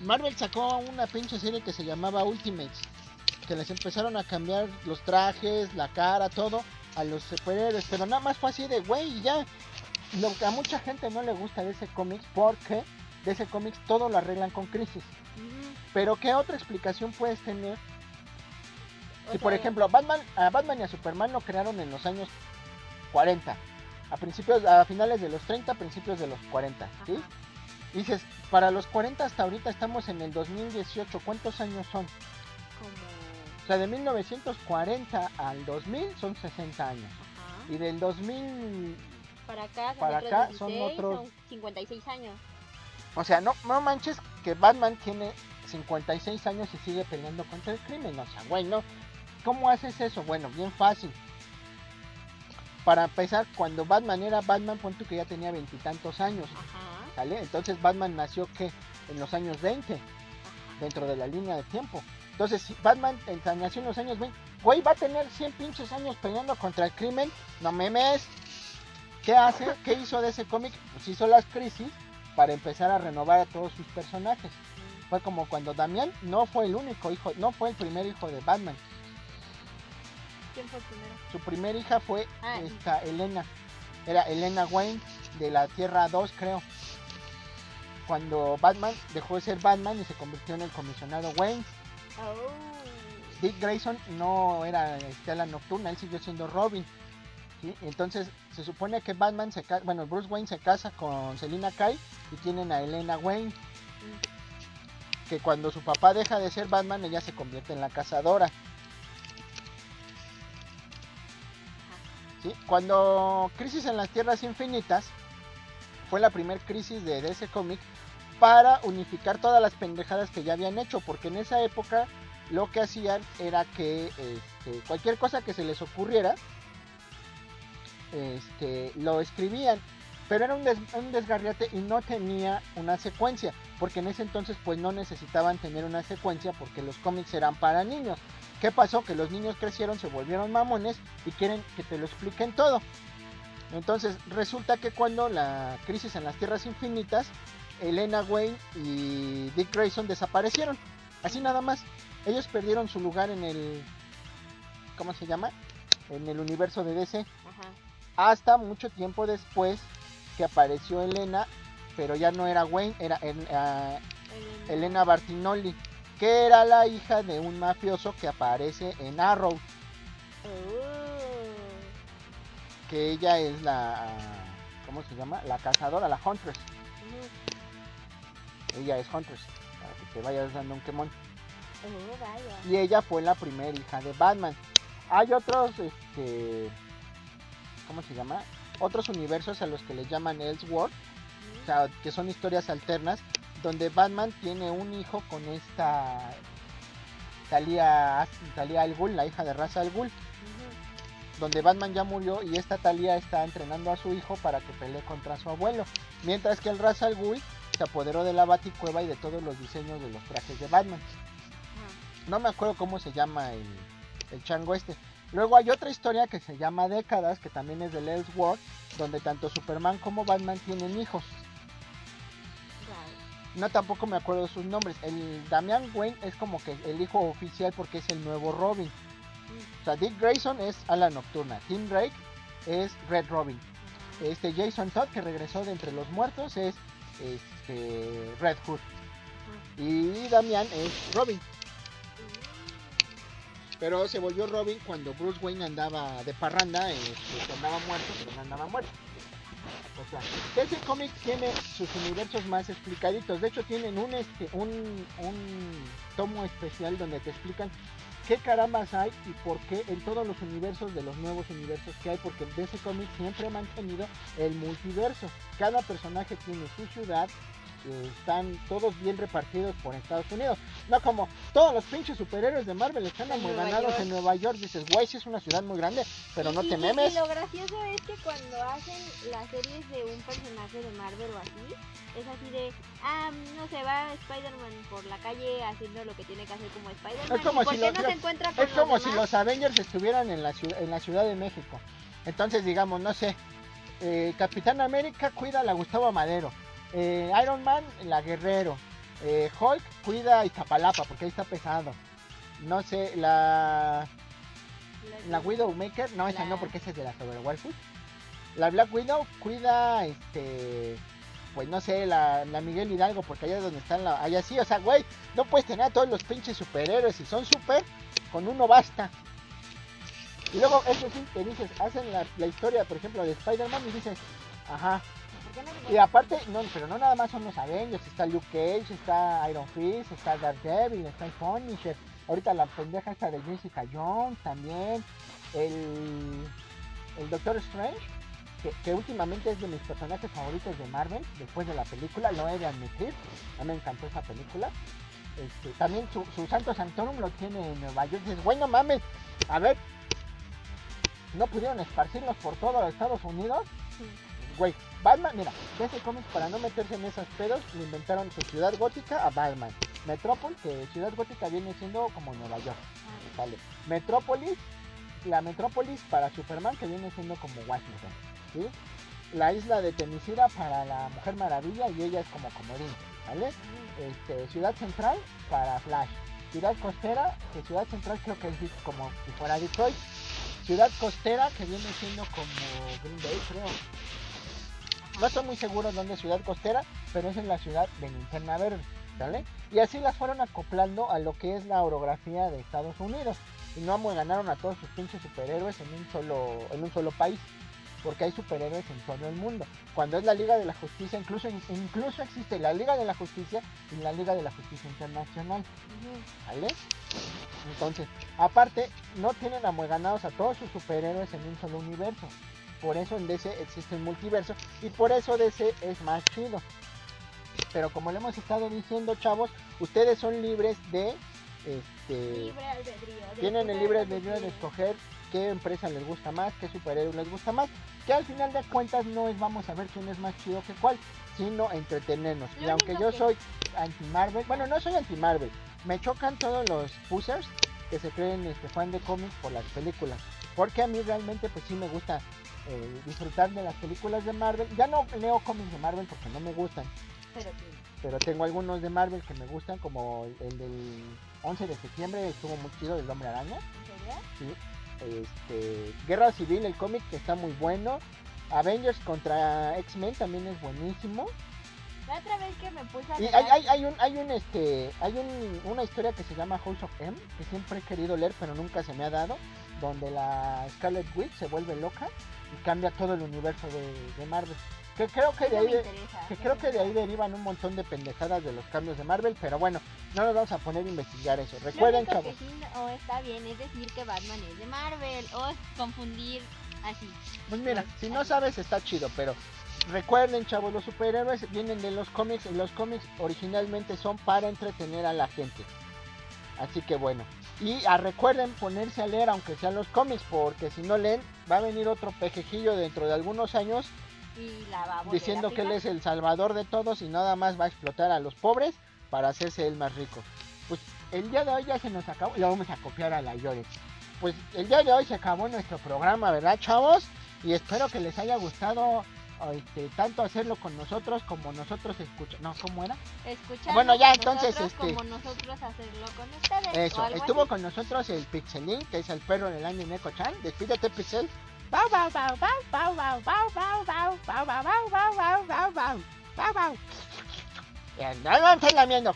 Marvel sacó una pinche serie que se llamaba Ultimates, que les empezaron a cambiar los trajes, la cara, todo a los superhéroes, pero nada más fue así de, güey, ya. Lo que a mucha gente no le gusta de ese cómic, porque de ese cómic todo lo arreglan con crisis. Pero ¿qué otra explicación puedes tener? Si por ejemplo Batman, a Batman y a Superman lo crearon en los años 40, a principios, a finales de los 30, principios de los 40, ¿sí? Ajá. Dices, para los 40 hasta ahorita estamos en el 2018, ¿cuántos años son? Como. O sea, de 1940 al 2000 son 60 años. Ajá. Y del 2000 Para acá son para otros acá 16, son otros- son 56 años. O sea, no, no manches que Batman tiene 56 años y sigue peleando contra el crimen. O sea, güey, no. ¿Cómo haces eso? Bueno, bien fácil. Para empezar, cuando Batman era Batman, pon tú que ya tenía veintitantos años. Ajá. ¿Sale? Entonces Batman nació que en los años 20, Ajá. dentro de la línea de tiempo. Entonces, si Batman nació en los años 20, güey, va a tener 100 pinches años peleando contra el crimen. No memes. ¿Qué hace? ¿Qué hizo de ese cómic? Pues hizo las crisis para empezar a renovar a todos sus personajes. Fue como cuando Damián no fue el único hijo, no fue el primer hijo de Batman. ¿Quién fue primero? Su primer hija fue Ah, esta Elena. Era Elena Wayne de la Tierra 2, creo. Cuando Batman dejó de ser Batman y se convirtió en el comisionado Wayne. Oh. Dick Grayson no era Estela Nocturna, él siguió siendo Robin. Entonces se supone que Batman se casa, bueno, Bruce Wayne se casa con Selina Kyle y tienen a Elena Wayne. Que cuando su papá deja de ser Batman, ella se convierte en la cazadora. ¿sí? Cuando Crisis en las Tierras Infinitas fue la primer crisis de DC Comic para unificar todas las pendejadas que ya habían hecho, porque en esa época lo que hacían era que este, cualquier cosa que se les ocurriera, este, lo escribían, pero era un, un desgarriate y no tenía una secuencia, porque en ese entonces pues no necesitaban tener una secuencia porque los cómics eran para niños. ¿Qué pasó? Que los niños crecieron, se volvieron mamones y quieren que te lo expliquen todo. Entonces resulta que cuando la crisis en las tierras infinitas, Elena Wayne y Dick Grayson desaparecieron. Así nada más. Ellos perdieron su lugar en el... ¿Cómo se llama? En el universo de DC. Hasta mucho tiempo después que apareció Elena, pero ya no era Wayne, era en- ah, Elena. Bartinoli, que era la hija de un mafioso que aparece en Arrow, Oh. que ella es la... ¿Cómo se llama? La cazadora, la Huntress. Ella es Huntress, para que te vayas dando un quemón. Oh, vaya. y ella fue la primera hija de Batman. Hay otros, este, ¿cómo se llama? Otros universos a los que le llaman Elseworld, o sea, que son historias alternas, donde Batman tiene un hijo con esta Talia, Talia al Ghul, la hija de Ra's al Ghul, donde Batman ya murió y esta Talia está entrenando a su hijo para que pelee contra su abuelo, mientras que el Ra's al Ghul se apoderó de la Baticueva y de todos los diseños de los trajes de Batman. No me acuerdo cómo se llama el, el chango este. Luego hay otra historia que se llama Décadas, que también es de Elseworld, donde tanto Superman como Batman tienen hijos. No tampoco me acuerdo sus nombres. El Damian Wayne es como que el hijo oficial porque es el nuevo Robin. O sea, Dick Grayson es Ala Nocturna. Tim Drake es Red Robin. Este Jason Todd, que regresó de entre los muertos, es este, Red Hood. Y Damián es Robin. Pero se volvió Robin cuando Bruce Wayne andaba de parranda, este, andaba muerto, pero no andaba muerto. O sea, ese cómic tiene sus universos más explicaditos. De hecho, tienen un, este, un, un tomo especial donde te explican qué carambas hay y por qué en todos los universos de los nuevos universos que hay. Porque ese cómic siempre ha mantenido el multiverso. Cada personaje tiene su ciudad, están todos bien repartidos por Estados Unidos. No como todos los pinches superhéroes de Marvel están York. en Nueva York. Dices, güey, sí es una ciudad muy grande, pero no Y- te memes. Y lo gracioso es que cuando hacen las series de un personaje de Marvel o así, es así de, ah, no se va Spider-Man por la calle haciendo lo que tiene que hacer como Spider-Man. Es como ¿y ¿Por si los- no se encuentra con Es como los si los Avengers estuvieran en la, ciudad, en la Ciudad de México. Entonces, digamos, no sé, eh, Capitán América cuida a la Gustavo Madero, eh, Iron Man la Guerrero, eh, Hulk cuida Iztapalapa porque ahí está pesado. No sé, la, la Widowmaker, no, esa no porque esa es de la Waifus. La Black Widow cuida, este, pues no sé, la, la Miguel Hidalgo porque allá es donde están la, allá sí, o sea, güey, no puedes tener a todos los pinches superhéroes, si son super, con uno basta. Y luego, eso sí, te dices, hacen la, la historia, por ejemplo, de Spider-Man y dices, ajá. ¿Por qué no se Y aparte, no, pero no nada más son los Avengers, está Luke Cage, está Iron Fist, está Daredevil, está el Punisher, ahorita la pendeja esta de Jessica Jones también, el, el Doctor Strange, que, que últimamente es de mis personajes favoritos de Marvel, después de la película, lo he de admitir, a mí me encantó esa película. Este, también su, su Santo Santorum lo tiene en Nueva York. Dices, güey, no mames, a ver, no pudieron esparcirlos por todo Estados Unidos. Güey, Batman, mira, DC Comics para no meterse en esos pedos, le inventaron su ciudad gótica a Batman. Metrópolis, que ciudad gótica viene siendo como Nueva York. Vale. Metrópolis, la Metrópolis para Superman, que viene siendo como Washington. ¿sí? La isla de Temisira para la Mujer Maravilla y ella es como Comodín. ¿Vale? Este, ciudad Central para Flash. Ciudad Costera, que Ciudad Central creo que es como si fuera Detroit. Ciudad Costera, que viene siendo como Green Bay, creo. No estoy muy seguro dónde es Ciudad Costera, pero es en la ciudad de Linterna Verde, ¿vale? Y así las fueron acoplando a lo que es la orografía de Estados Unidos. Y no ganaron a todos sus pinches superhéroes en un solo, en un solo país. Porque hay superhéroes en todo el mundo. Cuando es la Liga de la Justicia, incluso, incluso existe la Liga de la Justicia y la Liga de la Justicia Internacional. ¿Vale? Entonces, aparte, no tienen amueganados a todos sus superhéroes en un solo universo. Por eso en DC existe un multiverso y por eso DC es más chido. Pero como le hemos estado diciendo, chavos, ustedes son libres de este Libre albedrío. tienen el libre albedrío de escoger qué empresa les gusta más, qué superhéroe les gusta más, que al final de cuentas no es vamos a ver quién es más chido que cuál, sino entretenernos. Lo y aunque yo que- soy anti Marvel, bueno, no soy anti Marvel, me chocan todos los pusers que se creen este fan de cómics por las películas, porque a mí realmente pues sí me gusta eh, disfrutar de las películas de Marvel. Ya no leo cómics de Marvel porque no me gustan, Pero tengo algunos de Marvel que me gustan, como el del 11 de septiembre, estuvo muy chido, el Hombre Araña. ¿En serio? Este, Guerra Civil, el cómic que está muy bueno. Avengers contra X-Men también es buenísimo. La otra vez que me puse a Y leer- hay, hay, hay un, hay un este, hay un, una historia que se llama House of M, que siempre he querido leer, pero nunca se me ha dado, donde la Scarlet Witch se vuelve loca y cambia todo el universo de, de Marvel. Que creo que de ahí, interesa, que creo que de ahí derivan un montón de pendejadas de los cambios de Marvel, pero bueno, no nos vamos a poner a investigar eso. Lo Recuerden, único chavos. que sí no está bien es decir que Batman es de Marvel o confundir así. Pues mira, si no sabes está chido, pero recuerden chavos, los superhéroes vienen de los cómics y los cómics originalmente son para entretener a la gente. Así que bueno, y ah, recuerden ponerse a leer aunque sean los cómics, porque si no leen va a venir otro pejejillo dentro de algunos años Y la va a diciendo a que él es el salvador de todos y nada más va a explotar a los pobres para hacerse él más rico. Pues el día de hoy ya se nos acabó, y vamos a copiar a la Yore. Pues el día de hoy se acabó nuestro programa, ¿verdad, chavos? Y espero que les haya gustado este, tanto hacerlo con nosotros como nosotros escuchar. No, ¿cómo era? Escucharnos Bueno, ya, entonces, nosotros este- como nosotros hacerlo con ustedes. Eso, estuvo así. con nosotros el Pixelín, que es el perro del año Neko-chan. Despídete, Pixel. Bow, bow, bow, bow. Bau, bau, bau, bau, bau, bau, bau, bau, bau. Ya, No, no, estoy lamiendo.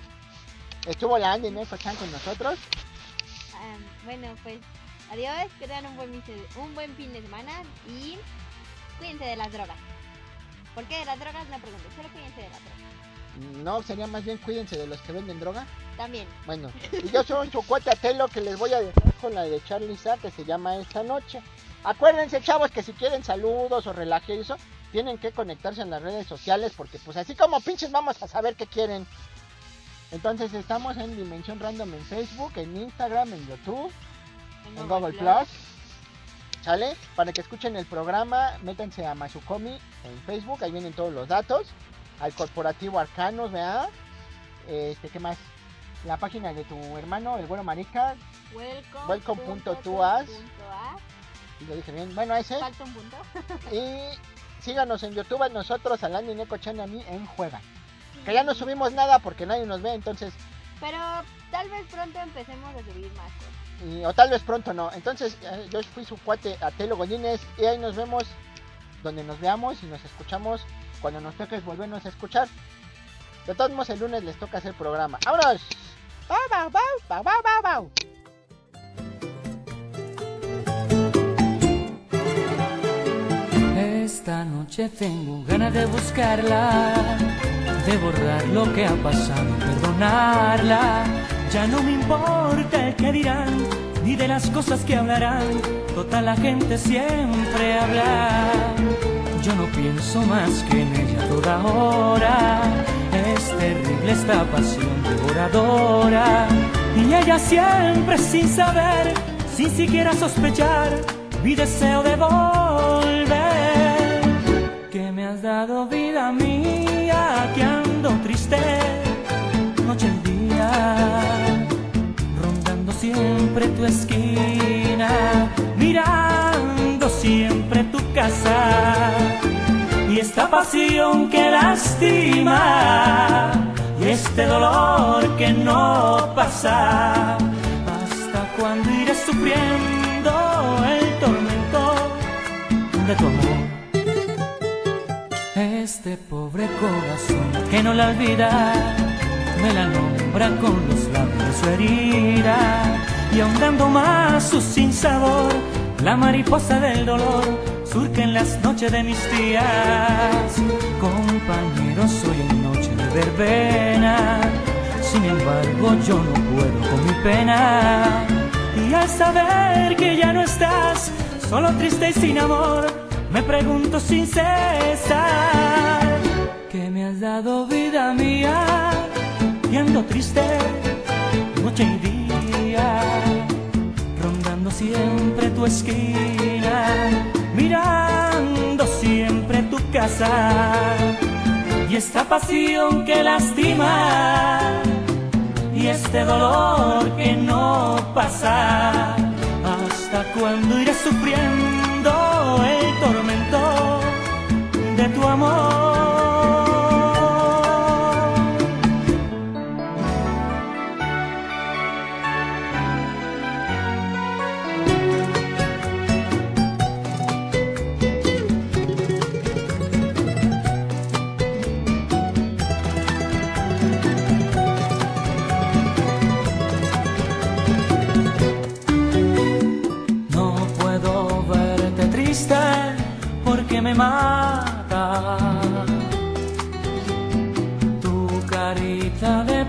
Estuvo la Andy Chan con nosotros. Ah, bueno, pues adiós, que tengan un buen, un buen fin de semana y cuídense de las drogas. ¿Por qué de las drogas? No pregunten, solo cuídense de las drogas. No, sería más bien cuídense de los que venden droga. También. Bueno, y yo soy su cuate Atelo que les voy a dejar con la de Charlie Sa que se llama Esta Noche. Acuérdense, chavos, que si quieren saludos o relaje y eso, tienen que conectarse en las redes sociales porque pues así como pinches vamos a saber qué quieren. Entonces estamos en Dimensión Random en Facebook, en Instagram, en YouTube, en Google Plus. ¿Sale? Para que escuchen el programa, métanse a Mazukomi en Facebook, ahí vienen todos los datos. Al corporativo Arcanos, ¿verdad? Este, ¿qué más? La página de tu hermano, el bueno marica, Welcome. Welcome lo dije bien, bueno, ese. Falta un punto. Y síganos en YouTube a nosotros, a Landy Neko Chan y a mí en Juega. Que ya no subimos nada porque nadie nos ve, entonces, Pero tal vez pronto empecemos a subir más cosas. O tal vez pronto no. Entonces, eh, yo fui su cuate a Telo Gollines y ahí nos vemos donde nos veamos y nos escuchamos cuando nos toque volvernos a escuchar. De todos modos, el lunes les toca hacer programa. ¡Vámonos! ¡Bau, bau, bau, bau, bau, bau, bau! Esta noche tengo ganas de buscarla, de borrar lo que ha pasado, perdonarla. Ya no me importa el que dirán, ni de las cosas que hablarán. Total la gente siempre habla. Yo no pienso más que en ella toda hora. Es terrible esta pasión devoradora. Y ella siempre sin saber, sin siquiera sospechar, mi deseo de volver. Que me has dado vida mía, que ando triste, noche y día, siempre tu esquina, mirando siempre tu casa. Y esta pasión que lastima, y este dolor que no pasa. ¿Hasta cuando iré sufriendo el tormento de tu amor? Este pobre corazón que no la olvida, me la nombra con los labios su herida y ahondando más su sinsabor, la mariposa del dolor surge en las noches de mis días. Compañeros, hoy en noche de verbena, sin embargo yo no puedo con mi pena. Y al saber que ya no estás, solo triste y sin amor, me pregunto sin cesar, ¿qué me has dado vida mía? Y ando triste, noche y día, rondando siempre tu esquina, mirando siempre tu casa. Y esta pasión que lastima, y este dolor que no pasa. ¿Hasta cuándo iré sufriendo el tormento de tu amor? Mata. Tu carita de